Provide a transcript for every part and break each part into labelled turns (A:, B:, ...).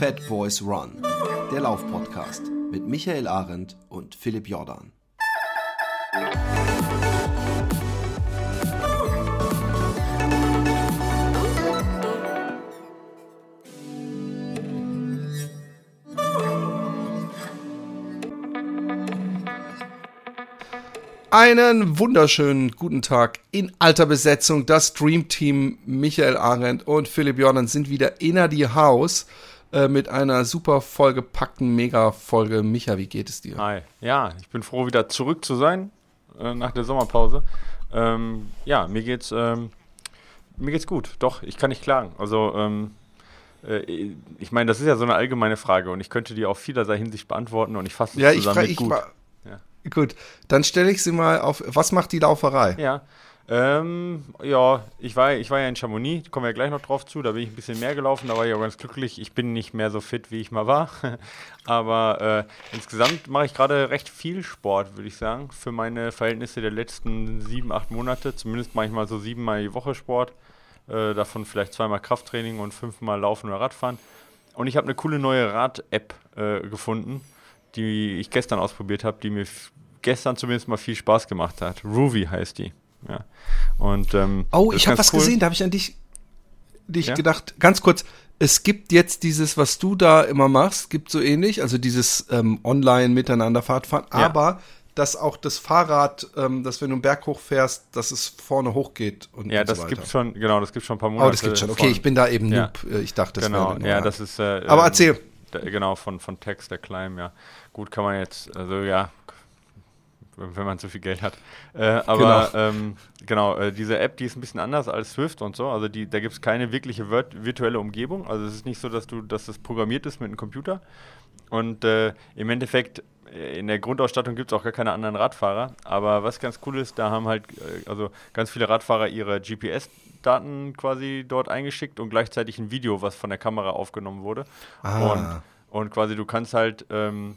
A: Fat Boys Run, der Laufpodcast mit Michael Arendt und Philipp Jordan. Einen wunderschönen guten Tag in alter Besetzung. Das Dream Team Michael Arendt und Philipp Jordan sind wieder in die Haus äh, mit einer super vollgepackten Mega-Folge. Micha, wie geht es dir?
B: Hi. Ja, ich bin froh, wieder zurück zu sein äh, nach der Sommerpause. Ähm, ja, mir geht's, ähm, mir geht's gut. Doch, ich kann nicht klagen. Also, ähm, äh, ich meine, das ist ja so eine allgemeine Frage und ich könnte die auf vielerlei Hinsicht beantworten und ich fasse es
A: ja,
B: zusammen
A: ich,
B: mit gut.
A: Ja. Gut, dann stelle ich sie mal auf. Was macht die Lauferei?
B: Ja. Ähm, ja, ich war, ich war ja in Chamonix, kommen wir ja gleich noch drauf zu, da bin ich ein bisschen mehr gelaufen, da war ich auch ganz glücklich. Ich bin nicht mehr so fit, wie ich mal war, aber äh, insgesamt mache ich gerade recht viel Sport, würde ich sagen, für meine Verhältnisse der letzten sieben, acht Monate. Zumindest manchmal so siebenmal die Woche Sport, äh, davon vielleicht zweimal Krafttraining und fünfmal Laufen oder Radfahren. Und ich habe eine coole neue Rad-App äh, gefunden, die ich gestern ausprobiert habe, die mir gestern zumindest mal viel Spaß gemacht hat. Ruby heißt die. Ja. Und, ähm,
A: oh, ich habe was cool. gesehen, da habe ich an dich, dich ja? gedacht. Ganz kurz, es gibt jetzt dieses, was du da immer machst, gibt so ähnlich, also dieses ähm, online miteinander Fahrradfahren, ja. aber dass auch das Fahrrad, ähm, dass wenn du einen Berg hochfährst, dass es vorne hochgeht und
B: Ja,
A: und
B: das
A: so
B: gibt schon, genau, das gibt schon ein paar Monate.
A: Oh, das gibt schon. Okay, von, ich bin da eben Noob. Äh, ich dachte, das
B: genau, wäre ja, das ist. Äh,
A: aber erzähl.
B: Genau, von, von Text, der Climb, ja. Gut, kann man jetzt, also ja, wenn man zu viel Geld hat. Äh, aber genau, ähm, genau äh, diese App, die ist ein bisschen anders als Swift und so. Also die, da gibt es keine wirkliche virtuelle Umgebung. Also es ist nicht so, dass du, dass das programmiert ist mit einem Computer. Und äh, im Endeffekt äh, in der Grundausstattung gibt es auch gar keine anderen Radfahrer. Aber was ganz cool ist, da haben halt äh, also ganz viele Radfahrer ihre GPS-Daten quasi dort eingeschickt und gleichzeitig ein Video, was von der Kamera aufgenommen wurde. Ah. Und, und quasi du kannst halt ähm,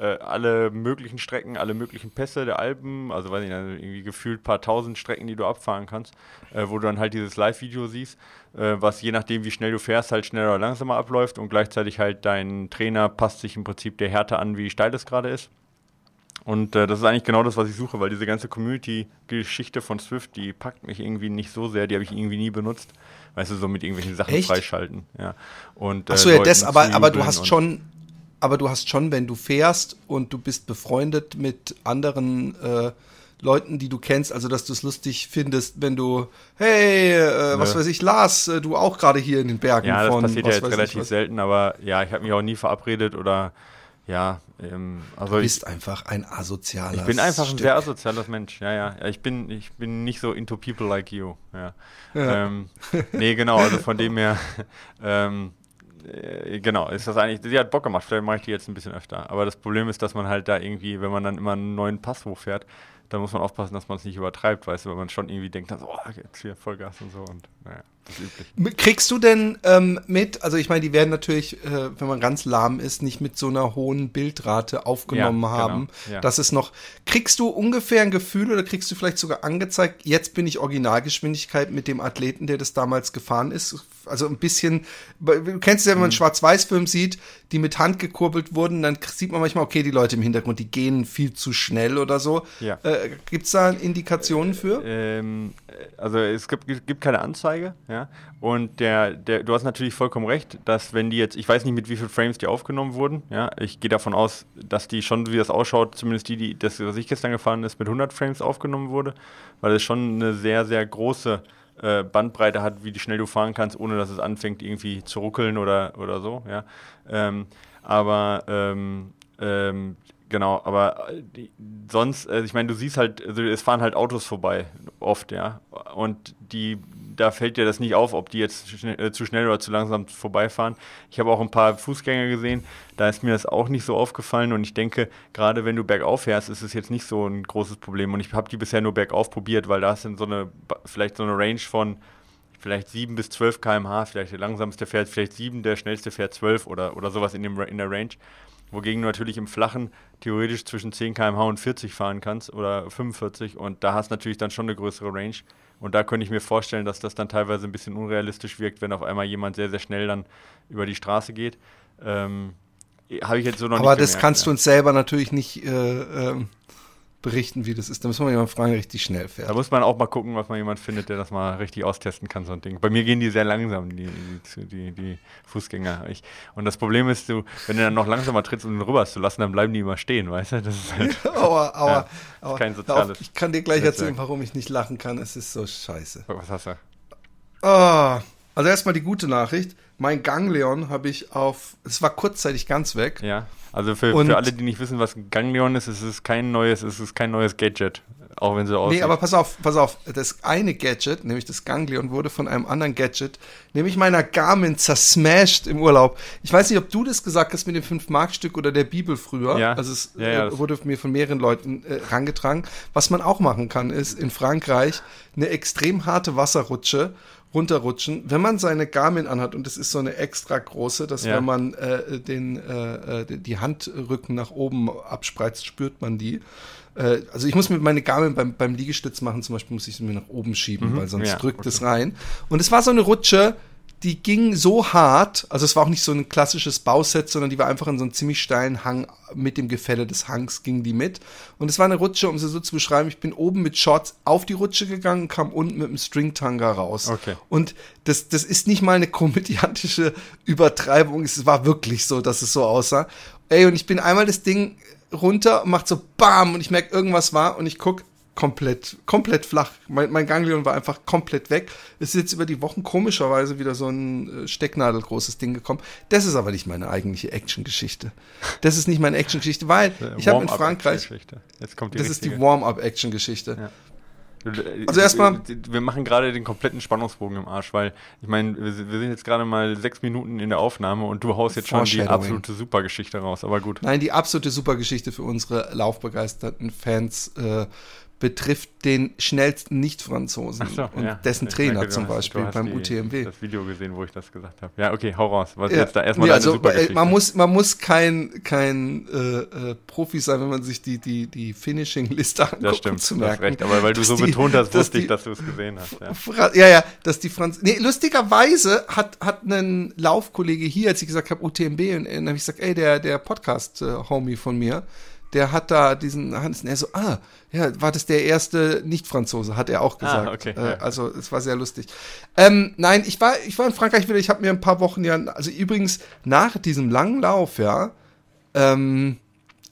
B: äh, alle möglichen Strecken, alle möglichen Pässe der Alpen, also weiß ich nicht, also irgendwie gefühlt ein paar tausend Strecken, die du abfahren kannst, äh, wo du dann halt dieses Live-Video siehst, äh, was je nachdem, wie schnell du fährst, halt schneller oder langsamer abläuft und gleichzeitig halt dein Trainer passt sich im Prinzip der Härte an, wie steil es gerade ist. Und äh, das ist eigentlich genau das, was ich suche, weil diese ganze Community-Geschichte von Swift, die packt mich irgendwie nicht so sehr, die habe ich irgendwie nie benutzt. Weißt du, so mit irgendwelchen Sachen
A: Echt?
B: freischalten. Ja. Und,
A: äh, Achso, ja, das, aber, aber du hast schon, aber du hast schon, wenn du fährst und du bist befreundet mit anderen äh, Leuten, die du kennst, also dass du es lustig findest, wenn du, hey, äh, was weiß ich, Lars, äh, du auch gerade hier in den Bergen
B: ja,
A: von.
B: das passiert ja jetzt relativ selten, aber ja, ich habe mich auch nie verabredet oder ja, ähm, also
A: du bist ich, einfach ein asozialer.
B: Ich bin einfach Stück. ein sehr asozialer Mensch. Ja, ja, ja. Ich bin, ich bin nicht so into people like you. Ja. ja. Ähm, nee, genau. Also von dem her. Ähm, äh, genau, ist das eigentlich, sie hat Bock gemacht, vielleicht mache ich die jetzt ein bisschen öfter. Aber das Problem ist, dass man halt da irgendwie, wenn man dann immer einen neuen Pass hochfährt, dann muss man aufpassen, dass man es nicht übertreibt, weißt du, weil man schon irgendwie denkt, oh, jetzt hier Vollgas und so und naja. Das ist
A: üblich. Kriegst du denn ähm, mit, also ich meine, die werden natürlich, äh, wenn man ganz lahm ist, nicht mit so einer hohen Bildrate aufgenommen ja, genau, haben. Genau, ja. Das ist noch, kriegst du ungefähr ein Gefühl oder kriegst du vielleicht sogar angezeigt, jetzt bin ich Originalgeschwindigkeit mit dem Athleten, der das damals gefahren ist? Also ein bisschen, du kennst es ja, wenn man mhm. Schwarz-Weiß-Film sieht, die mit Hand gekurbelt wurden, dann sieht man manchmal, okay, die Leute im Hintergrund, die gehen viel zu schnell oder so. Ja. Äh, Gibt es da Indikationen für?
B: Ähm, also es gibt, gibt keine Anzeige, ja. Und der, der, du hast natürlich vollkommen recht, dass wenn die jetzt, ich weiß nicht, mit wie vielen Frames die aufgenommen wurden, ja, ich gehe davon aus, dass die schon, wie das ausschaut, zumindest die, die, das, was ich gestern gefahren ist, mit 100 Frames aufgenommen wurde, weil es schon eine sehr, sehr große äh, Bandbreite hat, wie schnell du fahren kannst, ohne dass es anfängt irgendwie zu ruckeln oder, oder so, ja. Ähm, aber ähm, ähm, Genau, aber äh, die, sonst, also ich meine, du siehst halt, also es fahren halt Autos vorbei, oft, ja. Und die, da fällt dir das nicht auf, ob die jetzt schn äh, zu schnell oder zu langsam vorbeifahren. Ich habe auch ein paar Fußgänger gesehen, da ist mir das auch nicht so aufgefallen und ich denke, gerade wenn du bergauf fährst, ist es jetzt nicht so ein großes Problem. Und ich habe die bisher nur bergauf probiert, weil da ist dann so eine, vielleicht so eine Range von vielleicht 7 bis 12 km/h, vielleicht der langsamste fährt vielleicht 7, der schnellste fährt 12 oder, oder sowas in, dem, in der Range. Wogegen du natürlich im Flachen theoretisch zwischen 10 km/h und 40 fahren kannst oder 45 und da hast du natürlich dann schon eine größere Range. Und da könnte ich mir vorstellen, dass das dann teilweise ein bisschen unrealistisch wirkt, wenn auf einmal jemand sehr, sehr schnell dann über die Straße geht. Ähm, Habe ich jetzt so noch
A: Aber nicht das gemerkt, kannst ja. du uns selber natürlich nicht äh, ähm, berichten, wie das ist. Da muss man jemanden fragen, richtig schnell fährt.
B: Da muss man auch mal gucken, was man jemand findet, der das mal richtig austesten kann, so ein Ding. Bei mir gehen die sehr langsam, die, die, die, die Fußgänger. Ich, und das Problem ist, du, wenn du dann noch langsamer trittst, um den rüber zu lassen, dann bleiben die immer stehen, weißt du? Das ist halt.
A: aua, aua, ja, aua. kein soziales. Ich kann dir glich erzählen, warum ich nicht lachen kann. Es ist so scheiße.
B: Was hast du?
A: Oh, also erstmal die gute Nachricht. Mein Ganglion habe ich auf, es war kurzzeitig ganz weg.
B: Ja. Also für, für alle, die nicht wissen, was ein Ganglion ist, ist es kein neues, ist es kein neues Gadget. Auch wenn sie aussieht.
A: Nee, aber pass auf, pass auf. Das eine Gadget, nämlich das Ganglion, wurde von einem anderen Gadget, nämlich meiner Garmin, zersmashed im Urlaub. Ich weiß nicht, ob du das gesagt hast mit dem 5-Mark-Stück oder der Bibel früher. Ja. Also es ja, ja, äh, wurde mir von mehreren Leuten äh, rangetragen. Was man auch machen kann, ist in Frankreich eine extrem harte Wasserrutsche runterrutschen. Wenn man seine Garmin anhat, und das ist so eine extra große, dass ja. wenn man äh, den, äh, äh die Handrücken nach oben abspreizt, spürt man die. Äh, also ich muss mit meine Garmin beim, beim Liegestütz machen, zum Beispiel muss ich sie mir nach oben schieben, mhm. weil sonst ja, drückt okay. es rein. Und es war so eine Rutsche, die ging so hart, also es war auch nicht so ein klassisches Bauset, sondern die war einfach in so einem ziemlich steilen Hang mit dem Gefälle des Hangs ging die mit. Und es war eine Rutsche, um sie so zu beschreiben, ich bin oben mit Shorts auf die Rutsche gegangen, kam unten mit dem Stringtanga raus.
B: Okay.
A: Und das, das ist nicht mal eine komödiantische Übertreibung, es war wirklich so, dass es so aussah. Ey, und ich bin einmal das Ding runter, macht so BAM und ich merke, irgendwas war und ich guck, komplett, komplett flach. Mein, mein Ganglion war einfach komplett weg. Es ist jetzt über die Wochen komischerweise wieder so ein äh, stecknadelgroßes Ding gekommen. Das ist aber nicht meine eigentliche Actiongeschichte. Das ist nicht meine Actiongeschichte, weil ich habe in Frankreich.
B: Jetzt kommt die
A: das richtige. ist die Warm-up-Action-Geschichte. Ja.
B: Also erstmal. Wir machen gerade den kompletten Spannungsbogen im Arsch, weil ich meine, wir, sind jetzt gerade mal sechs Minuten in der Aufnahme und du haust jetzt schon die absolute Supergeschichte raus, aber gut.
A: Nein, die absolute Supergeschichte für unsere laufbegeisterten Fans. Äh, betrifft den schnellsten Nicht-Franzosen
B: so,
A: und
B: ja.
A: dessen Trainer hast, zum Beispiel beim die, UTMW.
B: das Video gesehen, wo ich das gesagt habe. Ja, okay, hau raus. Was ja. jetzt da erstmal
A: ja, also, äh, man muss man muss kein kein äh, äh, Profi sein, wenn man sich die die die Finishing-Liste anguckt,
B: das stimmt,
A: zu merken.
B: Recht, aber weil du so die, betont hast, wusste ich, dass du es gesehen hast.
A: Ja. ja, ja, dass die Franz nee, lustigerweise hat hat ein Laufkollege hier, als ich gesagt habe UTMB und, und dann habe ich gesagt, ey, der der Podcast äh, Homie von mir, der hat da diesen Hansen, er so, ah, ja, war das der erste Nicht-Franzose, hat er auch ah, gesagt. Ah, okay, äh. Also es war sehr lustig. Ähm, nein, ich war, ich war in Frankreich wieder, ich habe mir ein paar Wochen ja, also übrigens nach diesem langen Lauf, ja, ähm,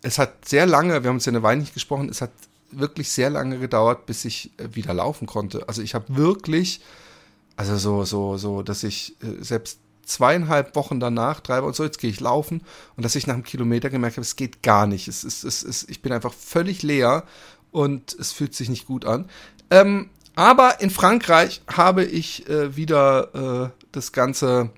A: es hat sehr lange, wir haben uns ja eine Weile nicht gesprochen, es hat wirklich sehr lange gedauert, bis ich äh, wieder laufen konnte. Also ich habe wirklich, also so, so, so, dass ich äh, selbst zweieinhalb Wochen danach, drei Wochen so, jetzt gehe ich laufen und dass ich nach einem Kilometer gemerkt habe, es geht gar nicht. Es ist, es ist, ich bin einfach völlig leer und es fühlt sich nicht gut an. Ähm, aber in Frankreich habe ich äh, wieder äh, das Ganze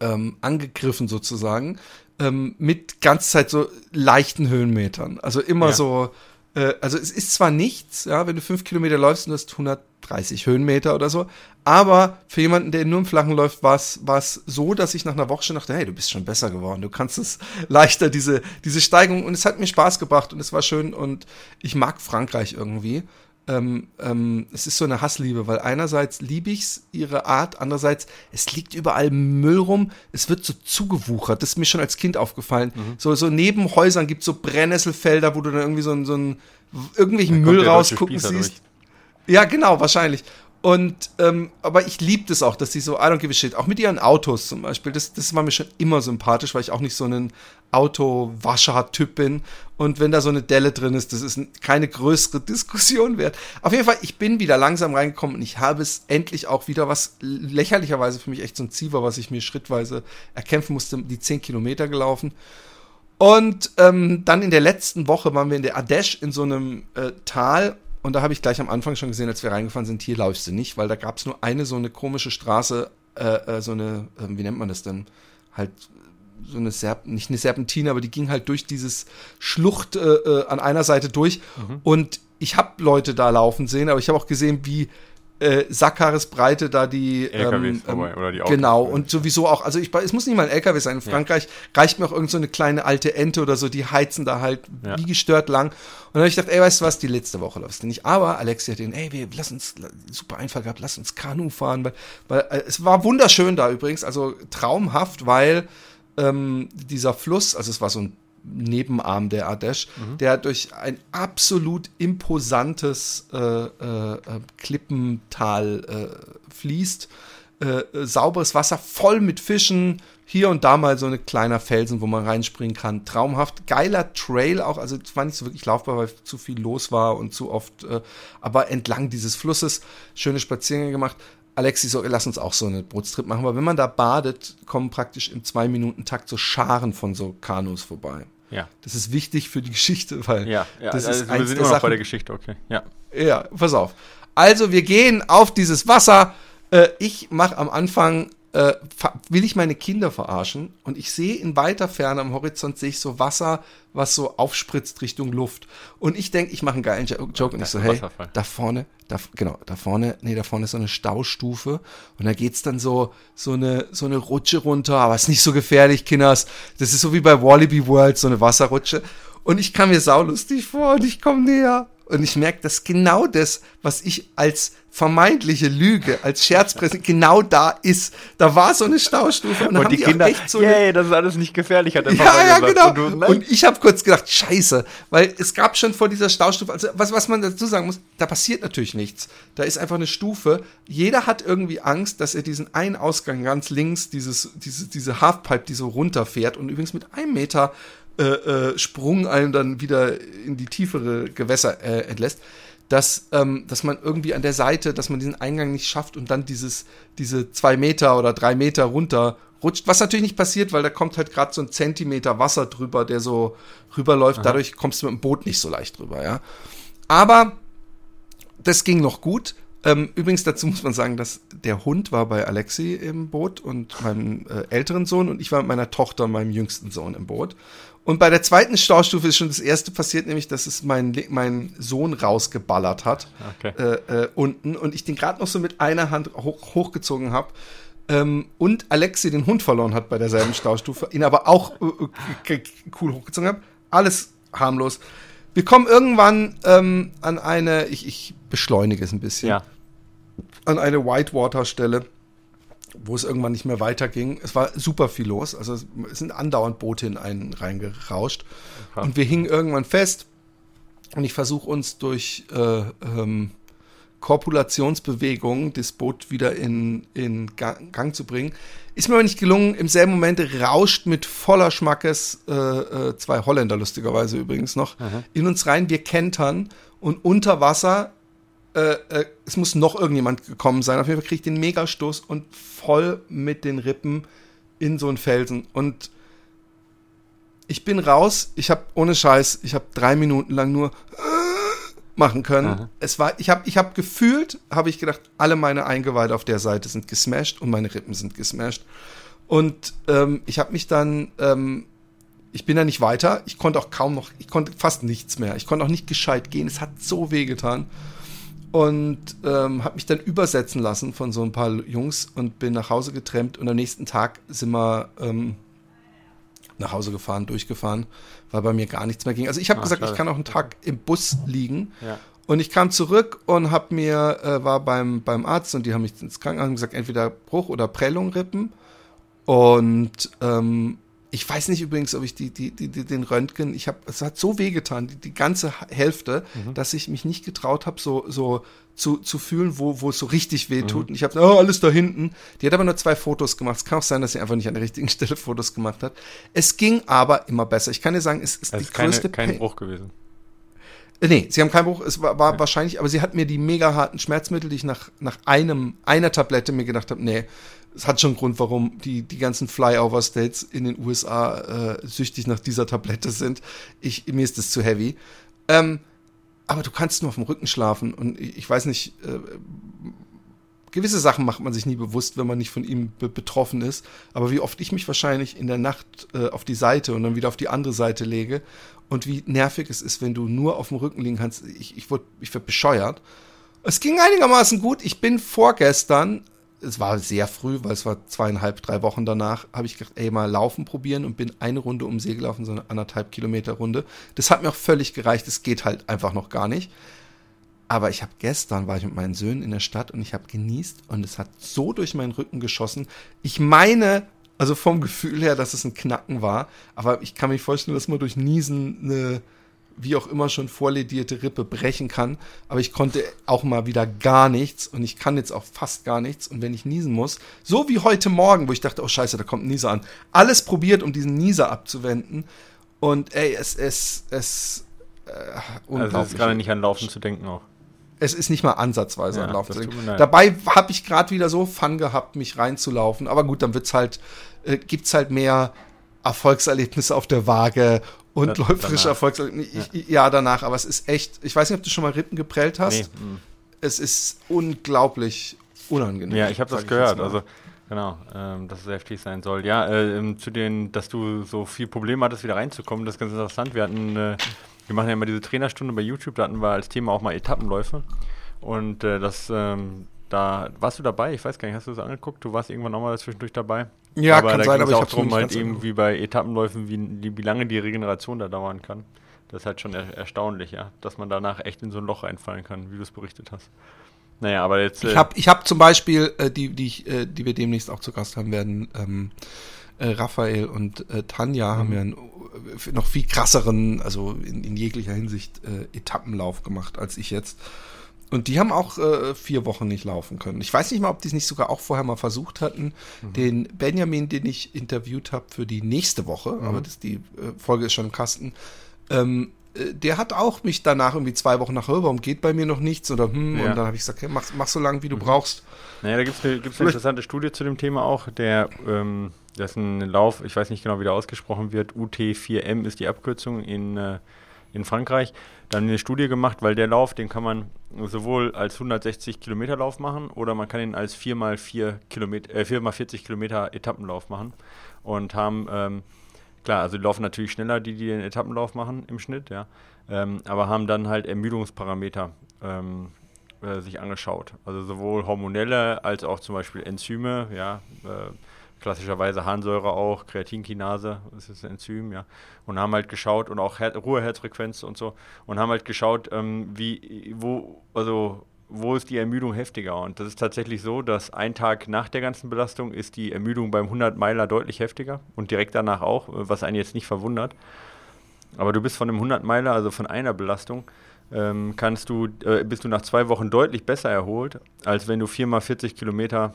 A: ähm, angegriffen sozusagen ähm, mit ganz Zeit so leichten Höhenmetern. Also immer ja. so äh, also es ist zwar nichts, ja, wenn du fünf Kilometer läufst und du hast 130 Höhenmeter oder so, aber für jemanden, der nur im Flachen läuft, war es so, dass ich nach einer Woche schon dachte, hey, du bist schon besser geworden, du kannst es leichter, diese, diese Steigung. Und es hat mir Spaß gebracht und es war schön und ich mag Frankreich irgendwie ähm, ähm, es ist so eine Hassliebe, weil einerseits liebe ich's, ihre Art, andererseits, es liegt überall Müll rum, es wird so zugewuchert, das ist mir schon als Kind aufgefallen. Mhm. So, so neben Häusern gibt es so Brennnesselfelder, wo du dann irgendwie so, so einen, irgendwelchen Müll rausgucken siehst. Durch. Ja, genau, wahrscheinlich. Und ähm, aber ich liebe das auch, dass sie so, I don't give a shit, auch mit ihren Autos zum Beispiel, das, das war mir schon immer sympathisch, weil ich auch nicht so ein Autowascher-Typ bin. Und wenn da so eine Delle drin ist, das ist keine größere Diskussion wert. Auf jeden Fall, ich bin wieder langsam reingekommen und ich habe es endlich auch wieder, was lächerlicherweise für mich echt so ein Ziel war, was ich mir schrittweise erkämpfen musste, die 10 Kilometer gelaufen. Und ähm, dann in der letzten Woche waren wir in der Ardèche in so einem äh, Tal und da habe ich gleich am Anfang schon gesehen, als wir reingefahren sind, hier läufst du nicht, weil da gab es nur eine so eine komische Straße, äh, äh, so eine, äh, wie nennt man das denn? Halt so eine Serp nicht eine Serpentine, aber die ging halt durch dieses Schlucht äh, äh an einer Seite durch. Mhm. Und ich habe Leute da laufen sehen, aber ich habe auch gesehen, wie äh, Sackhaaresbreite da die
B: LKWs ähm, vorbei, oder die
A: Autos. Genau, und sowieso auch, also ich, es muss nicht mal ein LKW sein. In Frankreich ja. reicht mir auch irgend so eine kleine alte Ente oder so, die heizen da halt ja. wie gestört lang. Und dann habe ich gedacht, ey, weißt du was, die letzte Woche läufst du nicht. Aber Alexi hat den, ey, wir lass uns, super Einfall gehabt, lass uns Kanu fahren, weil, weil äh, es war wunderschön da übrigens, also traumhaft, weil ähm, dieser Fluss, also es war so ein Nebenarm der Ardèche, mhm. der durch ein absolut imposantes äh, äh, äh Klippental äh, fließt. Äh, sauberes Wasser, voll mit Fischen, hier und da mal so ein kleiner Felsen, wo man reinspringen kann. Traumhaft. Geiler Trail auch, also es war nicht so wirklich laufbar, weil zu viel los war und zu oft, äh, aber entlang dieses Flusses schöne Spaziergänge gemacht. Alexi so, lass uns auch so eine Bootstrip machen, weil wenn man da badet, kommen praktisch im Zwei-Minuten-Takt so Scharen von so Kanus vorbei.
B: Ja.
A: Das ist wichtig für die Geschichte, weil
B: ja, ja,
A: das
B: also
A: ist
B: wir sind immer noch bei der Geschichte, okay. Ja.
A: Ja, pass auf. Also wir gehen auf dieses Wasser. Äh, ich mache am Anfang äh, will ich meine Kinder verarschen? Und ich sehe in weiter Ferne am Horizont sehe ich so Wasser, was so aufspritzt Richtung Luft. Und ich denke, ich mache einen geilen Joke und ich so, hey, da vorne, da, genau, da vorne, nee, da vorne ist so eine Staustufe. Und da geht's dann so, so eine, so eine Rutsche runter, aber ist nicht so gefährlich, Kinders. Das ist so wie bei Wallaby World, so eine Wasserrutsche. Und ich kam mir saulustig vor und ich komme näher. Und ich merke, dass genau das, was ich als vermeintliche Lüge, als Scherzpräsident genau da ist. Da war so eine Staustufe
B: und, und die, die Kinder, echt so yay, das ist alles nicht gefährlich, hat der
A: Papa ja, gesagt. Ja, genau. Und, du, und ich habe kurz gedacht, scheiße, weil es gab schon vor dieser Staustufe, also was, was man dazu sagen muss, da passiert natürlich nichts. Da ist einfach eine Stufe. Jeder hat irgendwie Angst, dass er diesen einen Ausgang ganz links, dieses, diese, diese Halfpipe, die so runterfährt und übrigens mit einem Meter äh, äh, Sprung einen dann wieder in die tiefere Gewässer äh, entlässt, dass, ähm, dass man irgendwie an der Seite, dass man diesen Eingang nicht schafft und dann dieses, diese zwei Meter oder drei Meter runter rutscht, was natürlich nicht passiert, weil da kommt halt gerade so ein Zentimeter Wasser drüber, der so rüberläuft. Aha. Dadurch kommst du mit dem Boot nicht so leicht drüber, ja. Aber das ging noch gut. Ähm, übrigens dazu muss man sagen, dass der Hund war bei Alexi im Boot und meinem äh, älteren Sohn und ich war mit meiner Tochter und meinem jüngsten Sohn im Boot. Und bei der zweiten Staustufe ist schon das erste passiert, nämlich, dass es mein, mein Sohn rausgeballert hat okay. äh, äh, unten und ich den gerade noch so mit einer Hand hoch, hochgezogen habe. Ähm, und Alexi den Hund verloren hat bei derselben Staustufe, ihn aber auch äh, äh cool hochgezogen habe. Alles harmlos. Wir kommen irgendwann ähm, an eine, ich, ich beschleunige es ein bisschen,
B: ja.
A: an eine Whitewater-Stelle wo es irgendwann nicht mehr weiterging. Es war super viel los. Also es sind andauernd Boote in einen reingerauscht. Okay. Und wir hingen irgendwann fest. Und ich versuche uns durch äh, ähm, Korpulationsbewegungen das Boot wieder in, in Gang, zu bringen. Ist mir aber nicht gelungen. Im selben Moment rauscht mit voller Schmackes, äh, äh, zwei Holländer lustigerweise übrigens noch, Aha. in uns rein. Wir kentern und unter Wasser äh, äh, es muss noch irgendjemand gekommen sein. Auf jeden Fall kriege ich den Megastoß und voll mit den Rippen in so einen Felsen. Und ich bin raus. Ich habe ohne Scheiß, ich habe drei Minuten lang nur machen können. Aha. Es war, ich habe, ich habe gefühlt, habe ich gedacht, alle meine Eingeweide auf der Seite sind gesmashed und meine Rippen sind gesmashed. Und ähm, ich habe mich dann, ähm, ich bin da nicht weiter. Ich konnte auch kaum noch, ich konnte fast nichts mehr. Ich konnte auch nicht gescheit gehen. Es hat so weh getan und ähm, habe mich dann übersetzen lassen von so ein paar Jungs und bin nach Hause getrennt und am nächsten Tag sind wir ähm, nach Hause gefahren, durchgefahren, weil bei mir gar nichts mehr ging. Also ich habe gesagt, schade. ich kann auch einen Tag im Bus liegen. Ja. Und ich kam zurück und habe mir, äh, war beim, beim Arzt und die haben mich ins Krankenhaus gesagt, entweder Bruch oder Prellung rippen. Und ähm, ich weiß nicht übrigens, ob ich die, die, die, den Röntgen, ich habe, es hat so wehgetan, die, die ganze Hälfte, mhm. dass ich mich nicht getraut habe, so, so zu, zu fühlen, wo, wo es so richtig weh tut. Mhm. Und ich habe, oh, alles da hinten. Die hat aber nur zwei Fotos gemacht. Es kann auch sein, dass sie einfach nicht an der richtigen Stelle Fotos gemacht hat. Es ging aber immer besser. Ich kann dir sagen, es ist also die
B: keine,
A: größte
B: kein Bruch gewesen.
A: Äh, nee, sie haben keinen Bruch, es war, war ja. wahrscheinlich, aber sie hat mir die mega harten Schmerzmittel, die ich nach, nach einem, einer Tablette mir gedacht habe, nee, es hat schon einen Grund, warum die, die ganzen Flyover-States in den USA äh, süchtig nach dieser Tablette sind. Ich, mir ist das zu heavy. Ähm, aber du kannst nur auf dem Rücken schlafen und ich, ich weiß nicht, äh, gewisse Sachen macht man sich nie bewusst, wenn man nicht von ihm be betroffen ist. Aber wie oft ich mich wahrscheinlich in der Nacht äh, auf die Seite und dann wieder auf die andere Seite lege und wie nervig es ist, wenn du nur auf dem Rücken liegen kannst. Ich, ich wurde ich werd bescheuert. Es ging einigermaßen gut. Ich bin vorgestern, es war sehr früh, weil es war zweieinhalb, drei Wochen danach, habe ich gedacht, ey, mal laufen probieren und bin eine Runde um See gelaufen, so eine anderthalb Kilometer Runde. Das hat mir auch völlig gereicht. Es geht halt einfach noch gar nicht. Aber ich habe gestern, war ich mit meinen Söhnen in der Stadt und ich habe genießt und es hat so durch meinen Rücken geschossen. Ich meine, also vom Gefühl her, dass es ein Knacken war, aber ich kann mir vorstellen, dass man durch Niesen eine, wie auch immer schon vorledierte Rippe brechen kann. Aber ich konnte auch mal wieder gar nichts und ich kann jetzt auch fast gar nichts. Und wenn ich niesen muss, so wie heute Morgen, wo ich dachte, oh scheiße, da kommt ein Nieser an, alles probiert, um diesen Nieser abzuwenden. Und ey, es ist, es,
B: äh, unglaublich. Also es ist gerade nicht an Laufen zu denken auch
A: es ist nicht mal ansatzweise ja, ein Lauf. Dabei habe ich gerade wieder so Fun gehabt, mich reinzulaufen. Aber gut, dann wird's halt, äh, gibt's halt mehr Erfolgserlebnisse auf der Waage und da, läuferische Erfolgserlebnisse. Ja. ja. danach. Aber es ist echt, ich weiß nicht, ob du schon mal Rippen geprellt hast. Nee. Mhm. Es ist unglaublich unangenehm.
B: Ja, ich habe das gehört. Also Genau, ähm, dass es heftig sein soll. Ja, äh, ähm, zu den, dass du so viel Probleme hattest, wieder reinzukommen, das ist ganz interessant. Wir hatten äh, wir machen ja immer diese Trainerstunde bei YouTube, da hatten wir als Thema auch mal Etappenläufe. Und äh, das, ähm, da warst du dabei, ich weiß gar nicht, hast du das angeguckt? Du warst irgendwann nochmal zwischendurch dabei.
A: Ja, aber kann da sein, aber
B: ich auch darum, halt eben wie bei Etappenläufen, wie, wie lange die Regeneration da dauern kann. Das ist halt schon er erstaunlich, ja, dass man danach echt in so ein Loch reinfallen kann, wie du es berichtet hast. Naja, aber jetzt.
A: Äh ich habe ich hab zum Beispiel, äh, die, die, ich, äh, die wir demnächst auch zu Gast haben werden, ähm, äh, Raphael und äh, Tanja mhm. haben ja einen äh, noch viel krasseren, also in, in jeglicher Hinsicht Etappenlauf gemacht als ich jetzt. Und die haben auch äh, vier Wochen nicht laufen können. Ich weiß nicht mal, ob die es nicht sogar auch vorher mal versucht hatten. Mhm. Den Benjamin, den ich interviewt habe für die nächste Woche, mhm. aber das, die äh, Folge ist schon im Kasten, ähm, äh, der hat auch mich danach irgendwie zwei Wochen nach, warum geht bei mir noch nichts? Oder hm, ja. und dann habe ich gesagt, okay, mach, mach so lange, wie du mhm. brauchst.
B: Naja, da gibt es eine, gibt's eine interessante Studie zu dem Thema auch, der ähm, ein Lauf, ich weiß nicht genau, wie der ausgesprochen wird. UT4M ist die Abkürzung in, äh, in Frankreich. Dann eine Studie gemacht, weil der Lauf, den kann man sowohl als 160 Kilometer Lauf machen oder man kann ihn als 4x4 Kilometer, äh, 4x40 Kilometer Etappenlauf machen. Und haben, ähm, klar, also die laufen natürlich schneller, die, die den Etappenlauf machen im Schnitt, ja. Ähm, aber haben dann halt Ermüdungsparameter ähm, äh, sich angeschaut. Also sowohl hormonelle als auch zum Beispiel Enzyme, ja. Äh, klassischerweise Harnsäure auch, Kreatinkinase, das ist ein Enzym, ja. Und haben halt geschaut und auch Her Ruheherzfrequenz und so und haben halt geschaut, ähm, wie, wo, also wo ist die Ermüdung heftiger? Und das ist tatsächlich so, dass ein Tag nach der ganzen Belastung ist die Ermüdung beim 100 Meiler deutlich heftiger und direkt danach auch, was einen jetzt nicht verwundert. Aber du bist von einem 100 Meiler, also von einer Belastung, ähm, kannst du, äh, bist du nach zwei Wochen deutlich besser erholt, als wenn du viermal 40 Kilometer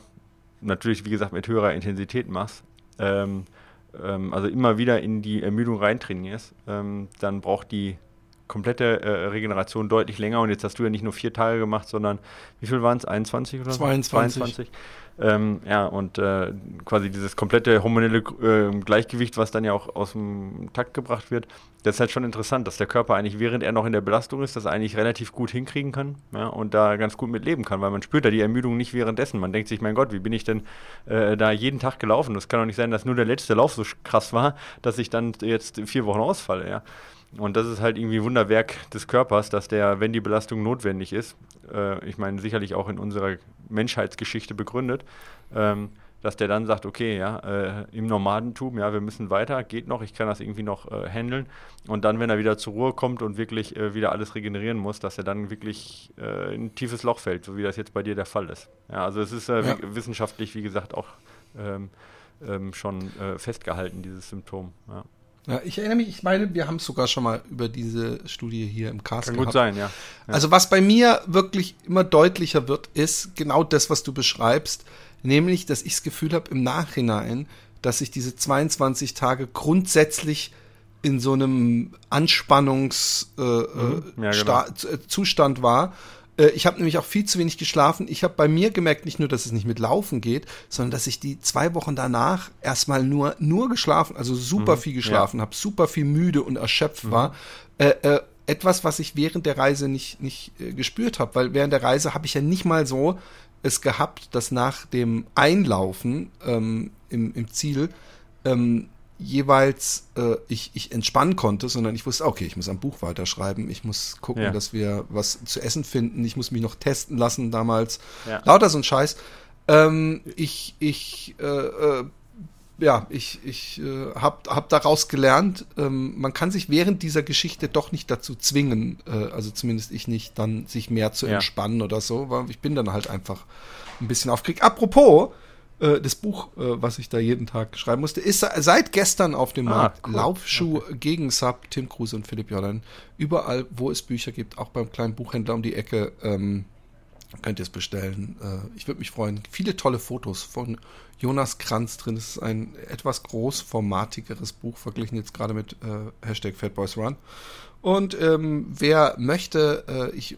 B: natürlich, wie gesagt, mit höherer Intensität machst, ähm, ähm, also immer wieder in die Ermüdung reintrainierst, ähm, dann braucht die komplette äh, Regeneration deutlich länger. Und jetzt hast du ja nicht nur vier Tage gemacht, sondern wie viel waren es? 21 oder so?
A: 22. 22.
B: Ähm, ja, und äh, quasi dieses komplette hormonelle äh, Gleichgewicht, was dann ja auch aus dem Takt gebracht wird, das ist halt schon interessant, dass der Körper eigentlich, während er noch in der Belastung ist, das eigentlich relativ gut hinkriegen kann ja, und da ganz gut mit leben kann, weil man spürt da die Ermüdung nicht währenddessen. Man denkt sich, mein Gott, wie bin ich denn äh, da jeden Tag gelaufen? Das kann doch nicht sein, dass nur der letzte Lauf so krass war, dass ich dann jetzt vier Wochen ausfalle, ja. Und das ist halt irgendwie Wunderwerk des Körpers, dass der, wenn die Belastung notwendig ist, äh, ich meine sicherlich auch in unserer Menschheitsgeschichte begründet, ähm, dass der dann sagt, okay, ja, äh, im Nomadentum, ja, wir müssen weiter, geht noch, ich kann das irgendwie noch äh, handeln. Und dann, wenn er wieder zur Ruhe kommt und wirklich äh, wieder alles regenerieren muss, dass er dann wirklich äh, in ein tiefes Loch fällt, so wie das jetzt bei dir der Fall ist. Ja, also es ist äh, ja. wissenschaftlich, wie gesagt, auch ähm, ähm, schon äh, festgehalten, dieses Symptom. Ja.
A: Ja, ich erinnere mich, ich meine, wir haben es sogar schon mal über diese Studie hier im Cast
B: Kann gehabt. gut sein, ja.
A: ja. Also was bei mir wirklich immer deutlicher wird, ist genau das, was du beschreibst, nämlich, dass ich das Gefühl habe im Nachhinein, dass ich diese 22 Tage grundsätzlich in so einem Anspannungszustand äh, mhm, ja, genau. Äh, war äh, ich habe nämlich auch viel zu wenig geschlafen. Ich habe bei mir gemerkt, nicht nur, dass es nicht mit Laufen geht, sondern dass ich die zwei Wochen danach erstmal nur, nur geschlafen, also super mhm, viel geschlafen ja. habe, super viel müde und erschöpft mhm. war. Äh, äh, etwas, was ich während der Reise nicht, nicht äh, gespürt habe, weil während der Reise habe ich ja nicht mal so es gehabt, dass nach dem Einlaufen ähm, im, im Ziel ähm, jeweils äh, ich, ich entspannen konnte, sondern ich wusste, okay, ich muss am Buch weiterschreiben, ich muss gucken, ja. dass wir was zu essen finden, ich muss mich noch testen lassen damals. Ja. Lauter so ein Scheiß. Ähm, ich ich äh, äh, ja, ich, ich äh, habe hab daraus gelernt, ähm, man kann sich während dieser Geschichte doch nicht dazu zwingen, äh, also zumindest ich nicht, dann sich mehr zu entspannen ja. oder so, weil ich bin dann halt einfach ein bisschen auf Krieg. Apropos, äh, das Buch, äh, was ich da jeden Tag schreiben musste, ist seit gestern auf dem ah, Markt. Cool. Laufschuh okay. gegen Sub, Tim Kruse und Philipp Jordan. Überall, wo es Bücher gibt, auch beim kleinen Buchhändler um die Ecke, ähm, könnt ihr es bestellen. Äh, ich würde mich freuen. Viele tolle Fotos von Jonas Kranz drin. Es ist ein etwas großformatigeres Buch, verglichen jetzt gerade mit äh, Hashtag FatBoysRun. Und ähm, wer möchte, äh, ich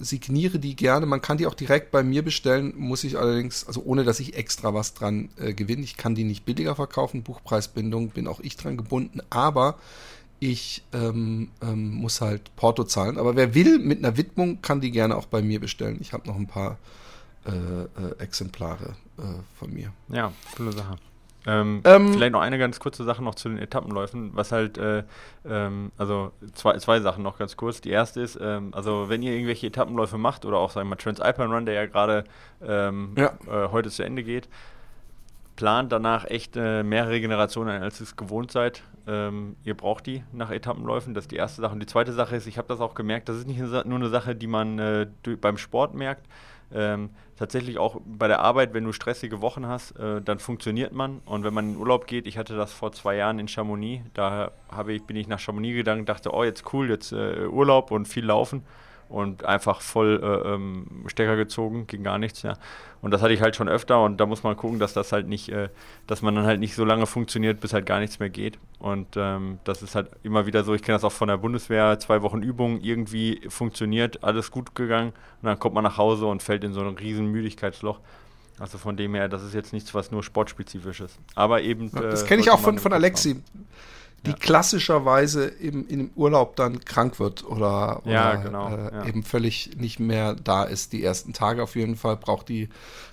A: signiere die gerne. Man kann die auch direkt bei mir bestellen, muss ich allerdings, also ohne dass ich extra was dran äh, gewinne. Ich kann die nicht billiger verkaufen, Buchpreisbindung, bin auch ich dran gebunden, aber ich ähm, ähm, muss halt Porto zahlen. Aber wer will mit einer Widmung, kann die gerne auch bei mir bestellen. Ich habe noch ein paar äh, äh, Exemplare äh, von mir.
B: Ja, coole Sache. Ähm, ähm, vielleicht noch eine ganz kurze Sache noch zu den Etappenläufen, was halt, äh, ähm, also zwei, zwei Sachen noch ganz kurz. Die erste ist, ähm, also wenn ihr irgendwelche Etappenläufe macht oder auch, sagen wir mal, Transalpine Run, der ja gerade ähm, ja. äh, heute zu Ende geht, plant danach echt äh, mehr Regenerationen, als ihr es gewohnt seid. Ähm, ihr braucht die nach Etappenläufen, das ist die erste Sache. Und die zweite Sache ist, ich habe das auch gemerkt, das ist nicht nur eine Sache, die man äh, beim Sport merkt, ähm, tatsächlich auch bei der Arbeit, wenn du stressige Wochen hast, äh, dann funktioniert man. Und wenn man in Urlaub geht, ich hatte das vor zwei Jahren in Chamonix, da ich, bin ich nach Chamonix gegangen, dachte, oh, jetzt cool, jetzt äh, Urlaub und viel laufen und einfach voll äh, ähm, Stecker gezogen, ging gar nichts, ja. Und das hatte ich halt schon öfter und da muss man gucken, dass das halt nicht, äh, dass man dann halt nicht so lange funktioniert, bis halt gar nichts mehr geht. Und ähm, das ist halt immer wieder so, ich kenne das auch von der Bundeswehr, zwei Wochen Übung, irgendwie funktioniert, alles gut gegangen und dann kommt man nach Hause und fällt in so ein riesen Müdigkeitsloch. Also von dem her, das ist jetzt nichts, was nur sportspezifisch ist. Aber eben.
A: Ja, das äh, kenne ich auch von, von Alexi. Haben die ja. klassischerweise im, im Urlaub dann krank wird oder, oder
B: ja, genau,
A: äh, ja. eben völlig nicht mehr da ist. Die ersten Tage auf jeden Fall braucht die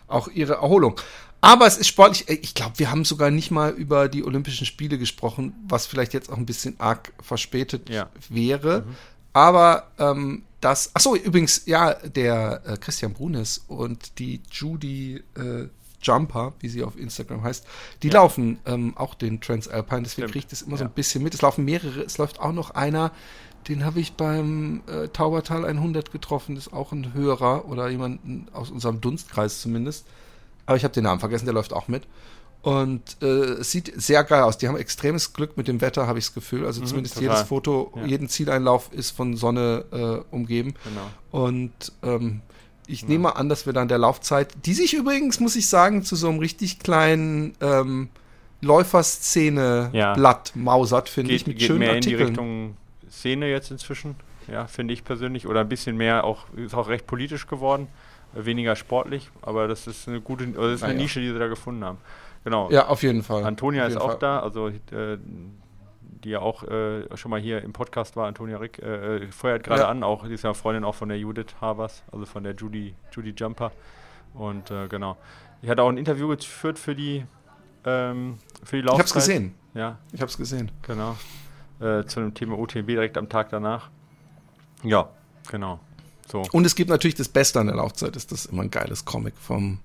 A: auch ihre Erholung. Aber es ist sportlich. Äh, ich glaube, wir haben sogar nicht mal über die Olympischen Spiele gesprochen, was vielleicht jetzt auch ein bisschen arg verspätet wäre. Mhm. Aber ähm, das. Achso, übrigens, ja, der äh, Christian Brunes und die Judy äh, Jumper, wie sie auf Instagram heißt, die ja. laufen ähm, auch den Transalpine, deswegen kriege ich das immer ja. so ein bisschen mit. Es laufen mehrere, es läuft auch noch einer, den habe ich beim äh, Taubertal 100 getroffen, das ist auch ein Hörer oder jemand aus unserem Dunstkreis zumindest. Aber ich habe den Namen vergessen, der läuft auch mit. Und äh, es sieht sehr geil aus. Die haben extremes Glück mit dem Wetter, habe ich das Gefühl. Also mhm, zumindest total. jedes Foto, ja. jeden Zieleinlauf ist von Sonne äh, umgeben. Genau. Und ähm, ich ja. nehme an, dass wir dann der Laufzeit, die sich übrigens, muss ich sagen, zu so einem richtig kleinen ähm, Läuferszene ja. Blatt mausert, finde ich,
B: mit geht schönen mehr Artikeln. in die Richtung Szene jetzt inzwischen, ja, finde ich persönlich. Oder ein bisschen mehr, auch, ist auch recht politisch geworden, weniger sportlich, aber das ist eine gute, also das ist eine ja. Nische, die sie da gefunden haben. Genau.
A: Ja, auf jeden Fall.
B: Antonia
A: ist
B: auch Fall. da, also äh, die ja auch äh, schon mal hier im Podcast war, Antonia Rick, äh, äh feuert gerade ja. an, auch, die ist ja Freundin auch von der Judith Habers, also von der Judy, Judy Jumper. Und äh, genau. Ich hatte auch ein Interview geführt für die, ähm, für die Laufzeit.
A: Ich hab's gesehen.
B: Ja.
A: Ich hab's gesehen.
B: Genau. Äh, zu dem Thema UTMB direkt am Tag danach. Ja, genau.
A: So. Und es gibt natürlich das Beste an der Laufzeit, ist das immer ein geiles Comic vom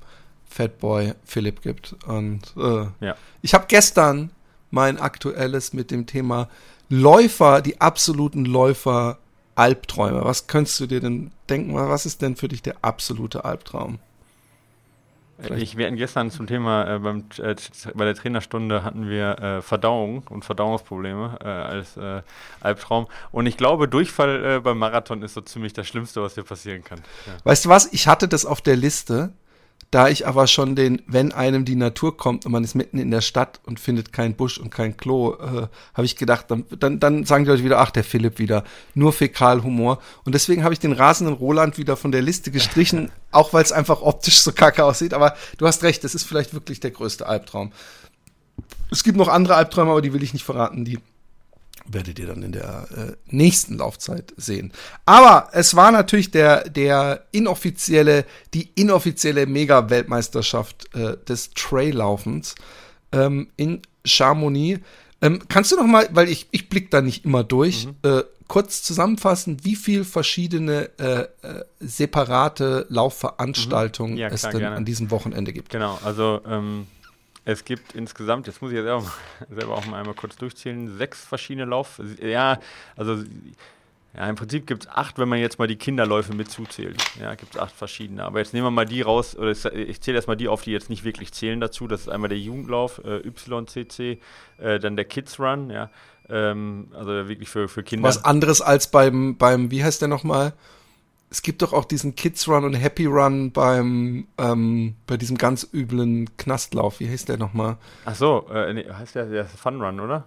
A: Fatboy Philipp gibt. Und äh, ja. ich habe gestern mein aktuelles mit dem Thema Läufer, die absoluten Läufer Albträume. Was könntest du dir denn denken? Was ist denn für dich der absolute Albtraum?
B: Vielleicht. Ich, wir hatten gestern zum Thema, äh, beim, äh, bei der Trainerstunde hatten wir äh, Verdauung und Verdauungsprobleme äh, als äh, Albtraum. Und ich glaube, Durchfall äh, beim Marathon ist so ziemlich das Schlimmste, was dir passieren kann.
A: Ja. Weißt du was? Ich hatte das auf der Liste da ich aber schon den, wenn einem die Natur kommt und man ist mitten in der Stadt und findet keinen Busch und kein Klo, äh, habe ich gedacht, dann, dann, dann sagen die Leute wieder, ach, der Philipp wieder, nur Fäkalhumor. Und deswegen habe ich den rasenden Roland wieder von der Liste gestrichen, auch weil es einfach optisch so kacke aussieht. Aber du hast recht, das ist vielleicht wirklich der größte Albtraum. Es gibt noch andere Albträume, aber die will ich nicht verraten, die werdet ihr dann in der äh, nächsten Laufzeit sehen. Aber es war natürlich der, der inoffizielle, die inoffizielle Mega-Weltmeisterschaft äh, des Traillaufens ähm, in Chamonix. Ähm, kannst du noch mal, weil ich, ich blick da nicht immer durch, mhm. äh, kurz zusammenfassen, wie viel verschiedene äh, äh, separate Laufveranstaltungen mhm. ja, es denn gerne. an diesem Wochenende gibt?
B: Genau, also ähm, es gibt insgesamt, jetzt muss ich jetzt selber, selber auch mal einmal kurz durchzählen, sechs verschiedene Lauf. Ja, also ja, im Prinzip gibt es acht, wenn man jetzt mal die Kinderläufe mit zuzählt. Ja, gibt es acht verschiedene. Aber jetzt nehmen wir mal die raus, oder ich zähle erstmal die auf, die jetzt nicht wirklich zählen dazu. Das ist einmal der Jugendlauf, äh, YCC, äh, dann der Kids Run, ja. Ähm, also wirklich für, für Kinder.
A: Was anderes als beim, beim, wie heißt der nochmal? Es gibt doch auch diesen Kids Run und Happy Run beim ähm, bei diesem ganz üblen Knastlauf. Wie heißt der nochmal?
B: Ach so, äh, nee, heißt der, der Fun Run, oder?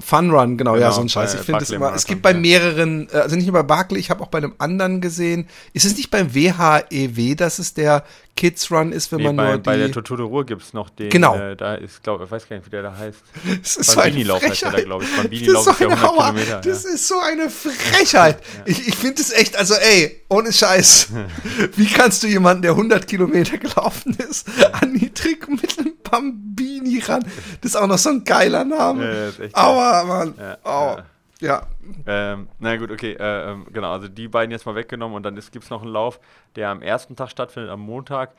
A: Fun Run, genau, genau ja, so ein Scheiß. Ich finde es immer. Es gibt bei mehreren, äh, also nicht nur bei Barclay, ich habe auch bei einem anderen gesehen. Ist es nicht beim WHEW, dass es der Kids Run ist, wenn nee, man
B: bei,
A: nur die...
B: Bei der Tortur Ruhr gibt es noch den,
A: genau.
B: Äh, da ist, glaube ich, weiß gar nicht, wie der da heißt.
A: Das ist Bambini-Lauf heißt der da, glaube ich. Bambini-Lauf ist, so ist ja 100 Kilometer. Das ja. ist so eine Frechheit. ja. Ich, ich finde es echt, also ey, ohne Scheiß. wie kannst du jemanden, der 100 Kilometer gelaufen ist, an niedrigem Mittel Bambini ran? Das ist auch noch so ein geiler Name. Ja, Aua, Mann. Ja. Aua. Ja.
B: Ähm, na gut, okay, äh, ähm, genau, also die beiden jetzt mal weggenommen und dann gibt es noch einen Lauf, der am ersten Tag stattfindet, am Montag.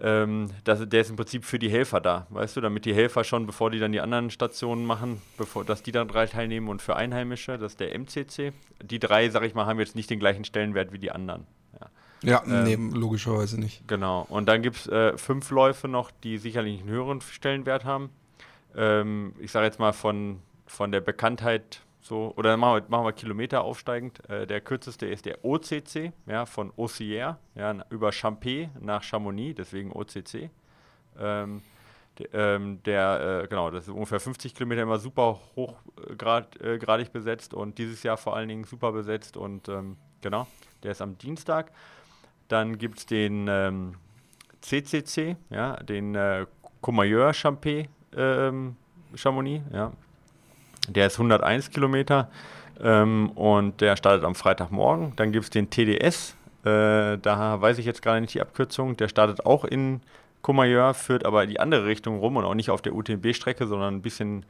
B: Ähm, das, der ist im Prinzip für die Helfer da, weißt du, damit die Helfer schon, bevor die dann die anderen Stationen machen, bevor, dass die dann drei teilnehmen und für Einheimische, das ist der MCC. Die drei, sag ich mal, haben jetzt nicht den gleichen Stellenwert wie die anderen.
A: Ja, ja ähm, nee, logischerweise nicht.
B: Genau, und dann gibt es äh, fünf Läufe noch, die sicherlich einen höheren Stellenwert haben. Ähm, ich sage jetzt mal von, von der Bekanntheit so, oder machen wir, machen wir Kilometer aufsteigend. Äh, der kürzeste ist der OCC, ja, von Auxerre, ja, über Champé nach Chamonix, deswegen OCC. Ähm, de, ähm, der, äh, genau, das ist ungefähr 50 Kilometer immer super hochgradig äh, besetzt und dieses Jahr vor allen Dingen super besetzt und ähm, genau, der ist am Dienstag. Dann gibt es den ähm, CCC, ja, den äh, Comayeur Champé ähm, Chamonix, ja, der ist 101 Kilometer ähm, und der startet am Freitagmorgen. Dann gibt es den TDS, äh, da weiß ich jetzt gerade nicht die Abkürzung. Der startet auch in Comayeur, führt aber in die andere Richtung rum und auch nicht auf der UTMB-Strecke, sondern ein bisschen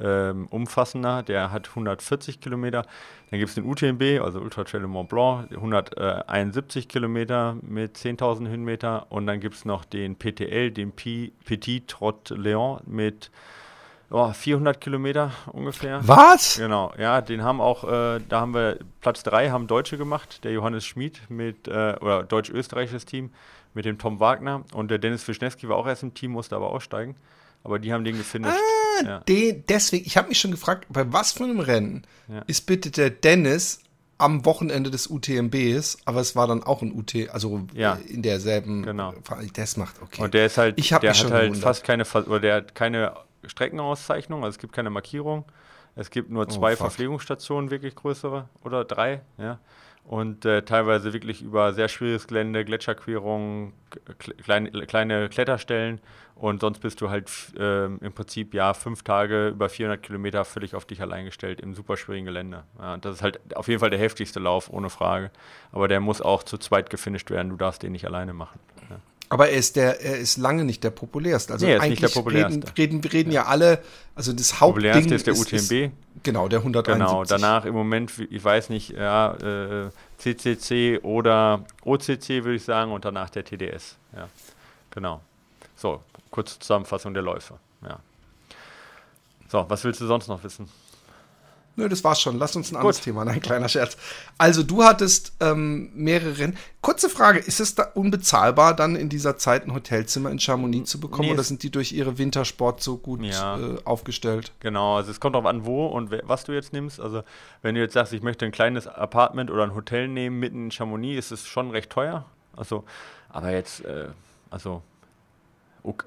B: ähm, umfassender. Der hat 140 Kilometer. Dann gibt es den UTMB, also Ultra Trail Mont Blanc, 171 Kilometer mit 10.000 Höhenmeter. Und dann gibt es noch den PTL, den P Petit Trot Léon mit oh, 400 Kilometer ungefähr.
A: Was?
B: Genau, ja, den haben auch, äh, da haben wir Platz 3 haben Deutsche gemacht, der Johannes Schmid mit, äh, oder deutsch-österreichisches Team mit dem Tom Wagner und der Dennis Wischnewski war auch erst im Team, musste aber aussteigen. Aber die haben den gefunden.
A: Ah, ja. den, deswegen, ich habe mich schon gefragt, bei was für einem Rennen ja. ist bitte der Dennis am Wochenende des UTMBs, aber es war dann auch ein UT, also ja. in derselben.
B: Genau.
A: Das macht okay.
B: Und der ist halt, ich der hat halt gewundert. fast keine, oder der hat keine Streckenauszeichnung, also es gibt keine Markierung. Es gibt nur oh, zwei oh, Verpflegungsstationen, wirklich größere oder drei, ja. Und äh, teilweise wirklich über sehr schwieriges Gelände, Gletscherquerungen, kleine, kleine Kletterstellen und sonst bist du halt äh, im Prinzip ja fünf Tage über 400 Kilometer völlig auf dich allein gestellt im super schwierigen Gelände. Ja, das ist halt auf jeden Fall der heftigste Lauf, ohne Frage. Aber der muss auch zu zweit gefinisht werden. Du darfst den nicht alleine machen.
A: Aber er ist der, er ist lange nicht der populärste. Also
B: nee, er ist nicht der populärste.
A: Reden, reden, reden ja. ja alle, also das Hauptding
B: populärste ist der UTMB. Ist,
A: genau, der 171. Genau,
B: danach im Moment, ich weiß nicht, ja, äh, CCC oder OCC würde ich sagen und danach der TDS. Ja, genau. So, kurze Zusammenfassung der Läufe. Ja. So, was willst du sonst noch wissen?
A: Nö, das war's schon. Lass uns ein Gut. anderes Thema. Nein, kleiner Scherz. Also, du hattest ähm, mehrere Rennen. Kurze Frage: Ist es da unbezahlbar, dann in dieser Zeit ein Hotelzimmer in Chamonix zu bekommen? Nee, oder sind die durch ihre Wintersport so gut ja. äh, aufgestellt?
B: Genau, also es kommt darauf an, wo und was du jetzt nimmst. Also, wenn du jetzt sagst, ich möchte ein kleines Apartment oder ein Hotel nehmen mitten in Chamonix, ist es schon recht teuer. Also, aber jetzt, äh, also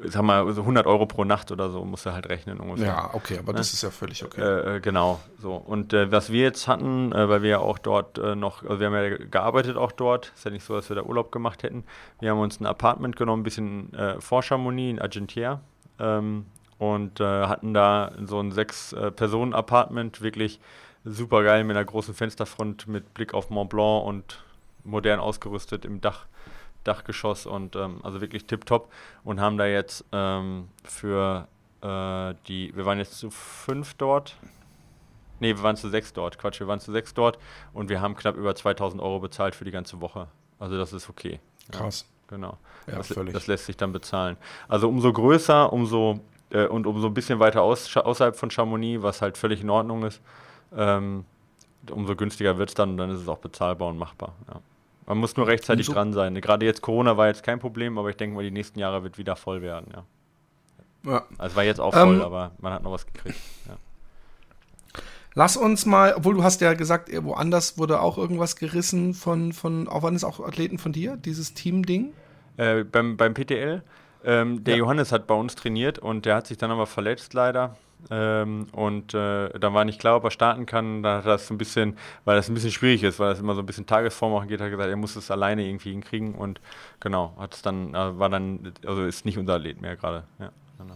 B: sag mal, 100 Euro pro Nacht oder so musst du halt rechnen ungefähr.
A: Ja, okay, aber ne? das ist ja völlig okay.
B: Äh, äh, genau, so. Und äh, was wir jetzt hatten, äh, weil wir ja auch dort äh, noch, also wir haben ja gearbeitet auch dort, ist ja nicht so, dass wir da Urlaub gemacht hätten. Wir haben uns ein Apartment genommen, ein bisschen äh, vor Chamonix in Argentière ähm, und hatten da so ein Sechs-Personen-Apartment, wirklich super geil mit einer großen Fensterfront mit Blick auf Mont Blanc und modern ausgerüstet im Dach. Dachgeschoss und ähm, also wirklich tipptopp und haben da jetzt ähm, für äh, die, wir waren jetzt zu fünf dort. Ne, wir waren zu sechs dort. Quatsch, wir waren zu sechs dort und wir haben knapp über 2000 Euro bezahlt für die ganze Woche. Also das ist okay.
A: Krass.
B: Ja, genau.
A: Ja,
B: das,
A: völlig.
B: das lässt sich dann bezahlen. Also umso größer, umso äh, und umso ein bisschen weiter aus, außerhalb von Chamonix, was halt völlig in Ordnung ist, ähm, umso günstiger wird es dann und dann ist es auch bezahlbar und machbar. Ja. Man muss nur rechtzeitig so dran sein. Gerade jetzt Corona war jetzt kein Problem, aber ich denke mal, die nächsten Jahre wird wieder voll werden, ja. Ja. Also war jetzt auch voll, ähm, aber man hat noch was gekriegt. Ja.
A: Lass uns mal, obwohl du hast ja gesagt, woanders wurde auch irgendwas gerissen von, von auch waren es auch Athleten von dir, dieses Team-Ding?
B: Äh, beim, beim PTL. Ähm, der ja. Johannes hat bei uns trainiert und der hat sich dann aber verletzt leider. Ähm, und äh, dann war nicht klar, ob er starten kann. Da hat das ein bisschen, weil das ein bisschen schwierig ist, weil das immer so ein bisschen Tagesform auch geht, hat gesagt, er muss es alleine irgendwie hinkriegen und genau, hat es dann, äh, war dann, also ist nicht unser Athlet mehr gerade. Ja, genau.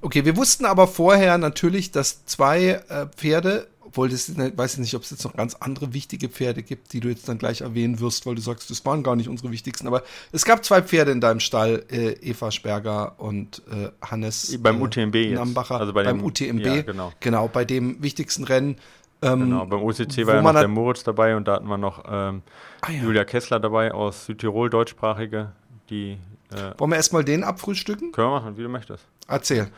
A: Okay, wir wussten aber vorher natürlich, dass zwei äh, Pferde, obwohl das, ich weiß nicht, ob es jetzt noch ganz andere wichtige Pferde gibt, die du jetzt dann gleich erwähnen wirst, weil du sagst, das waren gar nicht unsere wichtigsten, aber es gab zwei Pferde in deinem Stall, äh, Eva Sperger und äh, Hannes
B: beim äh, UTMB
A: Nambacher, also bei beim dem, UTMB, ja, genau. genau, bei dem wichtigsten Rennen.
B: Ähm, genau, beim OCC war ja noch der Moritz dabei und da hatten wir noch ähm, ah, ja. Julia Kessler dabei aus Südtirol, deutschsprachige, die
A: äh, Wollen wir erstmal den abfrühstücken?
B: Können wir machen, wie du möchtest.
A: Erzähl.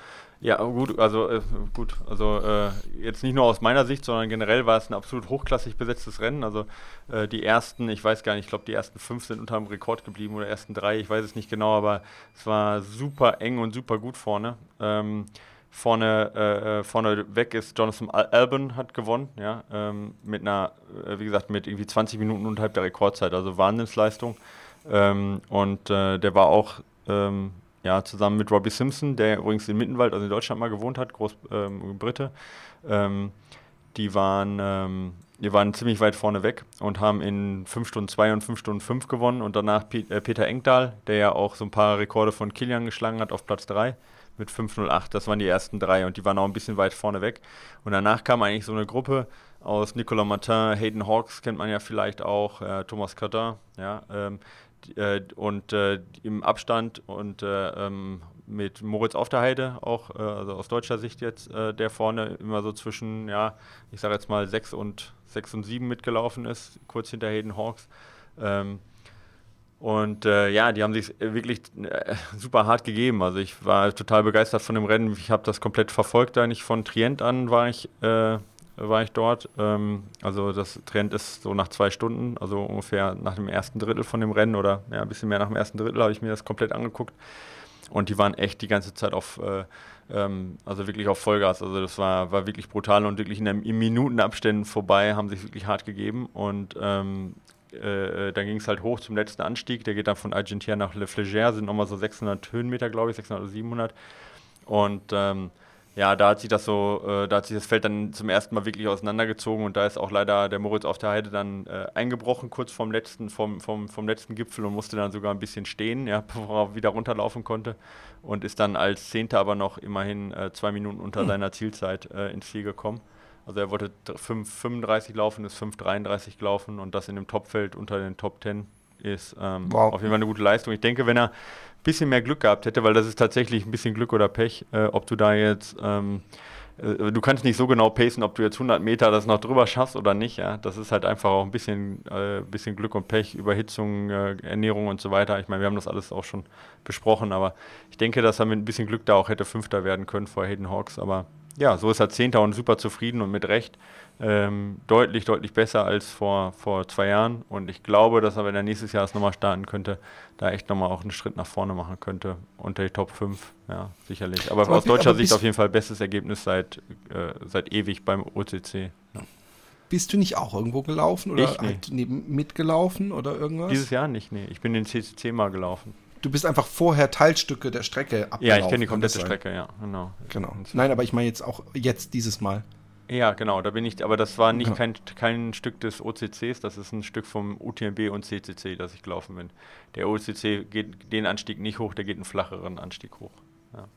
B: Ja, gut, also äh, gut, also äh, jetzt nicht nur aus meiner Sicht, sondern generell war es ein absolut hochklassig besetztes Rennen. Also äh, die ersten, ich weiß gar nicht, ich glaube die ersten fünf sind unter dem Rekord geblieben oder ersten drei, ich weiß es nicht genau, aber es war super eng und super gut vorne. Ähm, vorne, äh, äh, vorne weg ist Jonathan Albon hat gewonnen, ja, ähm, mit einer, äh, wie gesagt, mit irgendwie 20 Minuten unterhalb der Rekordzeit, also Wahnsinnsleistung. Ähm, und der war auch ähm, ja, zusammen mit Robbie Simpson, der übrigens in Mittenwald, also in Deutschland mal gewohnt hat, Groß ähm. Ähm, die waren, ähm, die waren ziemlich weit vorne weg und haben in 5 Stunden 2 und 5 Stunden 5 gewonnen und danach P äh, Peter Engdahl, der ja auch so ein paar Rekorde von Kilian geschlagen hat, auf Platz 3 mit 5.08. Das waren die ersten drei und die waren auch ein bisschen weit vorne weg. Und danach kam eigentlich so eine Gruppe aus Nicolas Martin, Hayden Hawks kennt man ja vielleicht auch, äh, Thomas Cardin, ja, ähm, äh, und äh, im Abstand und äh, ähm, mit Moritz auf der Heide auch, äh, also aus deutscher Sicht jetzt, äh, der vorne immer so zwischen, ja, ich sage jetzt mal 6 und 6 und 7 mitgelaufen ist, kurz hinter Hayden Hawks. Ähm, und äh, ja, die haben sich wirklich äh, super hart gegeben. Also ich war total begeistert von dem Rennen. Ich habe das komplett verfolgt, da nicht von Trient an war ich äh, war ich dort. Ähm, also das Trend ist so nach zwei Stunden, also ungefähr nach dem ersten Drittel von dem Rennen oder ja, ein bisschen mehr nach dem ersten Drittel habe ich mir das komplett angeguckt. Und die waren echt die ganze Zeit auf, äh, ähm, also wirklich auf Vollgas. Also das war, war wirklich brutal und wirklich in, der, in Minutenabständen vorbei, haben sich wirklich hart gegeben. Und ähm, äh, dann ging es halt hoch zum letzten Anstieg. Der geht dann von Argentina nach Le Flégère, sind nochmal so 600 Höhenmeter, glaube ich, 600 oder 700. Und ähm, ja, da hat sich das so, äh, da hat sich das Feld dann zum ersten Mal wirklich auseinandergezogen und da ist auch leider der Moritz auf der Heide dann äh, eingebrochen, kurz vorm letzten, vom, vom, vom letzten Gipfel und musste dann sogar ein bisschen stehen, ja, bevor er wieder runterlaufen konnte und ist dann als Zehnter aber noch immerhin äh, zwei Minuten unter mhm. seiner Zielzeit äh, ins Ziel gekommen. Also er wollte 5,35 laufen, ist 5,33 gelaufen und das in dem Topfeld unter den Top 10 ist ähm, wow. auf jeden Fall eine gute Leistung. Ich denke, wenn er bisschen mehr Glück gehabt hätte, weil das ist tatsächlich ein bisschen Glück oder Pech, äh, ob du da jetzt, ähm, äh, du kannst nicht so genau pacen, ob du jetzt 100 Meter das noch drüber schaffst oder nicht. Ja? Das ist halt einfach auch ein bisschen, äh, bisschen Glück und Pech, Überhitzung, äh, Ernährung und so weiter. Ich meine, wir haben das alles auch schon besprochen, aber ich denke, dass er mit ein bisschen Glück da auch hätte Fünfter werden können vor Hayden Hawks, aber ja, so ist er Zehnter und super zufrieden und mit Recht. Ähm, deutlich, deutlich besser als vor, vor zwei Jahren. Und ich glaube, dass er, wenn er nächstes Jahr das nochmal starten könnte, da echt nochmal auch einen Schritt nach vorne machen könnte. Unter die Top 5, ja, sicherlich. Aber, aber aus deutscher Sicht auf jeden Fall bestes Ergebnis seit, äh, seit ewig beim OCC. Ja.
A: Bist du nicht auch irgendwo gelaufen oder ich, nee. halt neben, mitgelaufen oder irgendwas?
B: Dieses Jahr nicht, nee. Ich bin den CCC mal gelaufen.
A: Du bist einfach vorher Teilstücke der Strecke
B: abgelaufen. Ja, ich kenne die komplette Strecke, ja,
A: genau. Genau. Nein, aber ich meine jetzt auch jetzt dieses Mal.
B: Ja, genau, da bin ich, aber das war nicht ja. kein, kein Stück des OCCs, das ist ein Stück vom UTMB und CCC, das ich gelaufen bin. Der OCC geht den Anstieg nicht hoch, der geht einen flacheren Anstieg hoch. Ja.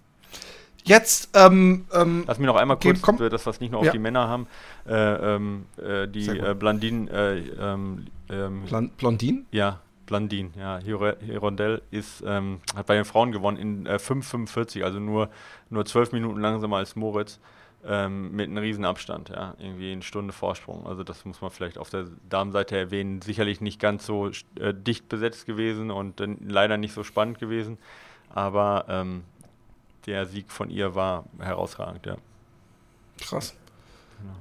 A: Jetzt, ähm, ähm,
B: Lass mich noch einmal kurz, komm. das was nicht nur auf ja. die Männer haben, äh, ähm, äh, die äh, Blandin, äh, ähm,
A: ähm, Blondin?
B: Ja, Blandin, ja. Hirondell ist, ähm, hat bei den Frauen gewonnen in äh, 5,45, also nur, nur 12 Minuten langsamer als Moritz. Ähm, mit einem Riesenabstand, ja, irgendwie eine Stunde Vorsprung. Also das muss man vielleicht auf der Damenseite erwähnen. Sicherlich nicht ganz so äh, dicht besetzt gewesen und äh, leider nicht so spannend gewesen, aber ähm, der Sieg von ihr war herausragend, ja.
A: Krass.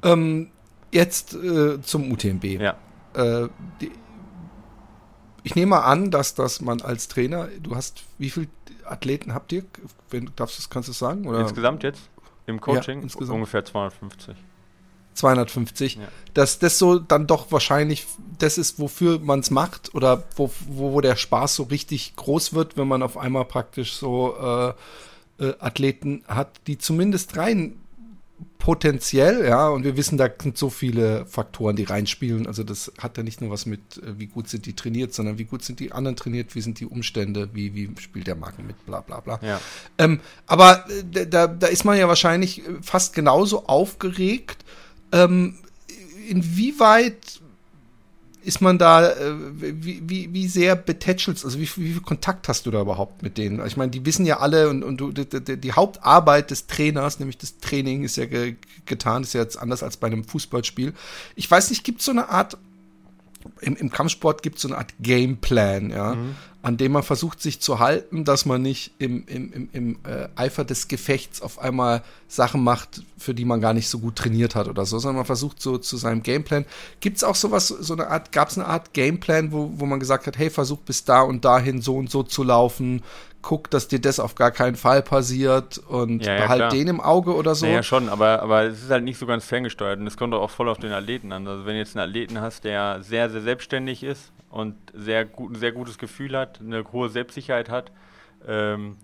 A: Genau. Ähm, jetzt äh, zum UTMB.
B: Ja.
A: Äh, die, ich nehme an, dass, dass man als Trainer, du hast, wie viele Athleten habt ihr? Wenn, darfst du, kannst du es sagen? Oder?
B: Insgesamt jetzt? Im Coaching? Ja, insgesamt. Ungefähr 250.
A: 250. Ja. Dass das so dann doch wahrscheinlich das ist, wofür man es macht oder wo, wo, wo, der Spaß so richtig groß wird, wenn man auf einmal praktisch so äh, äh, Athleten hat, die zumindest rein potenziell, ja, und wir wissen, da sind so viele Faktoren, die reinspielen. Also das hat ja nicht nur was mit, äh, wie gut sind die trainiert, sondern wie gut sind die anderen trainiert, wie sind die Umstände, wie, wie spielt der Marken mit, bla bla bla.
B: Ja.
A: Ähm, aber äh, da, da ist man ja wahrscheinlich fast genauso aufgeregt. Ähm, inwieweit ist man da, äh, wie, wie, wie sehr betätschelst, also wie, wie viel Kontakt hast du da überhaupt mit denen? Ich meine, die wissen ja alle und, und du, die, die, Hauptarbeit des Trainers, nämlich das Training, ist ja ge, getan, ist ja jetzt anders als bei einem Fußballspiel. Ich weiß nicht, gibt es so eine Art im, im Kampfsport gibt es so eine Art Gameplan, ja, mhm. An dem man versucht, sich zu halten, dass man nicht im, im, im, im äh, Eifer des Gefechts auf einmal Sachen macht, für die man gar nicht so gut trainiert hat oder so, sondern man versucht so zu seinem Gameplan. Gibt es auch sowas, so eine Art, gab es eine Art Gameplan, wo, wo man gesagt hat, hey, versuch bis da und dahin so und so zu laufen, guck, dass dir das auf gar keinen Fall passiert und ja, ja, behalt klar. den im Auge oder so.
B: Ja, ja, schon, aber, aber es ist halt nicht so ganz ferngesteuert und es kommt auch voll auf den Athleten an. Also wenn du jetzt einen Athleten hast, der sehr, sehr selbstständig ist und sehr gut, ein sehr gutes Gefühl hat, eine hohe Selbstsicherheit hat, ähm,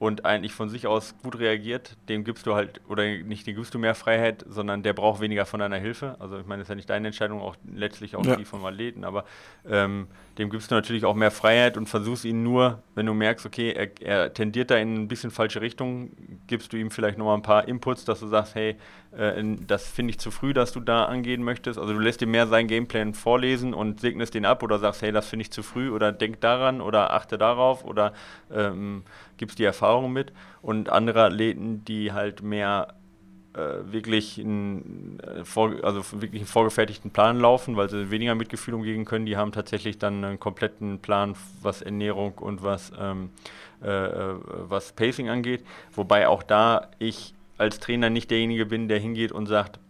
B: und eigentlich von sich aus gut reagiert, dem gibst du halt, oder nicht dem gibst du mehr Freiheit, sondern der braucht weniger von deiner Hilfe. Also ich meine, das ist ja nicht deine Entscheidung, auch letztlich auch ja. die vom Athleten, aber ähm, dem gibst du natürlich auch mehr Freiheit und versuchst ihn nur, wenn du merkst, okay, er, er tendiert da in ein bisschen falsche Richtung, gibst du ihm vielleicht nochmal ein paar Inputs, dass du sagst, hey, äh, das finde ich zu früh, dass du da angehen möchtest. Also du lässt ihm mehr seinen Gameplan vorlesen und segnest den ab oder sagst, hey, das finde ich zu früh oder denk daran oder achte darauf oder ähm, gibst die Erfahrung mit. Und andere Athleten, die halt mehr äh, wirklich, einen, äh, vor, also wirklich einen vorgefertigten Plan laufen, weil sie weniger Mitgefühl umgehen können. Die haben tatsächlich dann einen kompletten Plan, was Ernährung und was, ähm, äh, äh was Pacing angeht. Wobei auch da ich als Trainer nicht derjenige bin, der hingeht und sagt,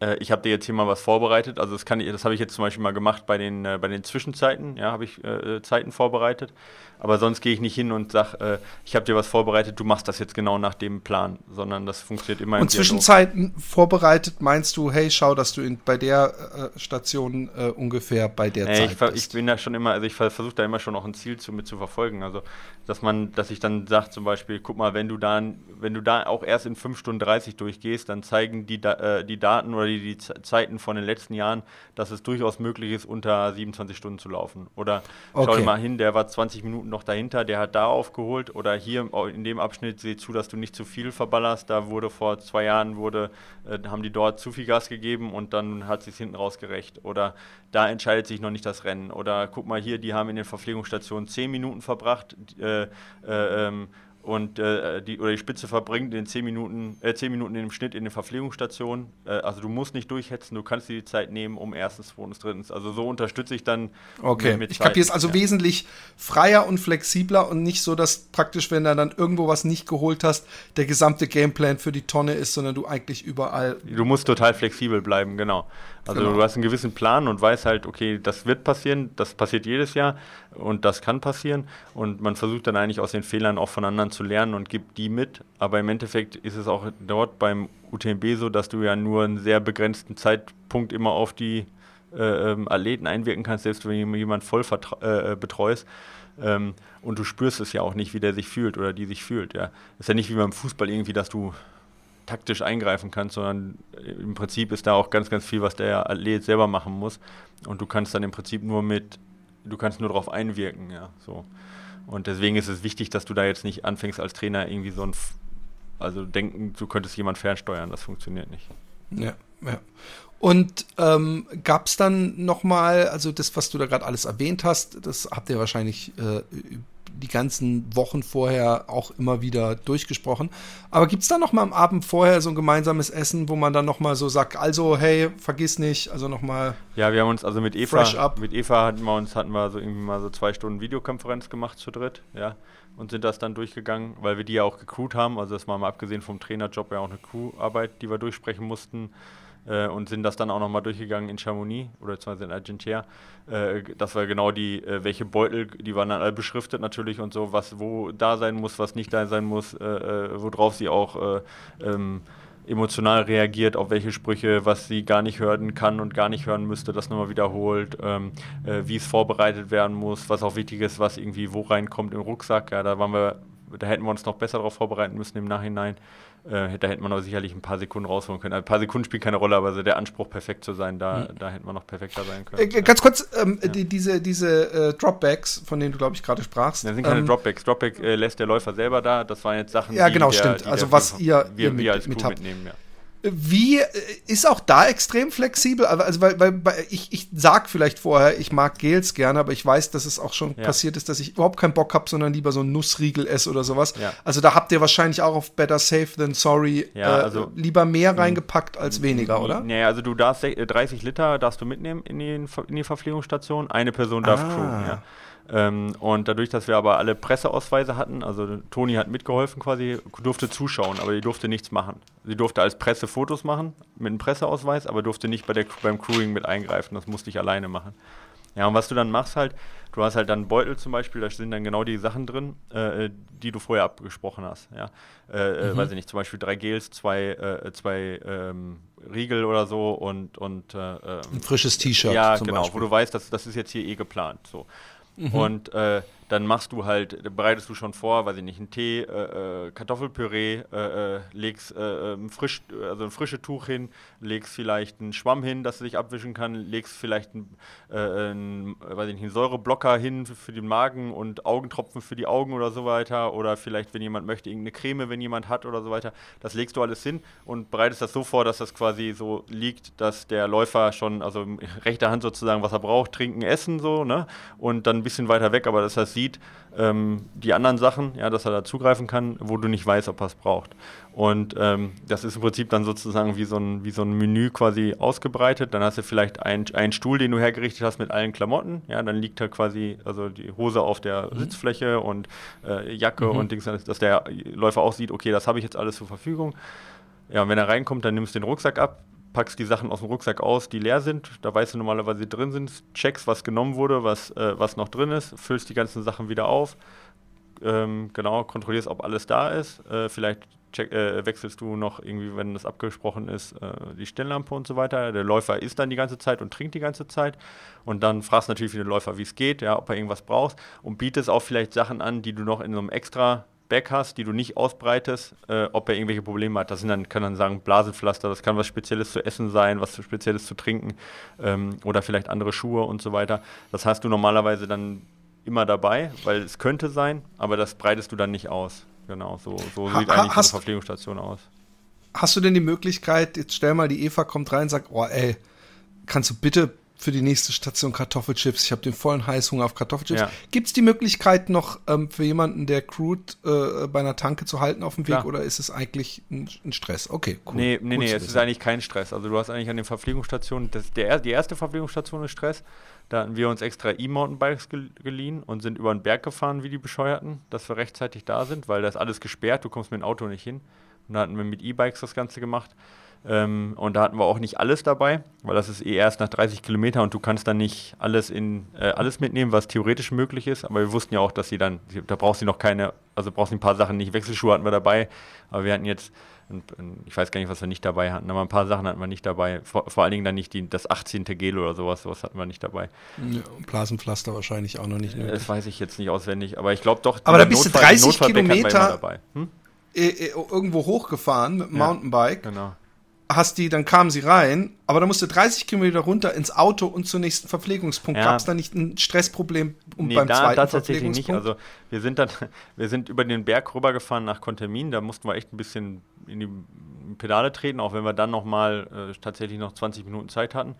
B: äh, ich habe dir jetzt hier mal was vorbereitet. Also das kann ich, das habe ich jetzt zum Beispiel mal gemacht bei den, äh, bei den Zwischenzeiten, ja, habe ich äh, äh, Zeiten vorbereitet. Aber sonst gehe ich nicht hin und sage, äh, ich habe dir was vorbereitet, du machst das jetzt genau nach dem Plan, sondern das funktioniert immer.
A: Und Zwischenzeiten vorbereitet meinst du, hey, schau, dass du in, bei der äh, Station ungefähr bei der Zeit
B: ich, bist. Ich bin da schon immer, also ich versuche da immer schon noch ein Ziel zu, mit zu verfolgen. Also dass man, dass ich dann sage zum Beispiel, guck mal, wenn du da, wenn du da auch erst in 5 Stunden 30 durchgehst, dann zeigen die, die Daten oder die, die Zeiten von den letzten Jahren, dass es durchaus möglich ist, unter 27 Stunden zu laufen. Oder okay. schau mal hin, der war 20 Minuten noch dahinter, der hat da aufgeholt. Oder hier in dem Abschnitt seh zu, dass du nicht zu viel verballerst. Da wurde vor zwei Jahren, wurde, äh, haben die dort zu viel Gas gegeben und dann hat sich hinten rausgerecht. Oder da entscheidet sich noch nicht das Rennen. Oder guck mal hier, die haben in den Verpflegungsstationen 10 Minuten verbracht. Äh, äh, ähm, und äh, die, oder die Spitze verbringt in 10 Minuten, äh, 10 Minuten im Schnitt in den Verpflegungsstationen. Äh, also du musst nicht durchhetzen, du kannst dir die Zeit nehmen, um erstens, zweitens, drittens. Also so unterstütze ich dann.
A: Okay, mit, mit ich kapiere es also ja. wesentlich freier und flexibler und nicht so, dass praktisch, wenn du dann irgendwo was nicht geholt hast, der gesamte Gameplan für die Tonne ist, sondern du eigentlich überall.
B: Du musst total flexibel bleiben, genau. Also genau. du hast einen gewissen Plan und weißt halt, okay, das wird passieren, das passiert jedes Jahr und das kann passieren. Und man versucht dann eigentlich aus den Fehlern auch von anderen zu lernen und gibt die mit. Aber im Endeffekt ist es auch dort beim UTMB so, dass du ja nur einen sehr begrenzten Zeitpunkt immer auf die äh, ähm, Athleten einwirken kannst, selbst wenn du jemanden voll äh, betreust. Ähm, und du spürst es ja auch nicht, wie der sich fühlt oder die sich fühlt. Ja. ist ja nicht wie beim Fußball irgendwie, dass du taktisch eingreifen kannst, sondern im Prinzip ist da auch ganz, ganz viel, was der Athlet selber machen muss. Und du kannst dann im Prinzip nur mit, du kannst nur darauf einwirken, ja, so. Und deswegen ist es wichtig, dass du da jetzt nicht anfängst als Trainer irgendwie so ein, also denken, du könntest jemand fernsteuern, das funktioniert nicht.
A: Ja, ja. Und ähm, gab es dann nochmal, also das, was du da gerade alles erwähnt hast, das habt ihr wahrscheinlich äh, die ganzen Wochen vorher auch immer wieder durchgesprochen. Aber gibt es da nochmal am Abend vorher so ein gemeinsames Essen, wo man dann nochmal so sagt, also hey, vergiss nicht, also nochmal.
B: Ja, wir haben uns also mit Eva, mit Eva hatten wir uns, hatten wir so irgendwie mal so zwei Stunden Videokonferenz gemacht zu dritt, ja und sind das dann durchgegangen, weil wir die ja auch gecrewt haben. Also das war mal abgesehen vom Trainerjob ja auch eine Crewarbeit, die wir durchsprechen mussten. Äh, und sind das dann auch nochmal durchgegangen in Chamonix oder beziehungsweise in Argentia. Äh, das war genau die, äh, welche Beutel, die waren dann alle beschriftet natürlich und so, was wo da sein muss, was nicht da sein muss, äh, äh, worauf sie auch äh, ähm, emotional reagiert, auf welche Sprüche, was sie gar nicht hören kann und gar nicht hören müsste, das nochmal wiederholt, ähm, äh, wie es vorbereitet werden muss, was auch wichtig ist, was irgendwie wo reinkommt im Rucksack. Ja, da waren wir, da hätten wir uns noch besser darauf vorbereiten müssen im Nachhinein. Äh, da hätte man aber sicherlich ein paar Sekunden rausholen können. Ein paar Sekunden spielt keine Rolle, aber so der Anspruch, perfekt zu sein, da, mhm. da hätte man noch perfekter sein können.
A: Äh, ganz kurz, ähm, ja. die, diese, diese äh, Dropbacks, von denen du, glaube ich, gerade sprachst.
B: Das sind keine ähm, Dropbacks. Dropback äh, lässt der Läufer selber da. Das waren jetzt Sachen,
A: ja, genau, die der, stimmt.
B: Die
A: also was ihr,
B: wir, ihr mit, wir als mit habt. mitnehmen, ja.
A: Wie äh, ist auch da extrem flexibel? Also, weil, weil, weil ich, ich sag vielleicht vorher, ich mag Gels gerne, aber ich weiß, dass es auch schon ja. passiert ist, dass ich überhaupt keinen Bock habe, sondern lieber so einen Nussriegel esse oder sowas. Ja. Also da habt ihr wahrscheinlich auch auf Better Safe Than Sorry ja, äh, also, lieber mehr reingepackt als weniger, oder?
B: Nee, also du darfst 30 Liter darfst du mitnehmen in die, in die Verpflegungsstation. Eine Person darf ah. crewen, ja. Ähm, und dadurch, dass wir aber alle Presseausweise hatten, also Toni hat mitgeholfen quasi, durfte zuschauen, aber die durfte nichts machen. Sie durfte als Presse Fotos machen mit einem Presseausweis, aber durfte nicht bei der, beim Crewing mit eingreifen. Das musste ich alleine machen. Ja, und was du dann machst halt, du hast halt dann einen Beutel zum Beispiel, da sind dann genau die Sachen drin, äh, die du vorher abgesprochen hast. Ja? Äh, äh mhm. Weiß ich nicht, zum Beispiel drei Gels, zwei, äh, zwei ähm, Riegel oder so und, und äh, ähm,
A: ein frisches T-Shirt.
B: Ja, genau, Beispiel. wo du weißt, dass, das ist jetzt hier eh geplant. So. Mhm. Und äh, dann machst du halt, bereitest du schon vor, weiß ich nicht, einen Tee, äh, äh Kartoffelpüree, äh, äh legst äh, ähm, frisch, also ein frisches Tuch hin, legst vielleicht einen Schwamm hin, dass du dich abwischen kann, legst vielleicht einen, äh, ein, weiß ich nicht, einen Säureblocker hin für, für, den Magen und Augentropfen für die Augen oder so weiter. Oder vielleicht, wenn jemand möchte, irgendeine Creme, wenn jemand hat oder so weiter. Das legst du alles hin und bereitest das so vor, dass das quasi so liegt, dass der Läufer schon, also in rechter Hand sozusagen, was er braucht, trinken, essen, so, ne? Und dann ein bisschen weiter weg, aber das heißt, sieht, ähm, die anderen Sachen, ja, dass er da zugreifen kann, wo du nicht weißt, ob er es braucht. Und ähm, das ist im Prinzip dann sozusagen wie so, ein, wie so ein Menü quasi ausgebreitet. Dann hast du vielleicht einen, Stuhl, den du hergerichtet hast mit allen Klamotten. Ja, dann liegt da quasi also die Hose auf der mhm. Sitzfläche und äh, Jacke mhm. und Dings, dass der Läufer auch sieht, okay, das habe ich jetzt alles zur Verfügung. Ja, und wenn er reinkommt, dann nimmst du den Rucksack ab, packst die Sachen aus dem Rucksack aus, die leer sind. Da weißt du normalerweise, die drin sind. Checkst, was genommen wurde, was, äh, was noch drin ist. Füllst die ganzen Sachen wieder auf. Ähm, genau, kontrollierst, ob alles da ist. Äh, vielleicht check, äh, wechselst du noch irgendwie, wenn das abgesprochen ist, äh, die Stirnlampe und so weiter. Der Läufer isst dann die ganze Zeit und trinkt die ganze Zeit. Und dann fragst natürlich den Läufer, wie es geht, ja, ob er irgendwas braucht. Und bietest auch vielleicht Sachen an, die du noch in so einem extra Back hast, die du nicht ausbreitest, äh, ob er irgendwelche Probleme hat. Das sind dann, kann dann sagen, Blasenpflaster, das kann was Spezielles zu essen sein, was Spezielles zu trinken ähm, oder vielleicht andere Schuhe und so weiter. Das hast du normalerweise dann immer dabei, weil es könnte sein, aber das breitest du dann nicht aus. Genau, so, so
A: ha,
B: sieht eigentlich
A: hast,
B: eine Verpflegungsstation aus.
A: Hast du denn die Möglichkeit, jetzt stell mal, die Eva kommt rein und sagt, oh ey, kannst du bitte für die nächste Station Kartoffelchips. Ich habe den vollen Heißhunger auf Kartoffelchips. Ja. Gibt es die Möglichkeit noch ähm, für jemanden, der crewt, äh, bei einer Tanke zu halten auf dem Weg Klar. oder ist es eigentlich ein, ein, Stress? Okay,
B: cool. Nee, nee, nee, es ist eigentlich kein Stress. Also du hast eigentlich an den Verpflegungsstationen, das, der, die erste Verpflegungsstation ist Stress. Da hatten wir uns extra E-Mountainbikes geliehen und sind über den Berg gefahren wie die Bescheuerten, dass wir rechtzeitig da sind, weil da ist alles gesperrt, du kommst mit dem Auto nicht hin. Und da hatten wir mit E-Bikes das Ganze gemacht. Ähm, und da hatten wir auch nicht alles dabei, weil das ist eh erst nach 30 Kilometern und du kannst dann nicht alles in äh, alles mitnehmen, was theoretisch möglich ist. Aber wir wussten ja auch, dass sie dann, da brauchst du noch keine, also brauchst du ein paar Sachen nicht. Wechselschuhe hatten wir dabei, aber wir hatten jetzt, ich weiß gar nicht, was wir nicht dabei hatten, aber ein paar Sachen hatten wir nicht dabei. Vor, vor allen Dingen dann nicht die, das 18. Gel oder sowas, sowas hatten wir nicht dabei.
A: Ja, Blasenpflaster wahrscheinlich auch noch nicht.
B: Nötig. Das weiß ich jetzt nicht auswendig, aber ich glaube doch.
A: Aber da bist Notfall, du 30 Kilometer hm? irgendwo hochgefahren mit dem ja, Mountainbike. Genau hast die, dann kamen sie rein, aber da musste 30 Kilometer runter ins Auto und zum nächsten Verpflegungspunkt. Ja. Gab es da nicht ein Stressproblem
B: um nee, beim da, zweiten da tatsächlich nicht. Also wir sind dann, wir sind über den Berg rübergefahren nach Contermin, da mussten wir echt ein bisschen in die Pedale treten, auch wenn wir dann nochmal äh, tatsächlich noch 20 Minuten Zeit hatten.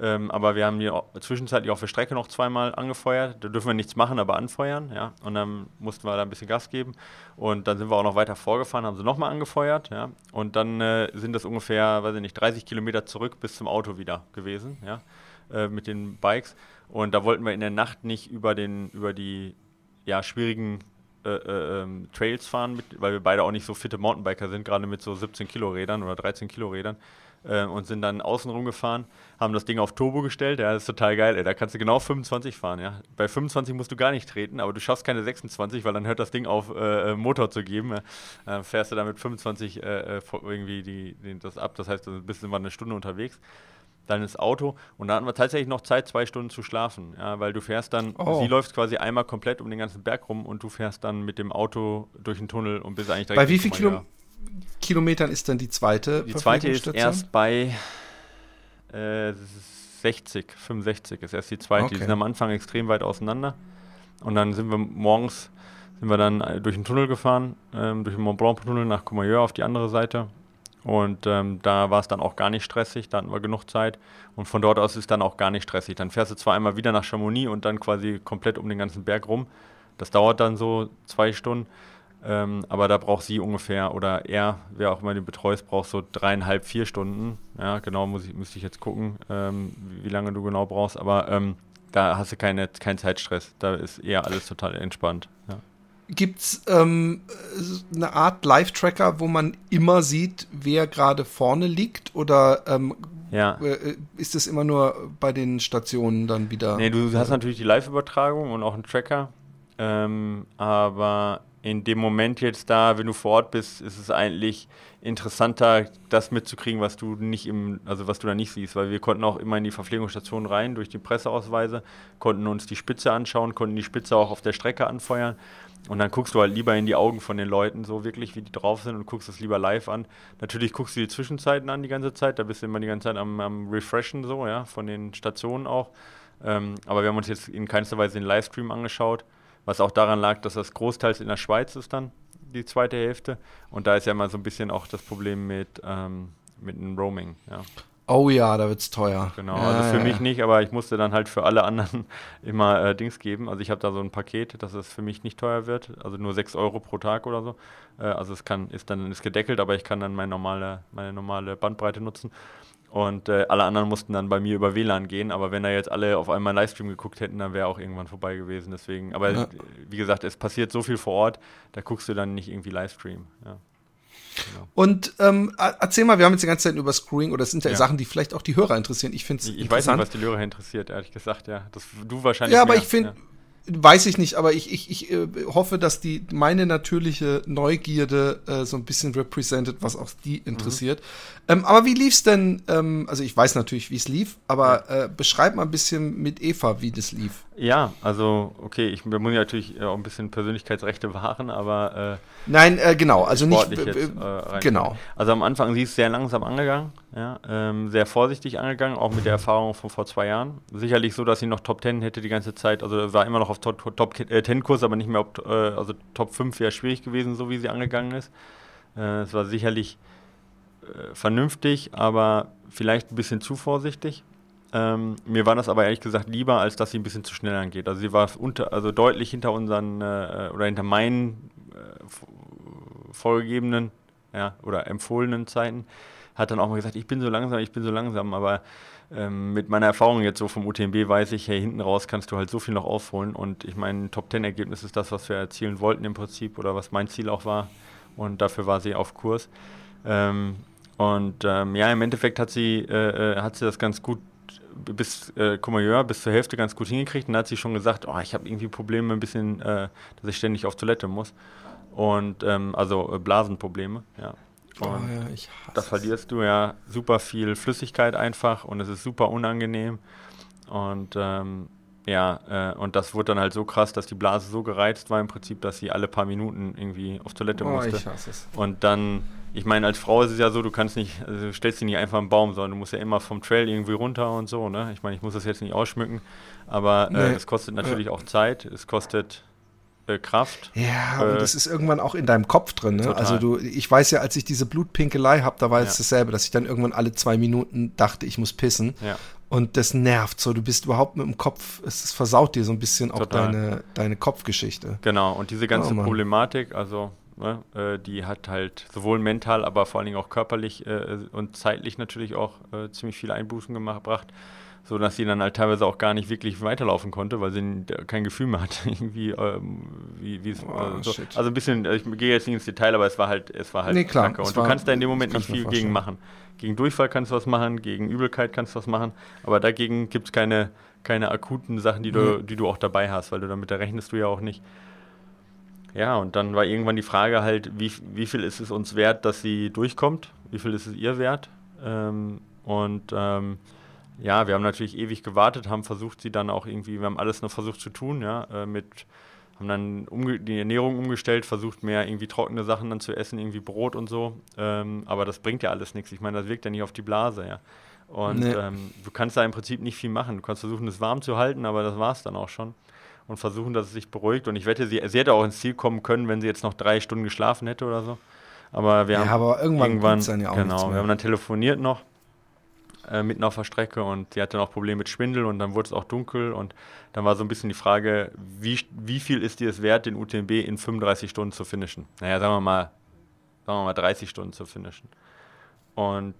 B: Ähm, aber wir haben hier zwischenzeitlich auf der Strecke noch zweimal angefeuert. Da dürfen wir nichts machen, aber anfeuern. Ja? Und dann mussten wir da ein bisschen Gas geben. Und dann sind wir auch noch weiter vorgefahren, haben sie nochmal angefeuert. Ja? Und dann äh, sind das ungefähr, weiß ich nicht, 30 Kilometer zurück bis zum Auto wieder gewesen, ja? Äh, mit den Bikes. Und da wollten wir in der Nacht nicht über, den, über die ja, schwierigen äh, äh, ähm, Trails fahren, mit, weil wir beide auch nicht so fitte Mountainbiker sind, gerade mit so 17 Kilo Rädern oder 13 Kilo Rädern. Äh, und sind dann außen rumgefahren, haben das Ding auf Turbo gestellt. Ja, das ist total geil, ey. Da kannst du genau 25 fahren, ja. Bei 25 musst du gar nicht treten, aber du schaffst keine 26, weil dann hört das Ding auf, äh, äh Motor zu geben. Ja. Fährst du damit 25 äh, irgendwie die, die, das ab. Das heißt, du bist immer eine Stunde unterwegs dann ins Auto und da hatten wir tatsächlich noch Zeit, zwei Stunden zu schlafen, ja, weil du fährst dann, oh. sie läuft quasi einmal komplett um den ganzen Berg rum und du fährst dann mit dem Auto durch den Tunnel und bist eigentlich
A: direkt. Bei wie vielen Kilo Kilometern ist dann die zweite?
B: Die zweite ist erst bei äh, 60, 65 ist erst die zweite. Okay. Die sind am Anfang extrem weit auseinander und dann sind wir morgens sind wir dann äh, durch den Tunnel gefahren, ähm, durch den Mont Blanc Tunnel nach Courmayeur auf die andere Seite und ähm, da war es dann auch gar nicht stressig, da hatten wir genug Zeit. Und von dort aus ist dann auch gar nicht stressig. Dann fährst du zwar einmal wieder nach Chamonix und dann quasi komplett um den ganzen Berg rum. Das dauert dann so zwei Stunden. Ähm, aber da braucht sie ungefähr, oder er, wer auch immer den betreust, braucht so dreieinhalb, vier Stunden. Ja, genau, muss ich, müsste ich jetzt gucken, ähm, wie, lange du genau brauchst. Aber ähm, da hast du keine, keinen Zeitstress. Da ist eher alles total entspannt. Ja.
A: Gibt es ähm, eine Art Live-Tracker, wo man immer sieht, wer gerade vorne liegt? Oder ähm, ja. Äh, ist es immer nur bei den Stationen dann wieder?
B: Nee, du hast natürlich die Live-Übertragung und auch einen Tracker. Ähm, aber in dem Moment jetzt da, wenn du vor Ort bist, ist es eigentlich interessanter, das mitzukriegen, was du nicht im, also was du da nicht siehst, weil wir konnten auch immer in die Verpflegungsstation rein durch die Presseausweise, konnten uns die Spitze anschauen, konnten die Spitze auch auf der Strecke anfeuern und dann guckst du halt lieber in die Augen von den Leuten, so wirklich, wie die drauf sind und guckst es lieber live an. Natürlich guckst du die Zwischenzeiten an die ganze Zeit, da bist du immer die ganze Zeit am, am Refreshen, so, ja, von den Stationen auch. Ähm, aber wir haben uns jetzt in keinster Weise den Livestream angeschaut, was auch daran lag, dass das großteils in der Schweiz ist dann, die zweite Hälfte. Und da ist ja mal so ein bisschen auch das Problem mit, ähm, mit dem Roaming, ja.
A: Oh ja, da wird's teuer.
B: Genau, ja, also für ja. mich nicht, aber ich musste dann halt für alle anderen immer äh, Dings geben. Also ich habe da so ein Paket, dass es für mich nicht teuer wird, also nur 6 Euro pro Tag oder so. Äh, also es kann, ist dann ist gedeckelt, aber ich kann dann meine normale, meine normale Bandbreite nutzen. Und äh, alle anderen mussten dann bei mir über WLAN gehen, aber wenn da jetzt alle auf einmal Livestream geguckt hätten, dann wäre auch irgendwann vorbei gewesen. Deswegen, aber ja. wie gesagt, es passiert so viel vor Ort, da guckst du dann nicht irgendwie Livestream. Ja.
A: Genau. Und ähm, erzähl mal, wir haben jetzt die ganze Zeit über Screwing oder es sind ja, ja, Sachen, die vielleicht auch die Hörer interessieren. Ich finde
B: Ich weiß nicht, was die Hörer interessiert, ehrlich gesagt, ja. Das, du wahrscheinlich.
A: Ja, aber mehr. ich finde, ja. Weiß ich nicht, aber ich, ich, ich äh, hoffe, dass die meine natürliche Neugierde äh, so ein bisschen represented, was auch die interessiert. Mhm. Ähm, aber wie lief's denn? Ähm, also ich weiß natürlich, wie es lief, aber äh, beschreib mal ein bisschen mit Eva, wie das lief.
B: Ja, also okay, ich muss natürlich auch ein bisschen Persönlichkeitsrechte wahren, aber
A: äh, nein, äh, genau, also nicht jetzt, äh,
B: genau. Also am Anfang sie ist sehr langsam angegangen, ja, ähm, sehr vorsichtig angegangen, auch mit der Erfahrung von vor zwei Jahren. Sicherlich so, dass sie noch Top Ten hätte die ganze Zeit, also war immer noch auf Top, Top äh, Ten Kurs, aber nicht mehr, ob, äh, also Top 5 wäre schwierig gewesen, so wie sie angegangen ist. Äh, es war sicherlich äh, vernünftig, aber vielleicht ein bisschen zu vorsichtig. Ähm, mir war das aber ehrlich gesagt lieber, als dass sie ein bisschen zu schnell angeht. Also sie war unter, also deutlich hinter unseren äh, oder hinter meinen äh, vorgegebenen ja, oder empfohlenen Zeiten. Hat dann auch mal gesagt, ich bin so langsam, ich bin so langsam, aber ähm, mit meiner Erfahrung jetzt so vom UTMB weiß ich, hey, hinten raus kannst du halt so viel noch aufholen und ich meine, Top Ten Ergebnis ist das, was wir erzielen wollten im Prinzip oder was mein Ziel auch war und dafür war sie auf Kurs. Ähm, und ähm, ja, im Endeffekt hat sie, äh, äh hat sie das ganz gut bis äh, bis zur Hälfte ganz gut hingekriegt und dann hat sie schon gesagt, oh, ich habe irgendwie Probleme ein bisschen, äh, dass ich ständig auf Toilette muss. Und ähm, also äh, Blasenprobleme, ja. Und oh, ja, ich hasse da verlierst du ja super viel Flüssigkeit einfach und es ist super unangenehm. Und ähm, ja, äh, und das wurde dann halt so krass, dass die Blase so gereizt war im Prinzip, dass sie alle paar Minuten irgendwie auf Toilette oh, musste. Ich hasse es. Und dann ich meine, als Frau ist es ja so, du kannst nicht, also du stellst dich nicht einfach im Baum, sondern du musst ja immer vom Trail irgendwie runter und so, ne? Ich meine, ich muss das jetzt nicht ausschmücken, aber äh, nee. es kostet natürlich ja. auch Zeit, es kostet äh, Kraft.
A: Ja, äh, und das ist irgendwann auch in deinem Kopf drin. Ne? Also du, ich weiß ja, als ich diese Blutpinkelei habe, da war ja. es dasselbe, dass ich dann irgendwann alle zwei Minuten dachte, ich muss pissen. Ja. Und das nervt so. Du bist überhaupt mit dem Kopf, es, es versaut dir so ein bisschen auch deine, deine Kopfgeschichte.
B: Genau, und diese ganze oh, Problematik, also ne, äh, die hat halt sowohl mental, aber vor allen Dingen auch körperlich äh, und zeitlich natürlich auch äh, ziemlich viele Einbußen gemacht, gebracht so dass sie dann halt teilweise auch gar nicht wirklich weiterlaufen konnte, weil sie kein Gefühl mehr hatte, irgendwie, ähm, wie, wie es, oh, also, so. also, ein bisschen, ich gehe jetzt nicht ins Detail, aber es war halt, es war halt
A: nee, klar,
B: Und du kannst da in dem Moment nicht viel gegen machen. Gegen Durchfall kannst du was machen, gegen Übelkeit kannst du was machen, aber dagegen gibt es keine, keine akuten Sachen, die du, mhm. die du auch dabei hast, weil du damit da rechnest du ja auch nicht. Ja, und dann war irgendwann die Frage halt, wie, wie viel ist es uns wert, dass sie durchkommt? Wie viel ist es ihr wert? Ähm, und ähm, ja, wir haben natürlich ewig gewartet, haben versucht, sie dann auch irgendwie, wir haben alles noch versucht zu tun, ja, äh, mit, haben dann die Ernährung umgestellt, versucht mehr irgendwie trockene Sachen dann zu essen, irgendwie Brot und so. Ähm, aber das bringt ja alles nichts. Ich meine, das wirkt ja nicht auf die Blase, ja. Und nee. ähm, du kannst da im Prinzip nicht viel machen. Du kannst versuchen, es warm zu halten, aber das war es dann auch schon. Und versuchen, dass es sich beruhigt. Und ich wette, sie, sie hätte auch ins Ziel kommen können, wenn sie jetzt noch drei Stunden geschlafen hätte oder so. Aber wir ja, haben
A: aber irgendwann, irgendwann
B: ja auch genau, wir haben dann telefoniert noch äh, mitten auf der Strecke und sie hatte noch Probleme mit Schwindel und dann wurde es auch dunkel und dann war so ein bisschen die Frage, wie, wie viel ist dir es wert, den UTMB in 35 Stunden zu finishen? Naja, sagen wir mal, sagen wir mal 30 Stunden zu finishen. Und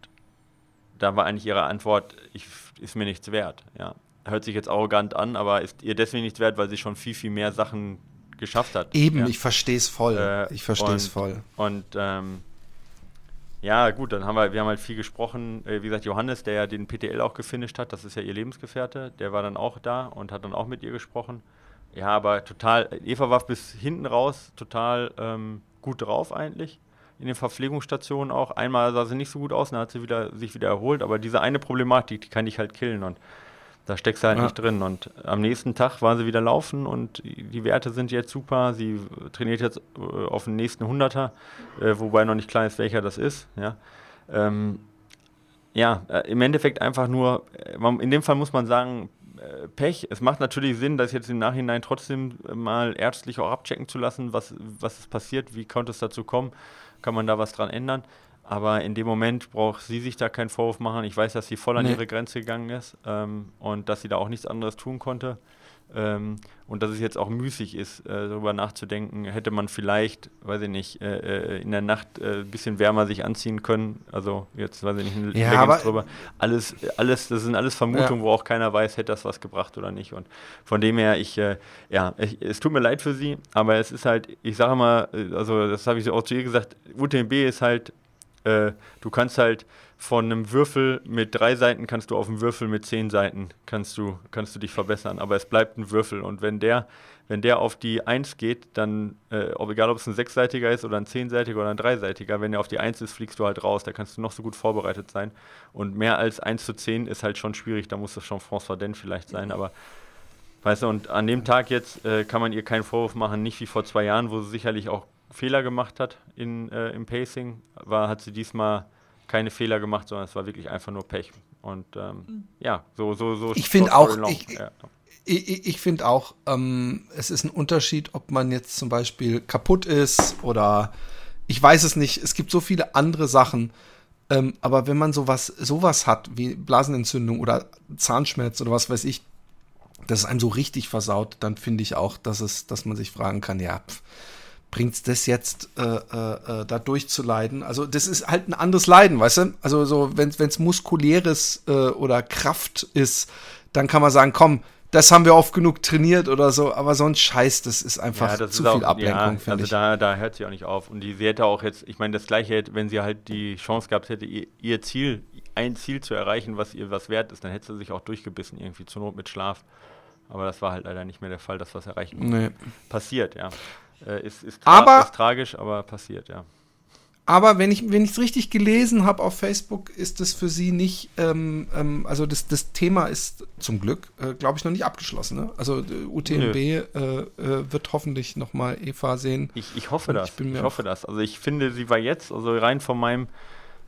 B: da war eigentlich ihre Antwort, ich, ist mir nichts wert. Ja. Hört sich jetzt arrogant an, aber ist ihr deswegen nichts wert, weil sie schon viel, viel mehr Sachen geschafft hat.
A: Eben,
B: ja.
A: ich verstehe es voll. Äh, ich verstehe es voll.
B: Und ähm, ja, gut, dann haben wir, wir haben halt viel gesprochen. Äh, wie gesagt, Johannes, der ja den PTL auch gefinisht hat, das ist ja ihr Lebensgefährte, der war dann auch da und hat dann auch mit ihr gesprochen. Ja, aber total, Eva war bis hinten raus total ähm, gut drauf eigentlich. In den Verpflegungsstationen auch. Einmal sah sie nicht so gut aus, dann hat sie wieder, sich wieder erholt, aber diese eine Problematik, die kann ich halt killen und da steckst du halt ja. nicht drin. Und am nächsten Tag waren sie wieder laufen und die Werte sind jetzt super. Sie trainiert jetzt äh, auf den nächsten 100er, äh, wobei noch nicht klar ist, welcher das ist. Ja, ähm, ja äh, im Endeffekt einfach nur, äh, in dem Fall muss man sagen, äh, Pech. Es macht natürlich Sinn, das jetzt im Nachhinein trotzdem mal ärztlich auch abchecken zu lassen, was, was ist passiert, wie konnte es dazu kommen, kann man da was dran ändern. Aber in dem Moment braucht sie sich da keinen Vorwurf machen. Ich weiß, dass sie voll an nee. ihre Grenze gegangen ist ähm, und dass sie da auch nichts anderes tun konnte. Ähm, und dass es jetzt auch müßig ist, äh, darüber nachzudenken, hätte man vielleicht, weiß ich nicht, äh, äh in der Nacht äh, ein bisschen wärmer sich anziehen können. Also jetzt weiß ich nicht,
A: ja, aber
B: drüber. Alles, alles, das sind alles Vermutungen, ja. wo auch keiner weiß, hätte das was gebracht oder nicht. Und von dem her, ich, äh, ja, ich, es tut mir leid für sie, aber es ist halt, ich sage mal, äh, also das habe ich auch zu ihr gesagt, UTMB ist halt äh, du kannst halt von einem Würfel mit drei Seiten kannst du auf einen Würfel mit zehn Seiten kannst du, kannst du dich verbessern, aber es bleibt ein Würfel. Und wenn der, wenn der auf die Eins geht, dann, äh, ob, egal ob es ein sechsseitiger ist oder ein zehnseitiger oder ein dreiseitiger, wenn der auf die Eins ist, fliegst du halt raus, da kannst du noch so gut vorbereitet sein. Und mehr als 1 zu 10 ist halt schon schwierig, da muss das schon François Dent vielleicht sein, aber weißt du, und an dem Tag jetzt äh, kann man ihr keinen Vorwurf machen, nicht wie vor zwei Jahren, wo sie sicherlich auch Fehler gemacht hat in, äh, im Pacing, war, hat sie diesmal keine Fehler gemacht, sondern es war wirklich einfach nur Pech. Und ähm, mhm. ja, so, so, so.
A: Ich finde auch, ich, ja. ich, ich finde auch, ähm, es ist ein Unterschied, ob man jetzt zum Beispiel kaputt ist oder ich weiß es nicht. Es gibt so viele andere Sachen. Ähm, aber wenn man sowas, sowas hat, wie Blasenentzündung oder Zahnschmerz oder was weiß ich, das ist einem so richtig versaut, dann finde ich auch, dass es, dass man sich fragen kann, ja, pff, bringt's das jetzt äh, äh, äh, da durchzuleiden? Also das ist halt ein anderes Leiden, weißt du? Also so wenn es muskuläres äh, oder Kraft ist, dann kann man sagen, komm, das haben wir oft genug trainiert oder so, aber so ein Scheiß, das ist einfach ja, das zu ist viel auch, Ablenkung,
B: ja, also ich. Da, da hört sie auch nicht auf. Und die, sie hätte auch jetzt, ich meine, das gleiche, wenn sie halt die Chance gehabt hätte, ihr, ihr, Ziel, ein Ziel zu erreichen, was ihr was wert ist, dann hätte sie sich auch durchgebissen, irgendwie zur Not mit Schlaf. Aber das war halt leider nicht mehr der Fall, dass was erreichen nee. passiert, ja. Äh, ist, ist, tra
A: aber,
B: ist tragisch, aber passiert, ja.
A: Aber wenn ich es richtig gelesen habe auf Facebook, ist es für sie nicht, ähm, ähm, also das, das Thema ist zum Glück, äh, glaube ich, noch nicht abgeschlossen. Ne? Also äh, UTMB äh, äh, wird hoffentlich noch mal Eva sehen.
B: Ich, ich hoffe das. Ich, ich hoffe das. Also ich finde, sie war jetzt, also rein von meinem,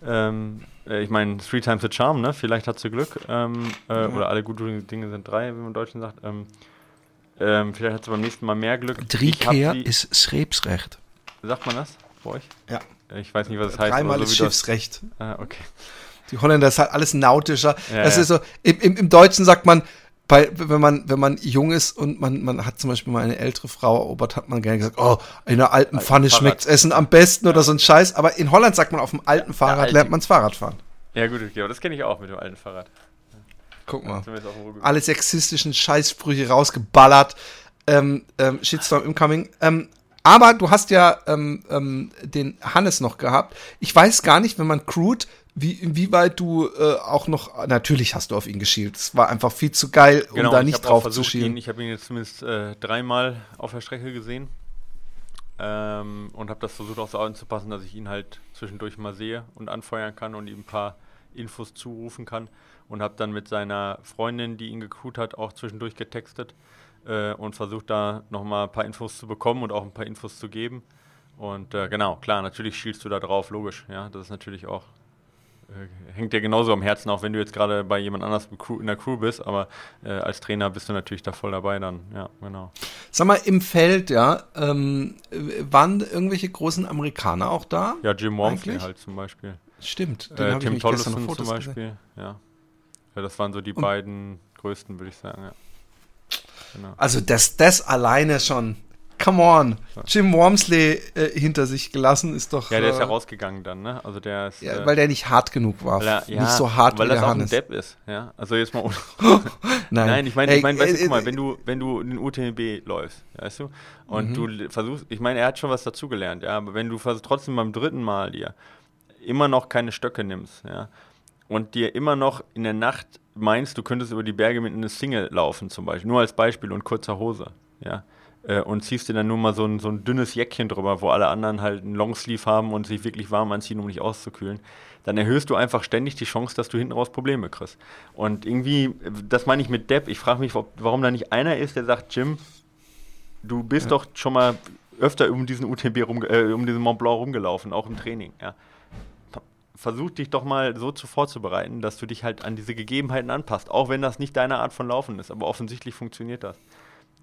B: ähm, äh, ich meine, Three Times the Charm, ne? Vielleicht hat sie Glück. Ähm, ja. Oder alle guten Dinge sind drei, wie man im Deutschen sagt. Ähm, vielleicht hat sie beim nächsten Mal mehr Glück.
A: Driekehr ist Schrebsrecht.
B: Sagt man das bei euch?
A: Ja.
B: Ich weiß nicht, was es heißt.
A: Dreimal so ist Schiffsrecht.
B: Das, ah, okay.
A: Die Holländer, das ist halt alles nautischer. Ja, das ja. ist so, im, im, im Deutschen sagt man, bei, wenn man, wenn man jung ist und man, man hat zum Beispiel mal eine ältere Frau erobert, hat man gerne gesagt, oh, in einer alten Pfanne schmeckt's Essen am besten ja. oder so ein Scheiß. Aber in Holland sagt man, auf dem alten Fahrrad alte. lernt man's Fahrrad fahren.
B: Ja, gut, okay, aber das kenne ich auch mit dem alten Fahrrad.
A: Guck mal. Alle sexistischen Scheißsprüche rausgeballert. Ähm, ähm, Shitstorm incoming. Ähm, aber du hast ja ähm, ähm, den Hannes noch gehabt. Ich weiß gar nicht, wenn man crude, wie, inwieweit du äh, auch noch, natürlich hast du auf ihn geschielt. Es war einfach viel zu geil, um genau, da nicht drauf zu schielen.
B: ich habe ihn jetzt zumindest äh, dreimal auf der Strecke gesehen ähm, und habe das versucht auch so anzupassen, dass ich ihn halt zwischendurch mal sehe und anfeuern kann und ihm ein paar Infos zurufen kann und habe dann mit seiner Freundin, die ihn gecrewt hat, auch zwischendurch getextet äh, und versucht da nochmal ein paar Infos zu bekommen und auch ein paar Infos zu geben. Und äh, genau, klar, natürlich schielst du da drauf, logisch. Ja, das ist natürlich auch, äh, hängt dir genauso am Herzen, auch wenn du jetzt gerade bei jemand anders in der Crew bist, aber äh, als Trainer bist du natürlich da voll dabei dann, ja, genau.
A: Sag mal, im Feld, ja, ähm, waren irgendwelche großen Amerikaner auch da?
B: Ja, Jim Wormsley halt zum Beispiel.
A: Stimmt,
B: den äh, Tim Tollison zum Beispiel, ja. Ja. Das waren so die Und beiden größten, würde ich sagen, ja.
A: Genau. Also das, das alleine schon. Come on. Jim Wormsley äh, hinter sich gelassen ist doch.
B: Ja, der ist ja äh, rausgegangen dann, ne? Also der ist.
A: Ja, äh, weil der nicht hart genug war.
B: Er, ja, nicht so hart weil wie das der auch Hannes. ein Depp ist, ja. Also jetzt mal. Nein. Nein, ich meine, ich mein, weißt du, guck mal, wenn du, wenn du den UTMB läufst, weißt du, und mhm. du versuchst, ich meine, er hat schon was dazugelernt, ja, aber wenn du trotzdem beim dritten Mal dir immer noch keine Stöcke nimmst, ja, und dir immer noch in der Nacht meinst, du könntest über die Berge mit einer Single laufen zum Beispiel, nur als Beispiel und kurzer Hose, ja, äh, und ziehst dir dann nur mal so ein, so ein dünnes Jäckchen drüber, wo alle anderen halt einen Longsleeve haben und sich wirklich warm anziehen, um nicht auszukühlen, dann erhöhst du einfach ständig die Chance, dass du hinten raus Probleme kriegst. Und irgendwie, das meine ich mit Depp, ich frage mich, warum da nicht einer ist, der sagt, Jim, du bist ja. doch schon mal öfter um diesen UTMB rum, äh, um diesen Mont Blanc rumgelaufen, auch im Training, ja versuch dich doch mal so zu vorzubereiten, dass du dich halt an diese Gegebenheiten anpasst, auch wenn das nicht deine Art von Laufen ist, aber offensichtlich funktioniert das.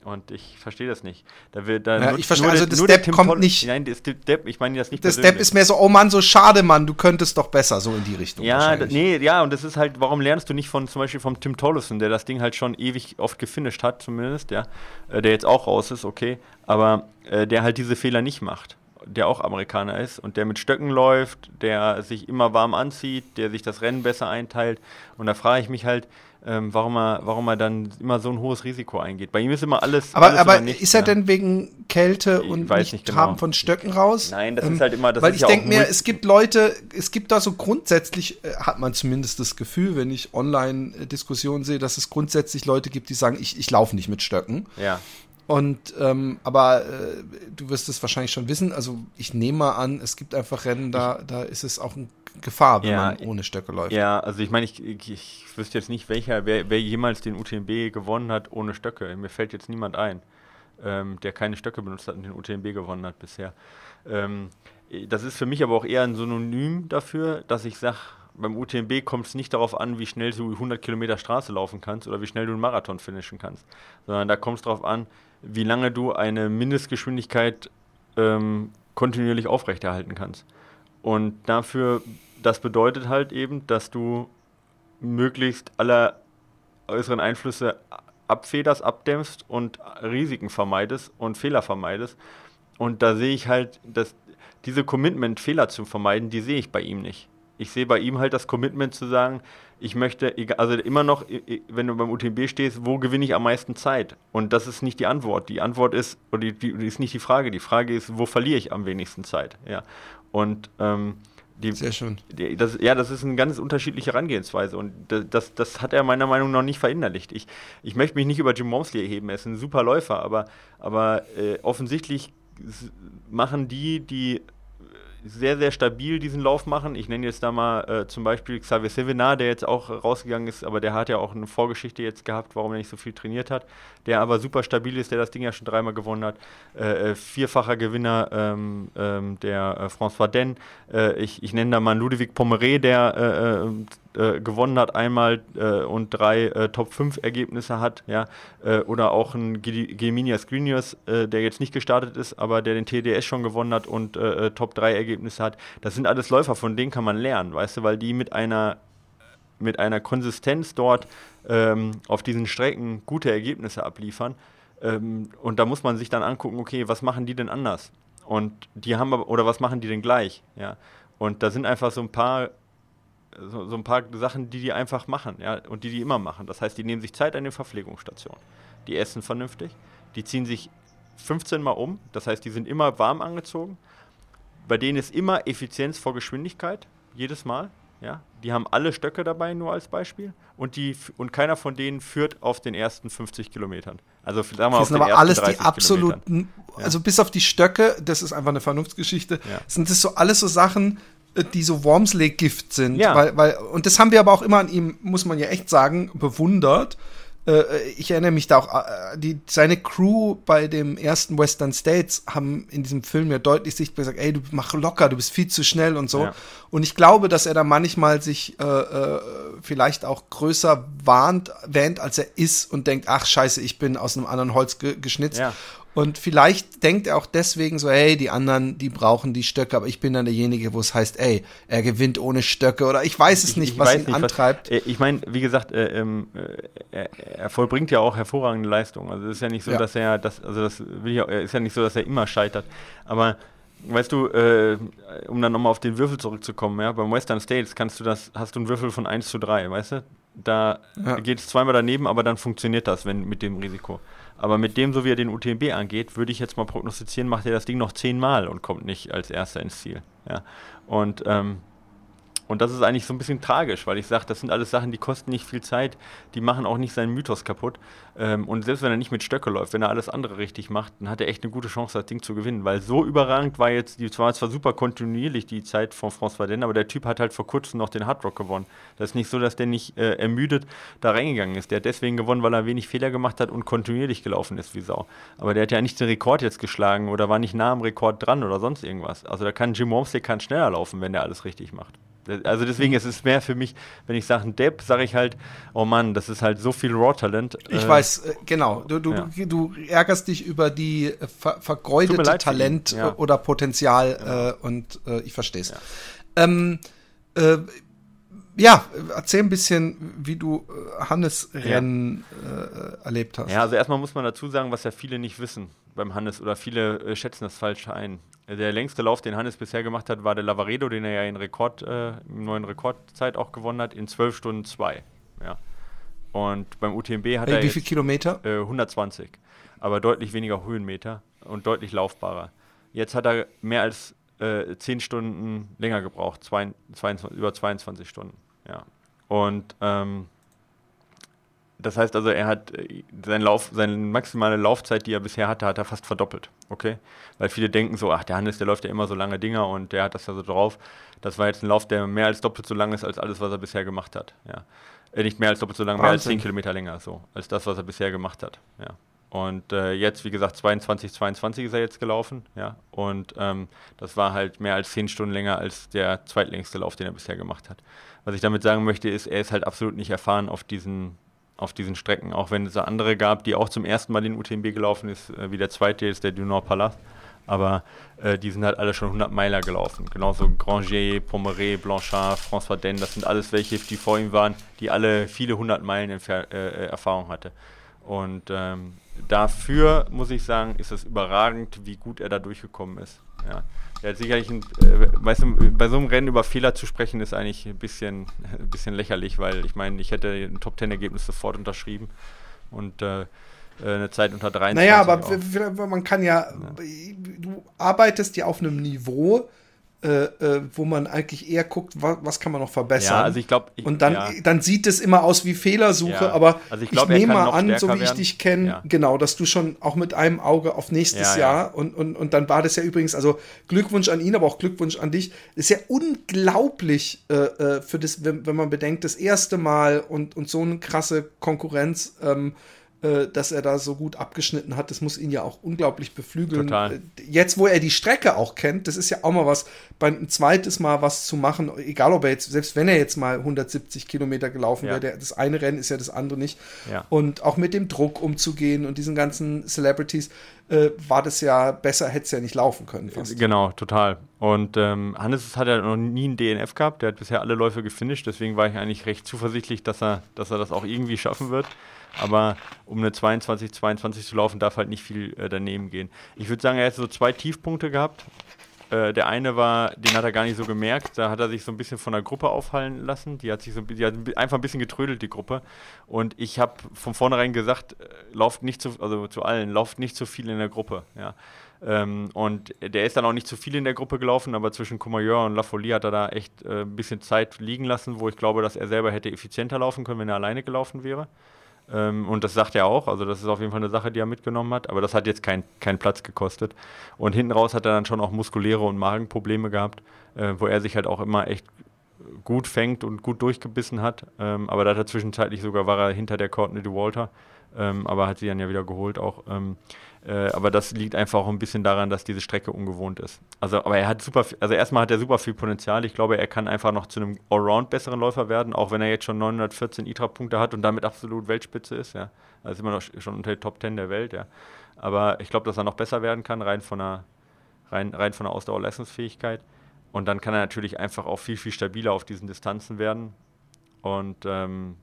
B: Und ich verstehe das nicht. Da wird da
A: ja, ich verstehe, also das Step kommt nicht.
B: Nein, das Step, ich meine das nicht
A: Das Step ist mehr so, oh Mann, so schade, Mann, du könntest doch besser, so in die Richtung.
B: Ja, nee, ja, und das ist halt, warum lernst du nicht von zum Beispiel vom Tim Tollison, der das Ding halt schon ewig oft gefinisht hat, zumindest, ja, äh, der jetzt auch raus ist, okay, aber äh, der halt diese Fehler nicht macht der auch Amerikaner ist und der mit Stöcken läuft, der sich immer warm anzieht, der sich das Rennen besser einteilt. Und da frage ich mich halt, ähm, warum, er, warum er dann immer so ein hohes Risiko eingeht. Bei ihm ist immer alles.
A: Aber,
B: alles
A: aber nichts, ist er denn wegen Kälte und nicht, nicht genau. von Stöcken raus?
B: Nein, das ähm, ist halt immer. Das
A: weil ich ja denke mir, es gibt Leute, es gibt da so grundsätzlich, äh, hat man zumindest das Gefühl, wenn ich Online-Diskussionen sehe, dass es grundsätzlich Leute gibt, die sagen, ich, ich laufe nicht mit Stöcken.
B: Ja.
A: Und ähm, aber äh, du wirst es wahrscheinlich schon wissen. Also ich nehme mal an, es gibt einfach Rennen, da, da ist es auch eine Gefahr, wenn ja, man ohne Stöcke läuft.
B: Ja, also ich meine, ich, ich, ich, wüsste jetzt nicht, welcher, wer, wer jemals den UTMB gewonnen hat ohne Stöcke. Mir fällt jetzt niemand ein, ähm, der keine Stöcke benutzt hat und den UTMB gewonnen hat bisher. Ähm, das ist für mich aber auch eher ein Synonym dafür, dass ich sage, beim UTMB kommt es nicht darauf an, wie schnell du 100 Kilometer Straße laufen kannst oder wie schnell du einen Marathon finishen kannst, sondern da kommt es darauf an, wie lange du eine Mindestgeschwindigkeit ähm, kontinuierlich aufrechterhalten kannst. Und dafür, das bedeutet halt eben, dass du möglichst alle äußeren Einflüsse abfederst, abdämpfst und Risiken vermeidest und Fehler vermeidest. Und da sehe ich halt, dass diese Commitment, Fehler zu vermeiden, die sehe ich bei ihm nicht. Ich sehe bei ihm halt das Commitment zu sagen, ich möchte, also immer noch, wenn du beim UTMB stehst, wo gewinne ich am meisten Zeit? Und das ist nicht die Antwort. Die Antwort ist, oder die, die ist nicht die Frage. Die Frage ist, wo verliere ich am wenigsten Zeit? Ja. Und ähm, die,
A: Sehr schön.
B: Die, das, ja, das ist eine ganz unterschiedliche Herangehensweise und das, das hat er meiner Meinung nach nicht verinnerlicht. Ich, ich möchte mich nicht über Jim Momsley erheben, er ist ein super Läufer, aber, aber äh, offensichtlich machen die, die sehr, sehr stabil diesen Lauf machen. Ich nenne jetzt da mal äh, zum Beispiel Xavier Sevenar, der jetzt auch rausgegangen ist, aber der hat ja auch eine Vorgeschichte jetzt gehabt, warum er nicht so viel trainiert hat. Der aber super stabil ist, der das Ding ja schon dreimal gewonnen hat. Äh, äh vierfacher Gewinner ähm, ähm, der äh, François Den. Äh, ich, ich nenne da mal Ludovic Pomeré, der äh, gewonnen hat einmal äh, und drei äh, Top 5 Ergebnisse hat, ja, äh, oder auch ein Geminias Grinius, äh, der jetzt nicht gestartet ist, aber der den TDS schon gewonnen hat und äh, Top 3 Ergebnisse hat. Das sind alles Läufer, von denen kann man lernen, weißt du, weil die mit einer mit einer Konsistenz dort ähm, auf diesen Strecken gute Ergebnisse abliefern. Ähm, und da muss man sich dann angucken, okay, was machen die denn anders? Und die haben oder was machen die denn gleich? Ja. Und da sind einfach so ein paar so, so, ein paar Sachen, die die einfach machen, ja, und die die immer machen. Das heißt, die nehmen sich Zeit an den Verpflegungsstationen. Die essen vernünftig, die ziehen sich 15 Mal um, das heißt, die sind immer warm angezogen. Bei denen ist immer Effizienz vor Geschwindigkeit, jedes Mal. Ja, die haben alle Stöcke dabei, nur als Beispiel. Und, die, und keiner von denen führt auf den ersten 50 Kilometern. Also sagen wir
A: das sind aber alles die absoluten, ja. also bis auf die Stöcke, das ist einfach eine Vernunftsgeschichte, ja. sind das so alles so Sachen, die so Wormsley-Gift sind. Ja. Weil, weil, und das haben wir aber auch immer an ihm, muss man ja echt sagen, bewundert. Äh, ich erinnere mich da auch, äh, die, seine Crew bei dem ersten Western States haben in diesem Film ja deutlich sichtbar gesagt, ey, du mach locker, du bist viel zu schnell und so. Ja. Und ich glaube, dass er da manchmal sich äh, äh, vielleicht auch größer warnt, wähnt, als er ist und denkt, ach scheiße, ich bin aus einem anderen Holz ge geschnitzt. Ja. Und vielleicht denkt er auch deswegen so, hey, die anderen, die brauchen die Stöcke, aber ich bin dann derjenige, wo es heißt, ey, er gewinnt ohne Stöcke oder ich weiß es nicht, ich, ich was ihn nicht, antreibt.
B: Was, äh, ich meine, wie gesagt, äh, ähm, äh, er, er, vollbringt ja auch hervorragende Leistungen. Also es ist ja nicht so, ja. dass er, das, also das will ich auch, ist ja nicht so, dass er immer scheitert. Aber weißt du, äh, um dann nochmal auf den Würfel zurückzukommen, ja, beim Western States kannst du das, hast du einen Würfel von 1 zu 3, weißt du? Da ja. geht es zweimal daneben, aber dann funktioniert das, wenn mit dem Risiko. Aber mit dem, so wie er den UTMB angeht, würde ich jetzt mal prognostizieren, macht er das Ding noch zehnmal und kommt nicht als erster ins Ziel. Ja. Und ähm, und das ist eigentlich so ein bisschen tragisch, weil ich sage, das sind alles Sachen, die kosten nicht viel Zeit, die machen auch nicht seinen Mythos kaputt. Ähm, und selbst wenn er nicht mit Stöcke läuft, wenn er alles andere richtig macht, dann hat er echt eine gute Chance, das Ding zu gewinnen. Weil so überragend war jetzt, die war zwar super kontinuierlich die Zeit von François Denne, aber der Typ hat halt vor kurzem noch den Hardrock gewonnen. Das ist nicht so, dass der nicht äh, ermüdet da reingegangen ist. Der hat deswegen gewonnen, weil er wenig Fehler gemacht hat und kontinuierlich gelaufen ist wie Sau. Aber der hat ja nicht den Rekord jetzt geschlagen oder war nicht nah am Rekord dran oder sonst irgendwas. Also da kann Jim Wormsley kann schneller laufen, wenn der alles richtig macht. Also deswegen ist es mehr für mich, wenn ich sage Depp, sage ich halt, oh Mann, das ist halt so viel Raw-Talent.
A: Ich äh, weiß, äh, genau. Du, du, ja. du, ärgerst dich über die äh, ver vergeudete Talent ja. oder Potenzial genau. äh, und äh, ich verstehe es. Ja. Ähm, äh, ja, erzähl ein bisschen, wie du Hannes Rennen erlebt hast.
B: Ja, also erstmal muss man dazu sagen, was ja viele nicht wissen beim Hannes oder viele schätzen das falsch ein. Der längste Lauf, den Hannes bisher gemacht hat, war der Lavaredo, den er ja in Rekord, äh, in neuen Rekordzeit auch gewonnen hat, in 12 Stunden 2. Ja. Und beim UTMB hat
A: hey,
B: er.
A: Wie viele Kilometer?
B: Äh, 120. Aber deutlich weniger Höhenmeter und deutlich laufbarer. Jetzt hat er mehr als äh, 10 Stunden länger gebraucht, zwei, 22, über 22 Stunden. Ja. Und ähm, das heißt also, er hat äh, seinen Lauf, seine maximale Laufzeit, die er bisher hatte, hat er fast verdoppelt. Okay? Weil viele denken so, ach, der Hannes, der läuft ja immer so lange Dinger und der hat das ja so drauf. Das war jetzt ein Lauf, der mehr als doppelt so lang ist als alles, was er bisher gemacht hat. Ja. Äh, nicht mehr als doppelt so lang, Wahnsinn. mehr als 10 Kilometer länger, so, als das, was er bisher gemacht hat. Ja. Und äh, jetzt, wie gesagt, 22, 22 ist er jetzt gelaufen, ja. Und ähm, das war halt mehr als 10 Stunden länger als der zweitlängste Lauf, den er bisher gemacht hat. Was ich damit sagen möchte, ist, er ist halt absolut nicht erfahren auf diesen auf diesen Strecken, auch wenn es andere gab, die auch zum ersten Mal den UTMB gelaufen ist, äh, wie der zweite ist, der Dunor Palace. Aber äh, die sind halt alle schon 100 Meiler gelaufen. Genauso Granger, Pommeret, Blanchard, François Den, das sind alles welche, die vor ihm waren, die alle viele hundert Meilen Entfer äh, Erfahrung hatte. Und ähm, dafür muss ich sagen, ist es überragend, wie gut er da durchgekommen ist. Ja. Ja, sicherlich, ein, äh, weißt du, bei so einem Rennen über Fehler zu sprechen, ist eigentlich ein bisschen, ein bisschen lächerlich, weil ich meine, ich hätte ein Top-10-Ergebnis sofort unterschrieben und äh, äh eine Zeit unter 23.
A: Naja, aber man kann ja, ja, du arbeitest ja auf einem Niveau, äh, äh, wo man eigentlich eher guckt, was, was, kann man noch verbessern. Ja,
B: also ich glaube,
A: und dann,
B: ja.
A: dann sieht es immer aus wie Fehlersuche, ja. aber
B: also ich, glaub,
A: ich nehme mal an, so wie ich werden. dich kenne, ja. genau, dass du schon auch mit einem Auge auf nächstes Jahr und, und, und dann war das ja übrigens, also Glückwunsch an ihn, aber auch Glückwunsch an dich. ist ja unglaublich äh, äh, für das, wenn, wenn, man bedenkt, das erste Mal und, und so eine krasse Konkurrenz. Ähm, äh, dass er da so gut abgeschnitten hat. Das muss ihn ja auch unglaublich beflügeln. Total. Äh, jetzt, wo er die Strecke auch kennt, das ist ja auch mal was, beim zweites Mal was zu machen, egal ob er jetzt, selbst wenn er jetzt mal 170 Kilometer gelaufen ja. wäre, das eine Rennen ist ja das andere nicht. Ja. Und auch mit dem Druck umzugehen und diesen ganzen Celebrities, äh, war das ja besser, hätte es ja nicht laufen können.
B: Fast. Genau, total. Und ähm, Hannes hat ja noch nie einen DNF gehabt, der hat bisher alle Läufe gefinisht, deswegen war ich eigentlich recht zuversichtlich, dass er, dass er das auch irgendwie schaffen wird aber um eine 22, 22 zu laufen, darf halt nicht viel äh, daneben gehen. Ich würde sagen, er hat so zwei Tiefpunkte gehabt. Äh, der eine war, den hat er gar nicht so gemerkt, da hat er sich so ein bisschen von der Gruppe auffallen lassen. Die hat sich so die hat einfach ein bisschen getrödelt, die Gruppe. Und ich habe von vornherein gesagt, äh, lauft nicht zu, also zu allen, lauft nicht zu viel in der Gruppe. Ja. Ähm, und der ist dann auch nicht zu viel in der Gruppe gelaufen, aber zwischen Comayeur und Lafolie hat er da echt äh, ein bisschen Zeit liegen lassen, wo ich glaube, dass er selber hätte effizienter laufen können, wenn er alleine gelaufen wäre. Ähm, und das sagt er auch. Also, das ist auf jeden Fall eine Sache, die er mitgenommen hat. Aber das hat jetzt keinen kein Platz gekostet. Und hinten raus hat er dann schon auch muskuläre und Magenprobleme gehabt, äh, wo er sich halt auch immer echt gut fängt und gut durchgebissen hat. Ähm, aber da hat er zwischenzeitlich sogar war er hinter der Courtney de Walter. Ähm, aber hat sie dann ja wieder geholt auch. Ähm, äh, aber das liegt einfach auch ein bisschen daran, dass diese Strecke ungewohnt ist. Also, aber er hat super, viel, also erstmal hat er super viel Potenzial. Ich glaube, er kann einfach noch zu einem Allround besseren Läufer werden, auch wenn er jetzt schon 914 ITRA-Punkte hat und damit absolut Weltspitze ist. Ja, also immer noch schon unter den Top 10 der Welt. Ja, aber ich glaube, dass er noch besser werden kann, rein von der, rein, rein von der Ausdauerleistungsfähigkeit. Und dann kann er natürlich einfach auch viel, viel stabiler auf diesen Distanzen werden. Und ähm,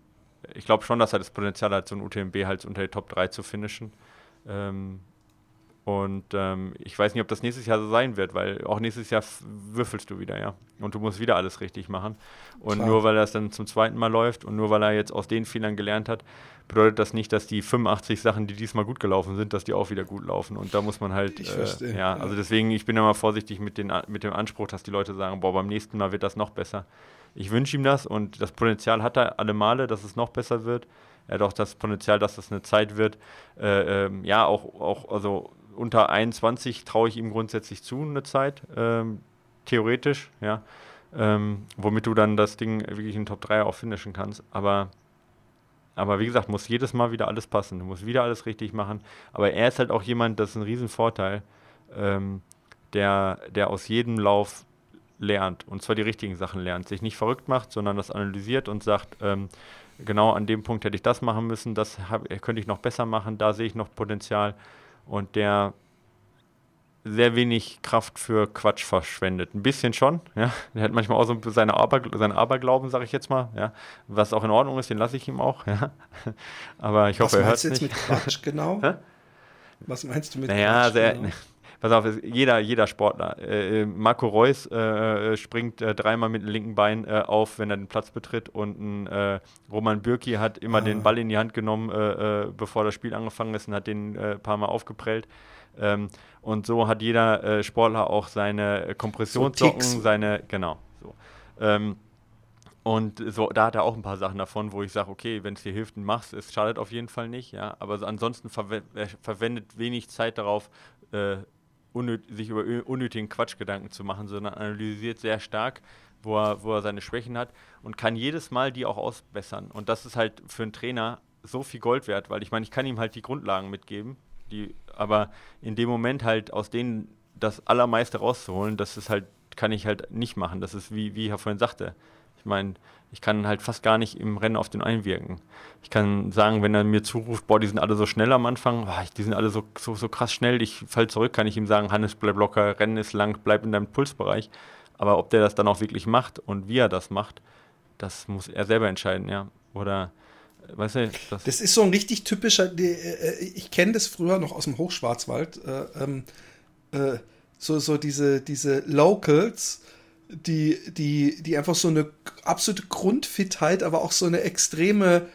B: ich glaube schon, dass er das Potenzial hat, so ein UTMB halt unter die Top 3 zu finishen. Ähm, und ähm, ich weiß nicht, ob das nächstes Jahr so sein wird, weil auch nächstes Jahr würfelst du wieder, ja. Und du musst wieder alles richtig machen. Und Klar. nur weil das dann zum zweiten Mal läuft und nur weil er jetzt aus den Fehlern gelernt hat, bedeutet das nicht, dass die 85 Sachen, die diesmal gut gelaufen sind, dass die auch wieder gut laufen. Und da muss man halt, ich äh, ja, also deswegen, ich bin immer vorsichtig mit, den, mit dem Anspruch, dass die Leute sagen, boah, beim nächsten Mal wird das noch besser. Ich wünsche ihm das und das Potenzial hat er alle Male, dass es noch besser wird. Er hat auch das Potenzial, dass das eine Zeit wird, äh, ähm, ja, auch, auch, also unter 21 traue ich ihm grundsätzlich zu, eine Zeit, ähm, theoretisch, ja, ähm, womit du dann das Ding wirklich in Top 3 auch finishen kannst. Aber, aber wie gesagt, muss jedes Mal wieder alles passen, du musst wieder alles richtig machen. Aber er ist halt auch jemand, das ist ein Riesenvorteil, ähm, der, der aus jedem Lauf lernt und zwar die richtigen Sachen lernt, sich nicht verrückt macht, sondern das analysiert und sagt, ähm, genau an dem Punkt hätte ich das machen müssen, das hab, könnte ich noch besser machen, da sehe ich noch Potenzial und der sehr wenig Kraft für Quatsch verschwendet. Ein bisschen schon, ja. Der hat manchmal auch so seine, Aber, seine Aberglauben, sage ich jetzt mal, ja. Was auch in Ordnung ist, den lasse ich ihm auch, ja. Aber ich hoffe, er hört es nicht.
A: Was meinst du jetzt mit Quatsch genau? Was meinst du mit
B: naja, Quatsch? Naja, genau? Pass auf, jeder, jeder Sportler. Äh, äh, Marco Reus äh, springt äh, dreimal mit dem linken Bein äh, auf, wenn er den Platz betritt und ein äh, Roman Bürki hat immer ah. den Ball in die Hand genommen, bevor das Spiel angefangen ist und hat den ein paar Mal aufgeprellt. Ähm, und so hat jeder Sportler auch seine Kompressionssocken, so seine, genau, so. Ähm, und so, da hat er auch ein paar Sachen davon, wo ich sage, okay, wenn es dir hilft, machst es schadet auf jeden Fall nicht, ja. Aber ansonsten verwe verwendet wenig Zeit darauf, äh, sich über unnötigen Quatschgedanken zu machen, sondern analysiert sehr stark, wo er, wo er seine Schwächen hat und kann jedes Mal die auch ausbessern. Und das ist halt für einen Trainer so viel Gold wert, weil ich meine, ich kann ihm halt die Grundlagen mitgeben, die, aber in dem Moment halt aus denen das Allermeiste rauszuholen, das ist halt, kann ich halt nicht machen. Das ist wie, wie Herr vorhin sagte. Ich meine, ich kann halt fast gar nicht im Rennen auf den einwirken. Ich kann sagen, wenn er mir zuruft, boah, die sind alle so schnell am Anfang, boah, die sind alle so, so, so krass schnell, ich fall zurück, kann ich ihm sagen, Hannes, bleib locker, Rennen ist lang, bleib in deinem Pulsbereich. Aber ob der das dann auch wirklich macht und wie er das macht, das muss er selber entscheiden, ja. Oder weißt du,
A: das, das ist so ein richtig typischer, äh, ich kenne das früher noch aus dem Hochschwarzwald, äh, ähm, äh, so, so diese, diese Locals, die, die, die einfach so eine absolute Grundfitheit, aber auch so eine extreme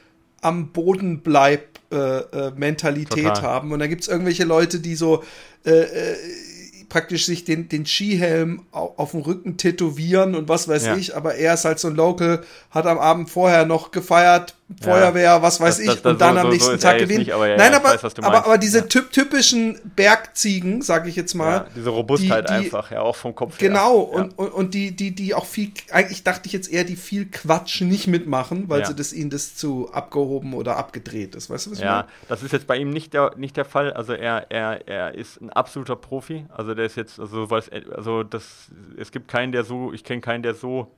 A: am Boden bleib äh, äh, Mentalität Total. haben. Und da gibt es irgendwelche Leute, die so äh, äh, praktisch sich den, den Skihelm auf, auf dem Rücken tätowieren und was weiß ja. ich, aber er ist halt so ein Local, hat am Abend vorher noch gefeiert, Feuerwehr, was weiß das, ich, das, und dann so, am nächsten so Tag gewinnen. Nicht, aber ja, Nein, aber, weiß, aber, aber diese typ, typischen Bergziegen, sage ich jetzt mal. Ja,
B: diese Robustheit die, die, einfach, ja, auch vom Kopf
A: Genau, her. und, und, und die, die, die auch viel, eigentlich dachte ich jetzt eher, die viel Quatsch nicht mitmachen, weil sie das ihnen das zu abgehoben oder abgedreht ist. Weißt du, was
B: ich Ja, meine? das ist jetzt bei ihm nicht der, nicht der Fall. Also er, er, er ist ein absoluter Profi. Also der ist jetzt, also, also das, es gibt keinen, der so, ich kenne keinen, der so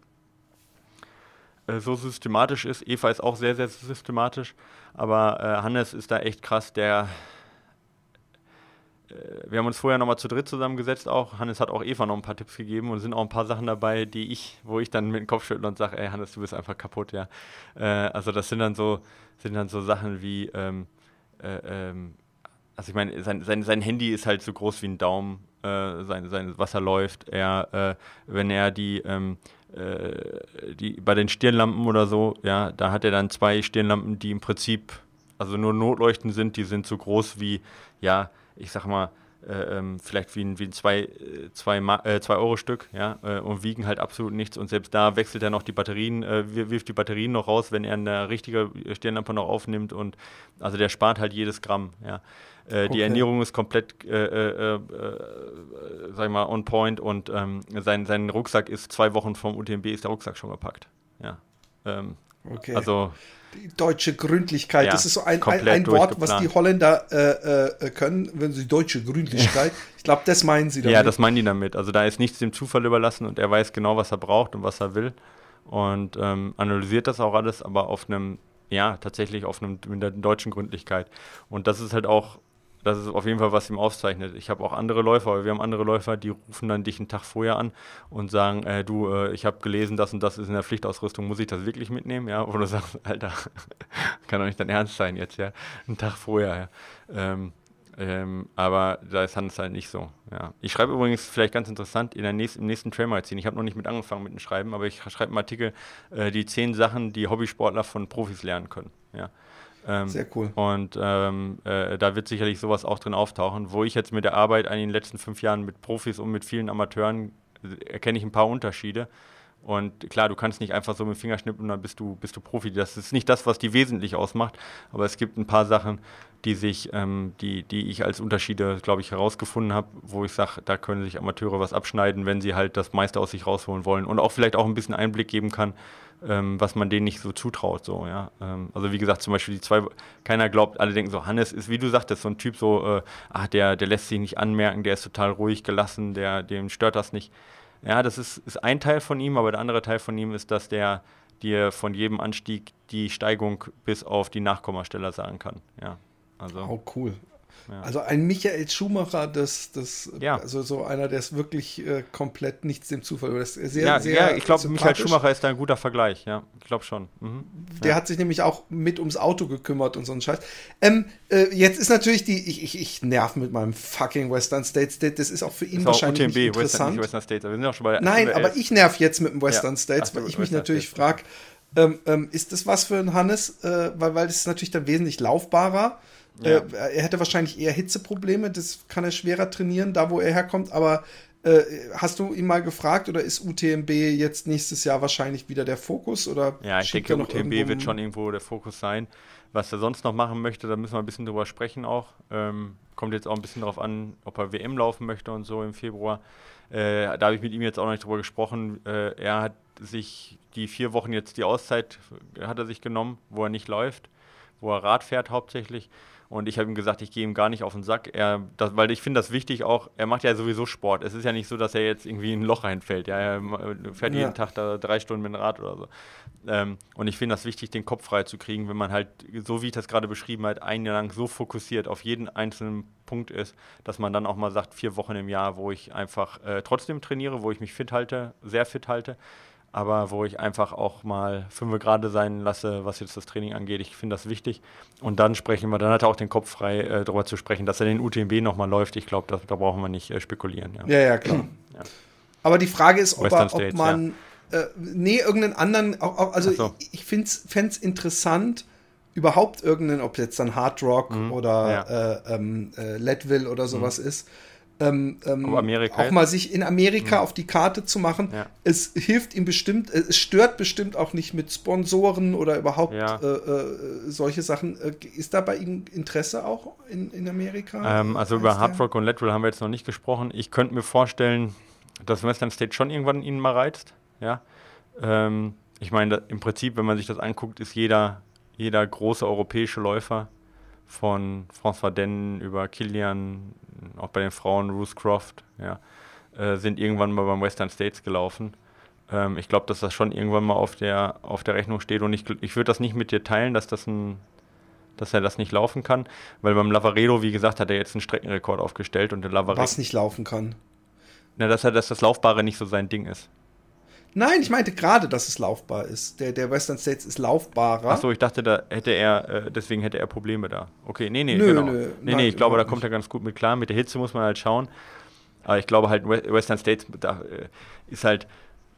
B: äh, so systematisch ist. Eva ist auch sehr, sehr systematisch, aber äh, Hannes ist da echt krass, der äh, wir haben uns vorher nochmal zu dritt zusammengesetzt auch. Hannes hat auch Eva noch ein paar Tipps gegeben und sind auch ein paar Sachen dabei, die ich, wo ich dann mit dem Kopf schüttle und sage, ey Hannes, du bist einfach kaputt, ja. Äh, also das sind dann so, sind dann so Sachen wie, ähm, äh, ähm, also ich meine, sein, sein, sein Handy ist halt so groß wie ein Daumen, äh, sein, sein Wasser läuft. Er, äh, wenn er die, ähm, äh, die, bei den Stirnlampen oder so, ja, da hat er dann zwei Stirnlampen, die im Prinzip, also nur Notleuchten sind, die sind so groß wie, ja, ich sag mal, äh, ähm, vielleicht wie ein, wie ein 2 äh, zwei, äh, zwei Euro Stück, ja, äh, und wiegen halt absolut nichts. Und selbst da wechselt er noch die Batterien, äh, wirft die Batterien noch raus, wenn er eine richtige Stirnlampe noch aufnimmt. Und also der spart halt jedes Gramm, ja. Äh, okay. Die Ernährung ist komplett, äh, äh, äh, sag ich mal, on point und ähm, sein, sein Rucksack ist zwei Wochen vom UTMB ist der Rucksack schon gepackt. Ja. Ähm,
A: okay. Also die deutsche Gründlichkeit, ja, das ist so ein, ein, ein Wort, was die Holländer äh, äh, können, wenn sie deutsche Gründlichkeit, ich glaube, das meinen sie
B: damit. Ja, das meinen die damit. Also da ist nichts dem Zufall überlassen und er weiß genau, was er braucht und was er will und ähm, analysiert das auch alles, aber auf einem, ja, tatsächlich auf einem, mit der deutschen Gründlichkeit. Und das ist halt auch das ist auf jeden Fall, was ihm auszeichnet. Ich habe auch andere Läufer, wir haben andere Läufer, die rufen dann dich einen Tag vorher an und sagen, äh, du, äh, ich habe gelesen, das und das ist in der Pflichtausrüstung, muss ich das wirklich mitnehmen? Ja, wo du sagst, Alter, kann doch nicht dein Ernst sein jetzt, ja, einen Tag vorher, ja. Ähm, ähm, aber da ist Hans halt nicht so. Ja. Ich schreibe übrigens, vielleicht ganz interessant, in der nächsten, im nächsten Trailmagazin, ich habe noch nicht mit angefangen mit dem Schreiben, aber ich schreibe einen Artikel, äh, die zehn Sachen, die Hobbysportler von Profis lernen können. Ja.
A: Ähm, Sehr cool.
B: Und ähm, äh, da wird sicherlich sowas auch drin auftauchen. Wo ich jetzt mit der Arbeit in den letzten fünf Jahren mit Profis und mit vielen Amateuren äh, erkenne ich ein paar Unterschiede. Und klar, du kannst nicht einfach so mit dem Finger schnippen und dann bist du, bist du Profi. Das ist nicht das, was die wesentlich ausmacht, aber es gibt ein paar Sachen, die sich, ähm, die, die ich als Unterschiede, glaube ich, herausgefunden habe, wo ich sage, da können sich Amateure was abschneiden, wenn sie halt das meiste aus sich rausholen wollen und auch vielleicht auch ein bisschen Einblick geben kann, ähm, was man denen nicht so zutraut. So, ja? Ähm, also wie gesagt, zum Beispiel die zwei, keiner glaubt, alle denken so, Hannes ist, wie du sagtest, so ein Typ so, äh, ach, der, der lässt sich nicht anmerken, der ist total ruhig gelassen, der, dem stört das nicht. Ja, das ist, ist ein Teil von ihm, aber der andere Teil von ihm ist, dass der dir von jedem Anstieg die Steigung bis auf die Nachkommastelle sagen kann. Ja,
A: also. Oh, cool. Also ein Michael Schumacher, das, das, ja. also so einer, der ist wirklich äh, komplett nichts dem Zufall. Das
B: ist sehr, ja, sehr ja, ich glaube, Michael Schumacher ist da ein guter Vergleich, ja. Ich glaube schon. Mhm.
A: Der ja. hat sich nämlich auch mit ums Auto gekümmert und so ein Scheiß. Ähm, äh, jetzt ist natürlich die, ich, ich, ich nerv mit meinem fucking Western States. Das ist auch für ihn wahrscheinlich UTMB, interessant. Western, Western States. Wir sind auch schon bei Nein, aber ich nerv jetzt mit dem Western States, weil ich mich Western natürlich frage, ähm, ähm, ist das was für ein Hannes? Äh, weil, weil das ist natürlich dann wesentlich laufbarer. Ja. Äh, er hätte wahrscheinlich eher Hitzeprobleme, das kann er schwerer trainieren, da wo er herkommt, aber äh, hast du ihn mal gefragt oder ist UTMB jetzt nächstes Jahr wahrscheinlich wieder der Fokus? Oder
B: ja, ich denke, UTMB wird schon irgendwo der Fokus sein. Was er sonst noch machen möchte, da müssen wir ein bisschen drüber sprechen auch. Ähm, kommt jetzt auch ein bisschen darauf an, ob er WM laufen möchte und so im Februar. Äh, da habe ich mit ihm jetzt auch noch nicht drüber gesprochen. Äh, er hat sich die vier Wochen jetzt die Auszeit hat er sich genommen, wo er nicht läuft, wo er Rad fährt hauptsächlich. Und ich habe ihm gesagt, ich gehe ihm gar nicht auf den Sack, er, das, weil ich finde das wichtig auch, er macht ja sowieso Sport. Es ist ja nicht so, dass er jetzt irgendwie in ein Loch reinfällt. Ja, er fährt ja. jeden Tag da drei Stunden mit dem Rad oder so. Ähm, und ich finde das wichtig, den Kopf frei zu kriegen, wenn man halt, so wie ich das gerade beschrieben habe, ein Jahr lang so fokussiert auf jeden einzelnen Punkt ist, dass man dann auch mal sagt, vier Wochen im Jahr, wo ich einfach äh, trotzdem trainiere, wo ich mich fit halte, sehr fit halte, aber wo ich einfach auch mal fünf gerade sein lasse, was jetzt das Training angeht. Ich finde das wichtig. Und dann sprechen wir, dann hat er auch den Kopf frei, äh, darüber zu sprechen, dass er den UTMB nochmal läuft. Ich glaube, da brauchen wir nicht äh, spekulieren.
A: Ja, ja, ja klar. Ja. Aber die Frage ist, ob, er, ob man, ja. äh, nee, irgendeinen anderen, also so. ich, ich fände es interessant, überhaupt irgendeinen, ob jetzt dann Hard Rock mhm, oder ja. äh, ähm, äh, Leadville oder sowas mhm. ist, ähm, ähm, auch mal sich in Amerika mhm. auf die Karte zu machen. Ja. Es hilft ihm bestimmt, äh, es stört bestimmt auch nicht mit Sponsoren oder überhaupt ja. äh, äh, solche Sachen. Äh, ist da bei ihm Interesse auch in, in Amerika?
B: Ähm, also über Hard Rock und Lateral haben wir jetzt noch nicht gesprochen. Ich könnte mir vorstellen, dass Western State schon irgendwann ihn mal reizt. Ja. Ähm, ich meine, im Prinzip, wenn man sich das anguckt, ist jeder, jeder große europäische Läufer von François Dennen über Kilian, auch bei den Frauen Ruth Croft, ja, äh, sind irgendwann mal beim Western States gelaufen. Ähm, ich glaube, dass das schon irgendwann mal auf der, auf der Rechnung steht und ich, ich würde das nicht mit dir teilen, dass das ein dass er das nicht laufen kann, weil beim Lavaredo, wie gesagt, hat er jetzt einen Streckenrekord aufgestellt und der Lavaredo.
A: Was nicht laufen kann.
B: Na, dass er, dass das Laufbare nicht so sein Ding ist.
A: Nein, ich meinte gerade, dass es laufbar ist. Der, der Western States ist laufbarer.
B: Achso, ich dachte, da hätte er, äh, deswegen hätte er Probleme da. Okay, nee, nee, nö, genau. Nö, nee, nein, nee, ich glaube, da kommt er ganz gut mit klar. Mit der Hitze muss man halt schauen. Aber ich glaube halt, Western States da, äh, ist halt,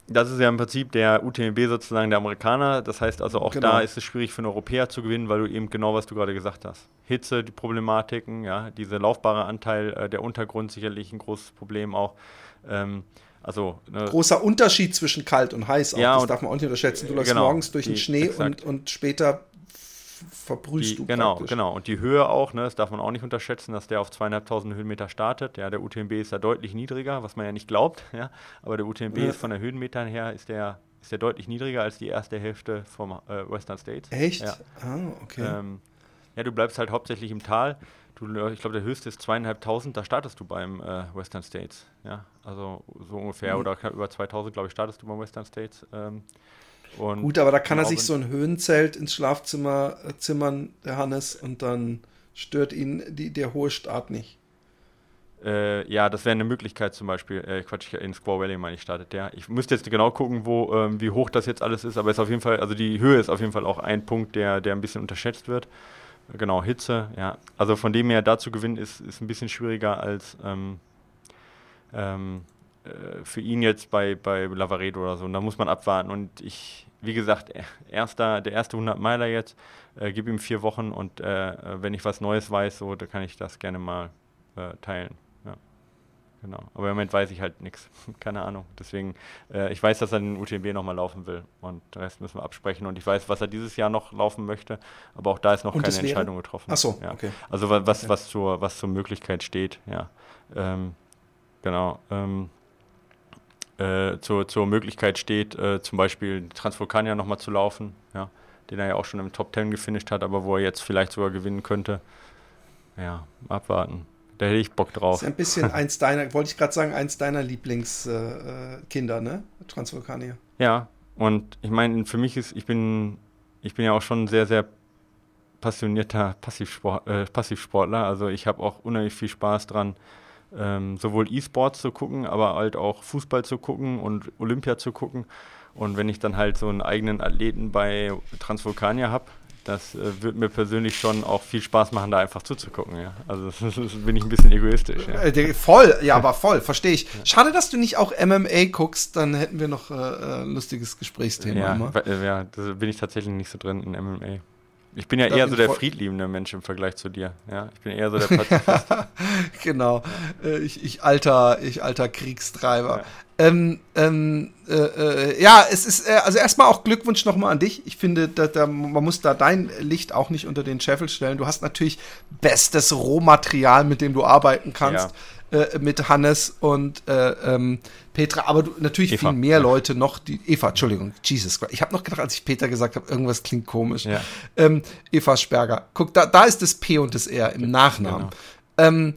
B: das ist ja im Prinzip der UTMB sozusagen der Amerikaner. Das heißt also auch genau. da ist es schwierig für einen Europäer zu gewinnen, weil du eben genau, was du gerade gesagt hast. Hitze, die Problematiken, ja, dieser laufbare Anteil, äh, der Untergrund sicherlich ein großes Problem auch. Ähm, also,
A: ne Großer Unterschied zwischen kalt und heiß auch. Ja, das darf man auch nicht unterschätzen. Du läufst genau, morgens durch die, den Schnee und, und später verbrühst
B: die,
A: du
B: Genau, praktisch. genau. Und die Höhe auch, ne, das darf man auch nicht unterschätzen, dass der auf zweieinhalbtausend Höhenmeter startet. Ja, der UTMB ist ja deutlich niedriger, was man ja nicht glaubt. Ja, aber der UTMB ja. ist von der Höhenmetern her ist der, ist der deutlich niedriger als die erste Hälfte vom äh, Western States.
A: Echt?
B: Ja.
A: Ah, okay.
B: Ähm, ja, du bleibst halt hauptsächlich im Tal. Du, ich glaube, der höchste ist zweieinhalbtausend, da startest du beim äh, Western States. Ja, also so ungefähr, mhm. oder knapp über 2000, glaube ich, startest du beim Western States. Ähm,
A: Gut, aber da kann er sich so ein Höhenzelt ins Schlafzimmer äh, zimmern, der Hannes, und dann stört ihn die, der hohe Start nicht.
B: Äh, ja, das wäre eine Möglichkeit zum Beispiel. Äh, Quatsch, in Squaw Valley meine ich startet der. Ich müsste jetzt genau gucken, wo, ähm, wie hoch das jetzt alles ist, aber ist auf jeden Fall, also die Höhe ist auf jeden Fall auch ein Punkt, der, der ein bisschen unterschätzt wird. Genau, Hitze, ja. Also von dem her da zu gewinnen ist, ist ein bisschen schwieriger als ähm, ähm, äh, für ihn jetzt bei, bei Lavaredo oder so. Und da muss man abwarten. Und ich, wie gesagt, erster, der erste 100 Meiler jetzt, äh, gib ihm vier Wochen und äh, wenn ich was Neues weiß, so, da kann ich das gerne mal äh, teilen. Genau. Aber im Moment weiß ich halt nichts. Keine Ahnung. Deswegen, äh, ich weiß, dass er den UTMB nochmal laufen will. Und den Rest müssen wir absprechen. Und ich weiß, was er dieses Jahr noch laufen möchte. Aber auch da ist noch Und keine Entscheidung getroffen.
A: Ach so,
B: ja.
A: okay.
B: Also was, okay. was, zur, was zur Möglichkeit steht, ja. Ähm, genau. Ähm, äh, zur, zur Möglichkeit steht, äh, zum Beispiel Transvulkania nochmal zu laufen, ja, den er ja auch schon im Top Ten gefinisht hat, aber wo er jetzt vielleicht sogar gewinnen könnte. Ja, abwarten. Da hätte ich Bock drauf. Das
A: ist ein bisschen eins deiner, wollte ich gerade sagen, eins deiner Lieblingskinder, äh, ne? Transvulkanier.
B: Ja, und ich meine, für mich ist, ich bin, ich bin ja auch schon sehr, sehr passionierter Passivsport, äh, Passivsportler. Also ich habe auch unheimlich viel Spaß dran, ähm, sowohl E-Sports zu gucken, aber halt auch Fußball zu gucken und Olympia zu gucken. Und wenn ich dann halt so einen eigenen Athleten bei Transvulkania habe, das äh, wird mir persönlich schon auch viel Spaß machen, da einfach zuzugucken. Ja. Also das, das bin ich ein bisschen egoistisch. Ja.
A: Äh, voll, ja, aber voll, verstehe ich. Schade, dass du nicht auch MMA guckst, dann hätten wir noch äh, ein äh, lustiges Gesprächsthema.
B: Ja, äh, ja, da bin ich tatsächlich nicht so drin in MMA. Ich bin ja eher so der friedliebende Mensch im Vergleich zu dir. Ja, ich bin eher so der Pazifist.
A: genau. Ich, ich, alter, ich alter Kriegstreiber. Ja. Ähm, ähm, äh, äh, ja, es ist, äh, also erstmal auch Glückwunsch nochmal an dich. Ich finde, da, da, man muss da dein Licht auch nicht unter den Scheffel stellen. Du hast natürlich bestes Rohmaterial, mit dem du arbeiten kannst. Ja. Äh, mit Hannes und äh, ähm, Petra, aber du, natürlich Eva. viel mehr Leute noch, die Eva, Entschuldigung, Jesus Christ. Ich habe noch gedacht, als ich Peter gesagt habe, irgendwas klingt komisch. Ja. Ähm, Eva Sperger. Guck, da, da ist das P und das R im Nachnamen. Genau. Ähm,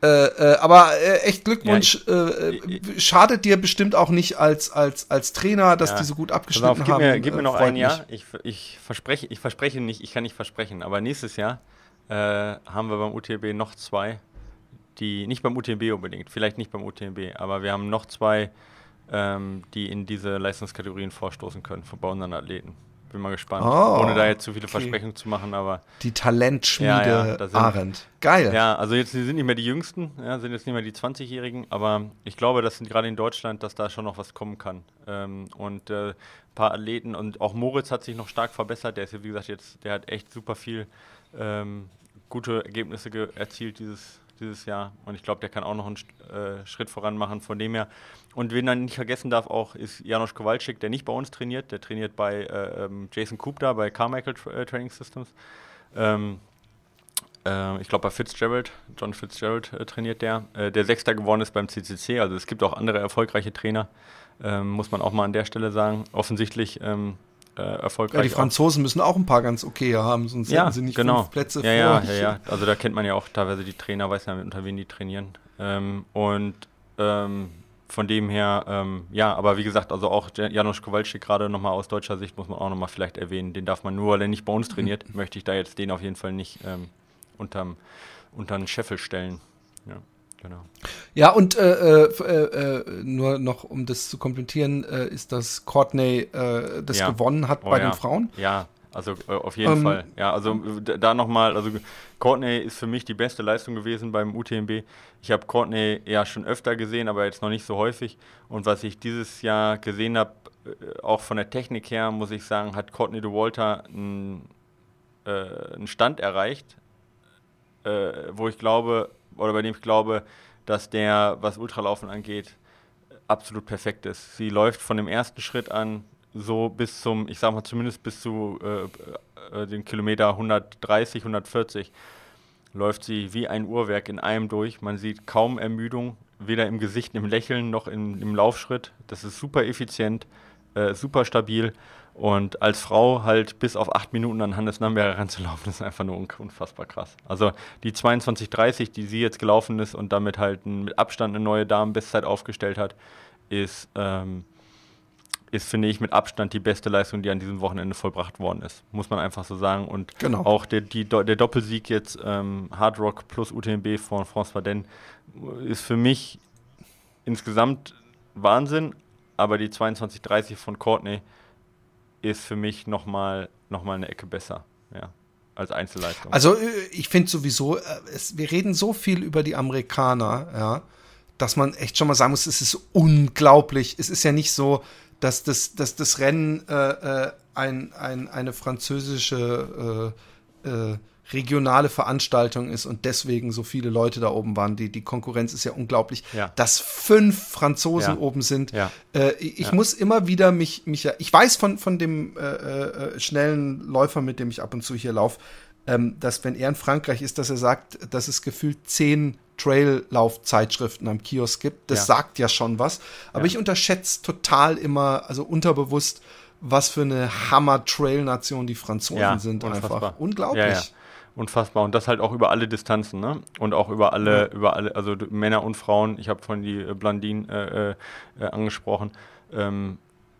A: äh, äh, aber äh, echt Glückwunsch. Ja, ich, äh, äh, schadet dir bestimmt auch nicht als, als, als Trainer, dass ja. die so gut abgeschnitten auf,
B: gib
A: haben.
B: Mir, gib mir noch ein Jahr. Ich, ich, verspreche, ich verspreche nicht, ich kann nicht versprechen, aber nächstes Jahr haben wir beim UTB noch zwei, die, nicht beim UTB unbedingt, vielleicht nicht beim UTB, aber wir haben noch zwei, ähm, die in diese Leistungskategorien vorstoßen können, bei unseren Athleten bin mal gespannt. Oh, Ohne da jetzt zu viele okay. Versprechungen zu machen, aber.
A: Die Talentschmiede ja, ja, Arendt.
B: Geil. Ja, also jetzt sind nicht mehr die Jüngsten, ja, sind jetzt nicht mehr die 20-Jährigen, aber ich glaube, dass gerade in Deutschland, dass da schon noch was kommen kann. Ähm, und äh, ein paar Athleten und auch Moritz hat sich noch stark verbessert. Der ist ja, wie gesagt, jetzt, der hat echt super viel ähm, gute Ergebnisse erzielt dieses, dieses Jahr. Und ich glaube, der kann auch noch einen äh, Schritt voran machen von dem her. Und wen man nicht vergessen darf auch, ist Janusz Kowalczyk, der nicht bei uns trainiert. Der trainiert bei äh, ähm, Jason Coop da, bei Carmichael Tra äh, Training Systems. Ähm, äh, ich glaube bei Fitzgerald, John Fitzgerald äh, trainiert der, äh, der Sechster geworden ist beim CCC. Also es gibt auch andere erfolgreiche Trainer, ähm, muss man auch mal an der Stelle sagen. Offensichtlich ähm, äh, erfolgreich. Ja,
A: die Franzosen müssen auch ein paar ganz okay haben, sonst
B: ja,
A: hätten sie nicht
B: genau.
A: fünf Plätze
B: ja,
A: vor.
B: Ja, ja, ja. Also da kennt man ja auch teilweise die Trainer, weiß ja, unter wen die trainieren. Ähm, und ähm, von dem her, ähm, ja, aber wie gesagt, also auch Janusz Kowalczyk gerade nochmal aus deutscher Sicht muss man auch nochmal vielleicht erwähnen. Den darf man nur, weil er nicht bei uns trainiert, mhm. möchte ich da jetzt den auf jeden Fall nicht ähm, unterm, unter den Scheffel stellen. Ja. Genau.
A: Ja, und äh, äh, äh, nur noch, um das zu komplettieren, äh, ist, dass Courtney äh, das ja. gewonnen hat oh, bei ja. den Frauen.
B: Ja, also äh, auf jeden ähm, Fall. Ja, also da nochmal, also Courtney ist für mich die beste Leistung gewesen beim UTMB. Ich habe Courtney ja schon öfter gesehen, aber jetzt noch nicht so häufig. Und was ich dieses Jahr gesehen habe, auch von der Technik her, muss ich sagen, hat Courtney de Walter einen, einen Stand erreicht, wo ich glaube, oder bei dem ich glaube, dass der, was Ultralaufen angeht, absolut perfekt ist. Sie läuft von dem ersten Schritt an so bis zum, ich sag mal zumindest bis zu äh, äh, den Kilometer 130, 140 läuft sie wie ein Uhrwerk in einem durch. Man sieht kaum Ermüdung, weder im Gesicht, im Lächeln noch in, im Laufschritt. Das ist super effizient, äh, super stabil und als Frau halt bis auf acht Minuten an Hannes Namberger ranzulaufen, ist einfach nur unfassbar krass. Also die 22,30, die sie jetzt gelaufen ist und damit halt mit Abstand eine neue Damenbestzeit aufgestellt hat, ist, ähm, ist, finde ich, mit Abstand die beste Leistung, die an diesem Wochenende vollbracht worden ist. Muss man einfach so sagen. Und genau. auch der, die, der Doppelsieg jetzt ähm, Hard Rock plus UTMB von François Den ist für mich insgesamt Wahnsinn, aber die 22,30 von Courtney ist für mich nochmal noch mal eine Ecke besser, ja, als Einzelleistung.
A: Also äh, ich finde sowieso, äh, es, wir reden so viel über die Amerikaner, ja, dass man echt schon mal sagen muss, es ist unglaublich. Es ist ja nicht so, dass das, dass das Rennen äh, äh ein, ein, eine französische äh, äh, regionale Veranstaltung ist und deswegen so viele Leute da oben waren. Die, die Konkurrenz ist ja unglaublich,
B: ja.
A: dass fünf Franzosen
B: ja.
A: oben sind.
B: Ja.
A: Äh, ich muss immer wieder mich, mich ich weiß von, von dem äh, äh, schnellen Läufer, mit dem ich ab und zu hier laufe, ähm, dass wenn er in Frankreich ist, dass er sagt, dass es gefühlt zehn Traillauf-Zeitschriften am Kiosk gibt. Das sagt ja schon was. Aber ich unterschätze total immer, also unterbewusst, was für eine Hammer-Trail-Nation die Franzosen sind.
B: Unfassbar.
A: Einfach unglaublich
B: unfassbar. Und das halt auch über alle Distanzen, ne? Und auch über alle, ja. über alle, also Männer und Frauen. Ich habe von die äh, Blandin äh, äh, angesprochen. Ähm,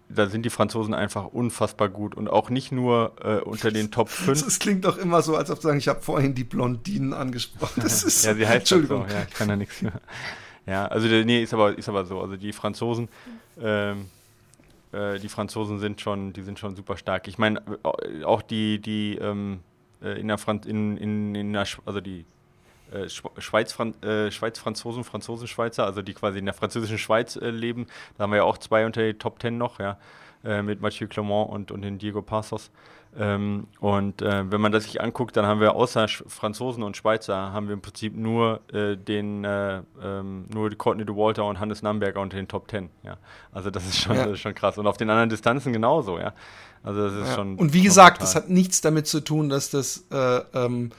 B: da sind die Franzosen einfach unfassbar gut und auch nicht nur äh, unter den Top 5.
A: Es klingt doch immer so, als ob sagen, ich habe vorhin die Blondinen angesprochen. Das ist
B: ja, sie heißt Entschuldigung. So. Ja, ich kann da nichts. Ja, also nee, ist aber ist aber so. Also die Franzosen, ähm, äh, die Franzosen sind schon, die sind schon super stark. Ich meine auch die die ähm, äh, in der Franz in, in, in der, also die äh, Schweiz, Fran äh, Schweiz, Franzosen, Franzosen, Schweizer, also die quasi in der französischen Schweiz äh, leben. Da haben wir ja auch zwei unter den Top Ten noch, ja, äh, mit Mathieu Clement und, und den Diego Passos. Ähm, und äh, wenn man das sich anguckt, dann haben wir außer Sch Franzosen und Schweizer haben wir im Prinzip nur äh, den ähm, nur Courtney de Walter und Hannes Namberger unter den Top Ten. Ja, also das ist schon, ja. das ist schon krass. Und auf den anderen Distanzen genauso, ja. Also das ist ja. schon.
A: Und wie gesagt, total. das hat nichts damit zu tun, dass das äh, ähm,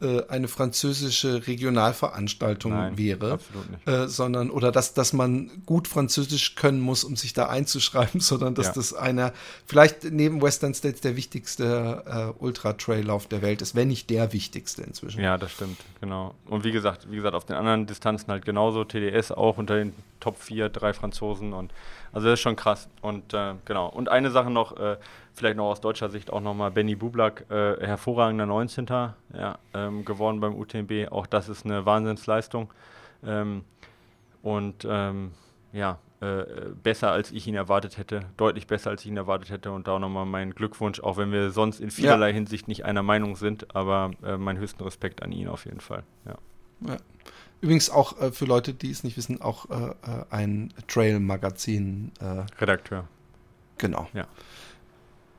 A: äh, eine französische Regionalveranstaltung Nein, wäre, äh, sondern oder dass, dass man gut Französisch können muss, um sich da einzuschreiben, sondern dass ja. das einer vielleicht neben Western States der wichtigste äh, Ultra-Trail-Lauf der Welt ist, wenn nicht der wichtigste inzwischen.
B: Ja, das stimmt, genau. Und wie gesagt, wie gesagt, auf den anderen Distanzen halt genauso, TDS auch unter den Top 4, drei Franzosen und also das ist schon krass. Und äh, genau. Und eine Sache noch, äh, vielleicht noch aus deutscher Sicht auch nochmal, Benny Bublak, äh, hervorragender 19. Ja, ähm, geworden beim UTMB. Auch das ist eine Wahnsinnsleistung. Ähm, und ähm, ja, äh, besser als ich ihn erwartet hätte, deutlich besser als ich ihn erwartet hätte. Und da auch nochmal mein Glückwunsch, auch wenn wir sonst in vielerlei ja. Hinsicht nicht einer Meinung sind, aber äh, meinen höchsten Respekt an ihn auf jeden Fall. Ja.
A: ja. Übrigens auch äh, für Leute, die es nicht wissen, auch äh, äh ein Trail-Magazin.
B: Äh, Redakteur.
A: Genau.
B: Ja.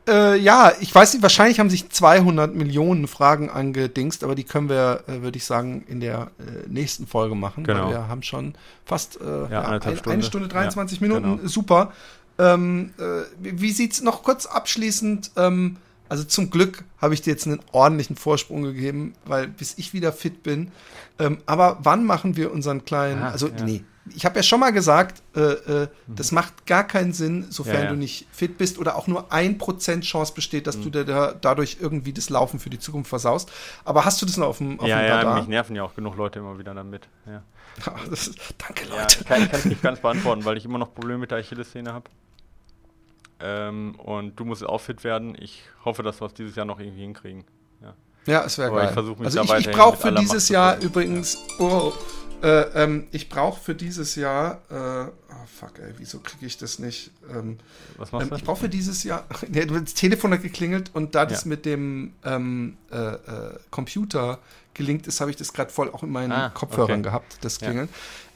A: äh, ja, ich weiß nicht, wahrscheinlich haben sich 200 Millionen Fragen angedingst, aber die können wir, äh, würde ich sagen, in der nächsten Folge machen.
B: Genau.
A: Wir haben schon fast
B: Ja,
A: ja, ein,
B: Stunde.
A: eine Stunde 23
B: Ja,
A: Minuten.
B: genau.
A: Super. Ähm, äh, wie wie sieht's noch kurz abschließend? Ähm, also zum Glück habe ich dir jetzt einen ordentlichen Vorsprung gegeben, weil bis ich wieder fit bin. Ähm, aber wann machen wir unseren kleinen?
B: Ah,
A: also
B: ja.
A: nee, ich habe ja schon mal gesagt, äh, äh, das macht gar keinen Sinn, sofern
B: Ja, ja.
A: du nicht fit bist oder auch nur ein Prozent Chance besteht, dass du dir da, dadurch irgendwie das Laufen für die Zukunft versaust. Aber hast du das noch auf dem, auf
B: ja,
A: dem
B: ja,
A: Radar?
B: mich nerven ja auch genug Leute immer wieder damit. Ja.
A: Ja, das ist, danke,
B: Ja,
A: Leute.
B: kann, kann ich nicht ganz beantworten, weil ich immer noch Probleme mit der Achillessehne habe. Ähm, und du musst auch fit werden. Ich hoffe, dass wir es dieses Jahr noch irgendwie hinkriegen. Ja.
A: Ja, es wäre
B: Aber ich
A: geil.
B: versuch mich
A: also
B: da
A: ich, ich brauche
B: mit
A: für
B: aller
A: dieses
B: Macht zu
A: Jahr übrigens, oh, äh, ähm, ich brauche für dieses Jahr, äh, oh fuck, ey, wieso kriege ich das nicht? Ähm,
B: Was machst
A: ähm,
B: du?
A: ich brauche für dieses Jahr, nee, das Telefon hat geklingelt und da das
B: Ja.
A: mit dem ähm, äh, äh, Computer gelingt ist, habe ich das gerade voll auch in meinen
B: Ah,
A: Kopfhörern
B: okay.
A: gehabt, das
B: Ja.
A: Klingeln.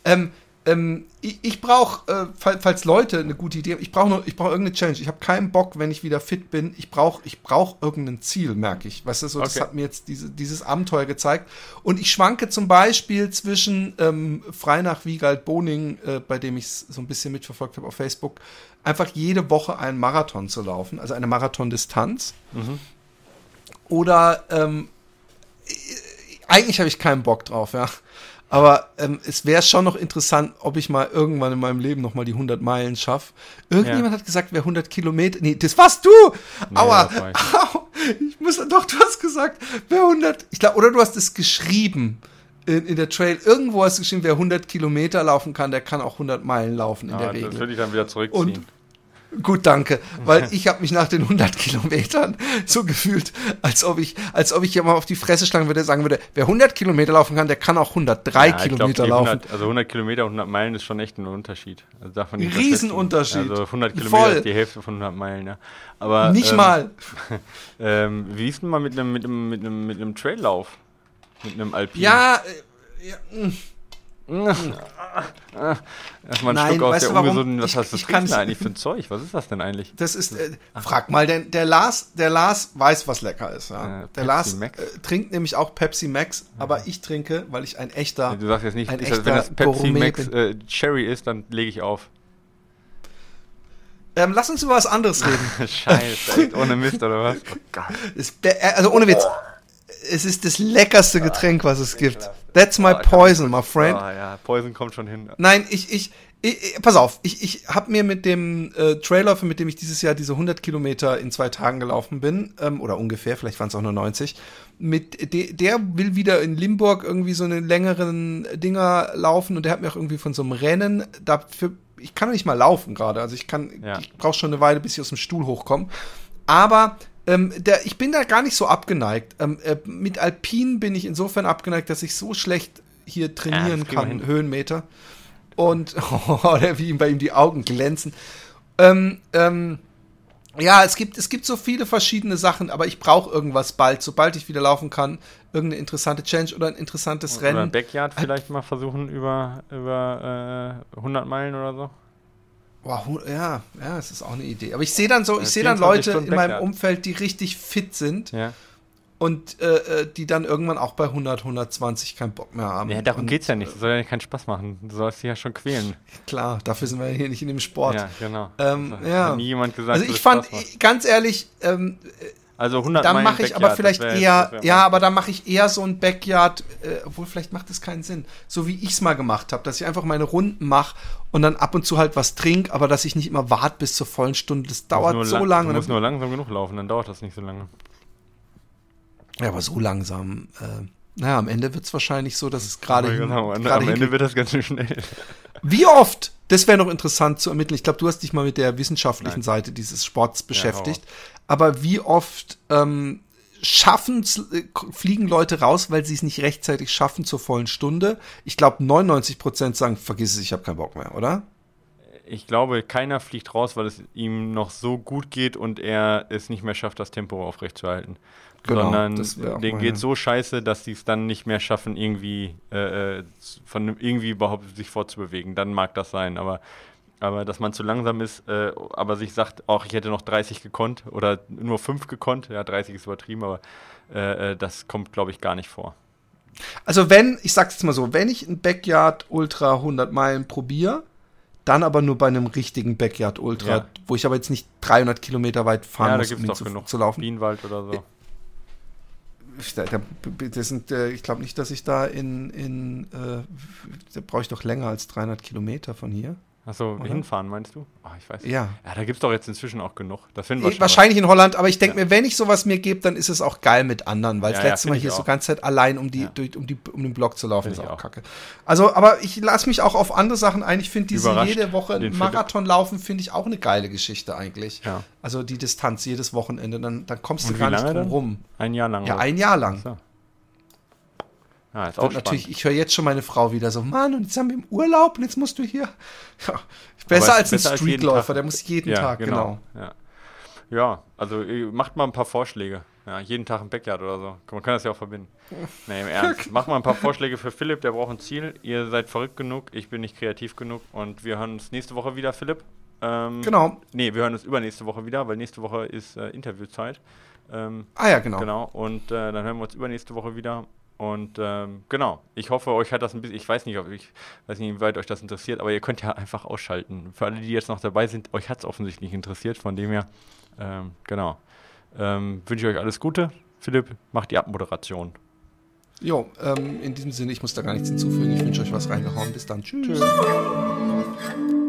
A: Ähm, ähm, ich, ich brauche, äh, fall- falls Leute eine gute Idee haben, ich brauche ich brauche irgendeine Challenge. Ich habe keinen Bock, wenn ich wieder fit bin. Ich brauche ich brauch irgendein Ziel, merke ich. Weißt du, so, das
B: Okay.
A: hat mir jetzt diese, dieses Abenteuer gezeigt. Und ich schwanke zum Beispiel zwischen ähm, frei nach Wiegald Boning, äh, bei dem ich es so ein bisschen mitverfolgt habe auf Facebook, einfach jede Woche einen Marathon zu laufen, also eine Marathondistanz.
B: Mhm.
A: Oder ähm, eigentlich habe ich keinen Bock drauf, ja. Aber ähm, es wäre schon noch interessant, ob ich mal irgendwann in meinem Leben noch mal die 100 Meilen schaffe. Irgendjemand hat gesagt, wer 100 Kilometer. Nee, das warst du!
B: Nee,
A: Aua!
B: das.
A: Au, ich muss doch, du hast gesagt, wer 100. Ich glaube, oder du hast es geschrieben in, in der Trail. Irgendwo hast du geschrieben, wer 100 Kilometer laufen kann, der kann auch 100 Meilen laufen in
B: Ah,
A: der
B: das
A: Regel.
B: würde ich dann wieder zurückziehen.
A: Und Gut, danke. Weil ich habe mich nach den 100 Kilometern so gefühlt, als ob ich, als ob ich hier mal auf die Fresse schlagen würde, sagen würde, wer 100 Kilometer laufen kann, der kann auch 103
B: Ja, ich glaub,
A: Kilometer
B: die
A: laufen.
B: 100, also 100 Kilometer und 100 Meilen ist schon echt ein Unterschied. Also darf man nicht
A: Riesenunterschied.
B: Also 100 Kilometer
A: Voll.
B: ist die Hälfte von 100 Meilen, ja. Aber,
A: Nicht
B: ähm,
A: mal.
B: Ähm, wie ist denn mal mit einem mit einem mit einem mit einem Traillauf? Mit einem Alpin?
A: Ja, äh, ja, mh.
B: Erstmal einen
A: Nein,
B: Schluck aus der ungesunden, was
A: Ich-
B: hast du
A: ich kann's-
B: denn eigentlich für ein Zeug? Was ist das denn eigentlich?
A: das ist, äh, frag mal, denn der Lars, der Lars weiß, was lecker ist. Ja.
B: Äh,
A: der Lars äh, trinkt nämlich auch Pepsi Max, aber ich trinke, weil ich ein echter,
B: Du sagst jetzt nicht,
A: ein
B: das, wenn das
A: echter
B: Pepsi
A: Gourmet
B: Max äh, Cherry ist, dann lege ich auf.
A: ähm, lass uns über was anderes reden.
B: Scheiße, echt ohne Mist oder was? Oh Gott.
A: Äh, also ohne Witz. Es ist das leckerste Getränk, was es gibt. That's my
B: Oh,
A: poison, my friend.
B: Ah ja, Poison kommt schon hin.
A: Nein, ich, ich, ich, ich pass auf, ich, ich habe mir mit dem äh, Trailer, mit dem ich dieses Jahr diese 100 Kilometer in zwei Tagen gelaufen bin, ähm, oder ungefähr, vielleicht waren es auch nur 90, mit de, der will wieder in Limburg irgendwie so einen längeren Dinger laufen und der hat mir auch irgendwie von so einem Rennen dafür, ich kann nicht mal laufen gerade, also ich kann,
B: Ja.
A: ich brauche schon eine Weile, bis ich aus dem Stuhl hochkomme, aber ähm, der, ich bin da gar nicht so abgeneigt. Ähm, äh, mit Alpin bin ich insofern abgeneigt, dass ich so schlecht hier trainieren
B: wir
A: kann. Höhenmeter. Und oh, wie bei ihm die Augen glänzen. Ähm, ähm, ja, es gibt, es gibt so viele verschiedene Sachen, aber ich brauche irgendwas bald, sobald ich wieder laufen kann. Irgendeine interessante Challenge oder ein interessantes
B: Oder
A: Rennen.
B: Backyard vielleicht mal versuchen über, über äh, 100 Meilen oder so.
A: Wow, ja, ja, es ist auch eine Idee. Aber ich sehe dann so, ich
B: Ja,
A: sehe dann
B: 24
A: Leute
B: Stunden
A: in meinem
B: Backyard.
A: Umfeld, die richtig fit sind
B: Ja.
A: und äh, äh, die dann irgendwann auch bei 100, 120 keinen Bock mehr haben.
B: Ja, darum
A: und,
B: geht's ja nicht. Das soll ja keinen Spaß machen. Du sollst dich ja schon quälen.
A: Klar, dafür sind wir hier nicht in dem Sport.
B: Ja, genau.
A: Ähm,
B: Das hat
A: ja.
B: nie jemand gesagt,
A: Also ich fand, ganz ehrlich, ähm,
B: Also 100
A: dann mache ich
B: Backyard,
A: aber vielleicht
B: wär-
A: eher, ja, aber dann mache ich eher so ein Backyard, äh, obwohl vielleicht macht das keinen Sinn, so wie ich es mal gemacht habe, dass ich einfach meine Runden mache und dann ab und zu halt was trinke, aber dass ich nicht immer warte bis zur vollen Stunde. Das dauert so
B: lang-
A: lange.
B: Du musst nur langsam genug laufen, dann dauert das nicht so lange.
A: ja, aber so langsam. Äh, naja, am Ende wird es wahrscheinlich so, dass es gerade hin-
B: genau, am Ende wird das ganz schön schnell.
A: Wie oft, das wäre noch interessant zu ermitteln, ich glaube, du hast dich mal mit der wissenschaftlichen
B: Nein.
A: Seite dieses Sports beschäftigt,
B: hau
A: aber wie oft ähm, schaffen, fliegen Leute raus, weil sie es nicht rechtzeitig schaffen zur vollen Stunde? Ich glaube, 99 Prozent sagen, vergiss es, ich habe keinen Bock mehr, oder?
B: Ich glaube, keiner fliegt raus, weil es ihm noch so gut geht und er es nicht mehr schafft, das Tempo aufrechtzuerhalten.
A: Genau,
B: Sondern denen geht so scheiße, dass sie es dann nicht mehr schaffen, irgendwie, äh, äh, von irgendwie überhaupt sich fortzubewegen. Dann mag das sein, aber aber dass man zu langsam ist, äh, aber sich sagt, auch ich hätte noch 30 gekonnt oder nur 5 gekonnt, ja, 30 ist übertrieben, aber äh, äh, das kommt, glaube ich, gar nicht vor.
A: Also wenn, ich sag's jetzt mal so, wenn ich ein Backyard Ultra 100 Meilen probiere, dann aber nur bei einem richtigen Backyard Ultra, ja. wo ich aber jetzt nicht 300 Kilometer weit fahren ja, muss, um ihn zu, genug. zu laufen.
B: Bienenwald oder so.
A: Da, sind, äh, ich glaube nicht, dass ich da in, in äh, da brauche ich doch länger als 300 Kilometer von hier.
B: Achso, hinfahren meinst du?
A: Oh, ich weiß nicht. Ja.
B: Ja, da gibt es doch jetzt inzwischen auch genug.
A: Das finden wir schon Wahrscheinlich in Holland, aber ich denke ja. mir, wenn ich sowas mir gebe, dann ist es auch geil mit anderen, weil ja, das letzte Mal hier so ganze Zeit allein um die, durch, um die, um den Block zu laufen, find ist auch, auch, kacke. Also, aber ich lasse mich auch auf andere Sachen ein. Ich finde diese jede Woche Marathon laufen, finde ich auch eine geile Geschichte eigentlich. Ja. Also die Distanz jedes Wochenende, dann, dann kommst Und du gar nicht drum rum.
B: Ein Jahr lang.
A: Ja, ein Jahr lang. So. Ja, ist auch natürlich, ich höre jetzt schon meine Frau wieder so, Mann, und jetzt haben wir im Urlaub und jetzt musst du hier. Ja, besser als ein Streetläufer, der muss jeden ja, Tag, genau.
B: genau. Ja. ja. also macht mal ein paar Vorschläge. Ja, jeden Tag ein Backyard oder so. Man kann das ja auch verbinden. Nee, im Ernst. Mach mal ein paar Vorschläge für Philipp, der braucht ein Ziel. Ihr seid verrückt genug, ich bin nicht kreativ genug und wir hören uns nächste Woche wieder, Philipp.
A: Ähm, genau.
B: Nee, wir hören uns übernächste Woche wieder, weil nächste Woche ist äh, Interviewzeit.
A: Ähm, ah ja, genau.
B: Genau, und äh, dann hören wir uns übernächste Woche wieder und ähm, genau, ich hoffe, euch hat das ein bisschen, ich weiß nicht, ob ich weiß nicht, wie weit euch das interessiert, aber ihr könnt ja einfach ausschalten. Für alle, die jetzt noch dabei sind, euch hat es offensichtlich interessiert, von dem her, ähm, genau. Ähm, wünsche ich euch alles Gute. Philipp, macht die Abmoderation.
A: Jo, ähm, in diesem Sinne, ich muss da gar nichts hinzufügen. Ich wünsche euch was reingehauen. Bis dann. Tschüss. Tschüss.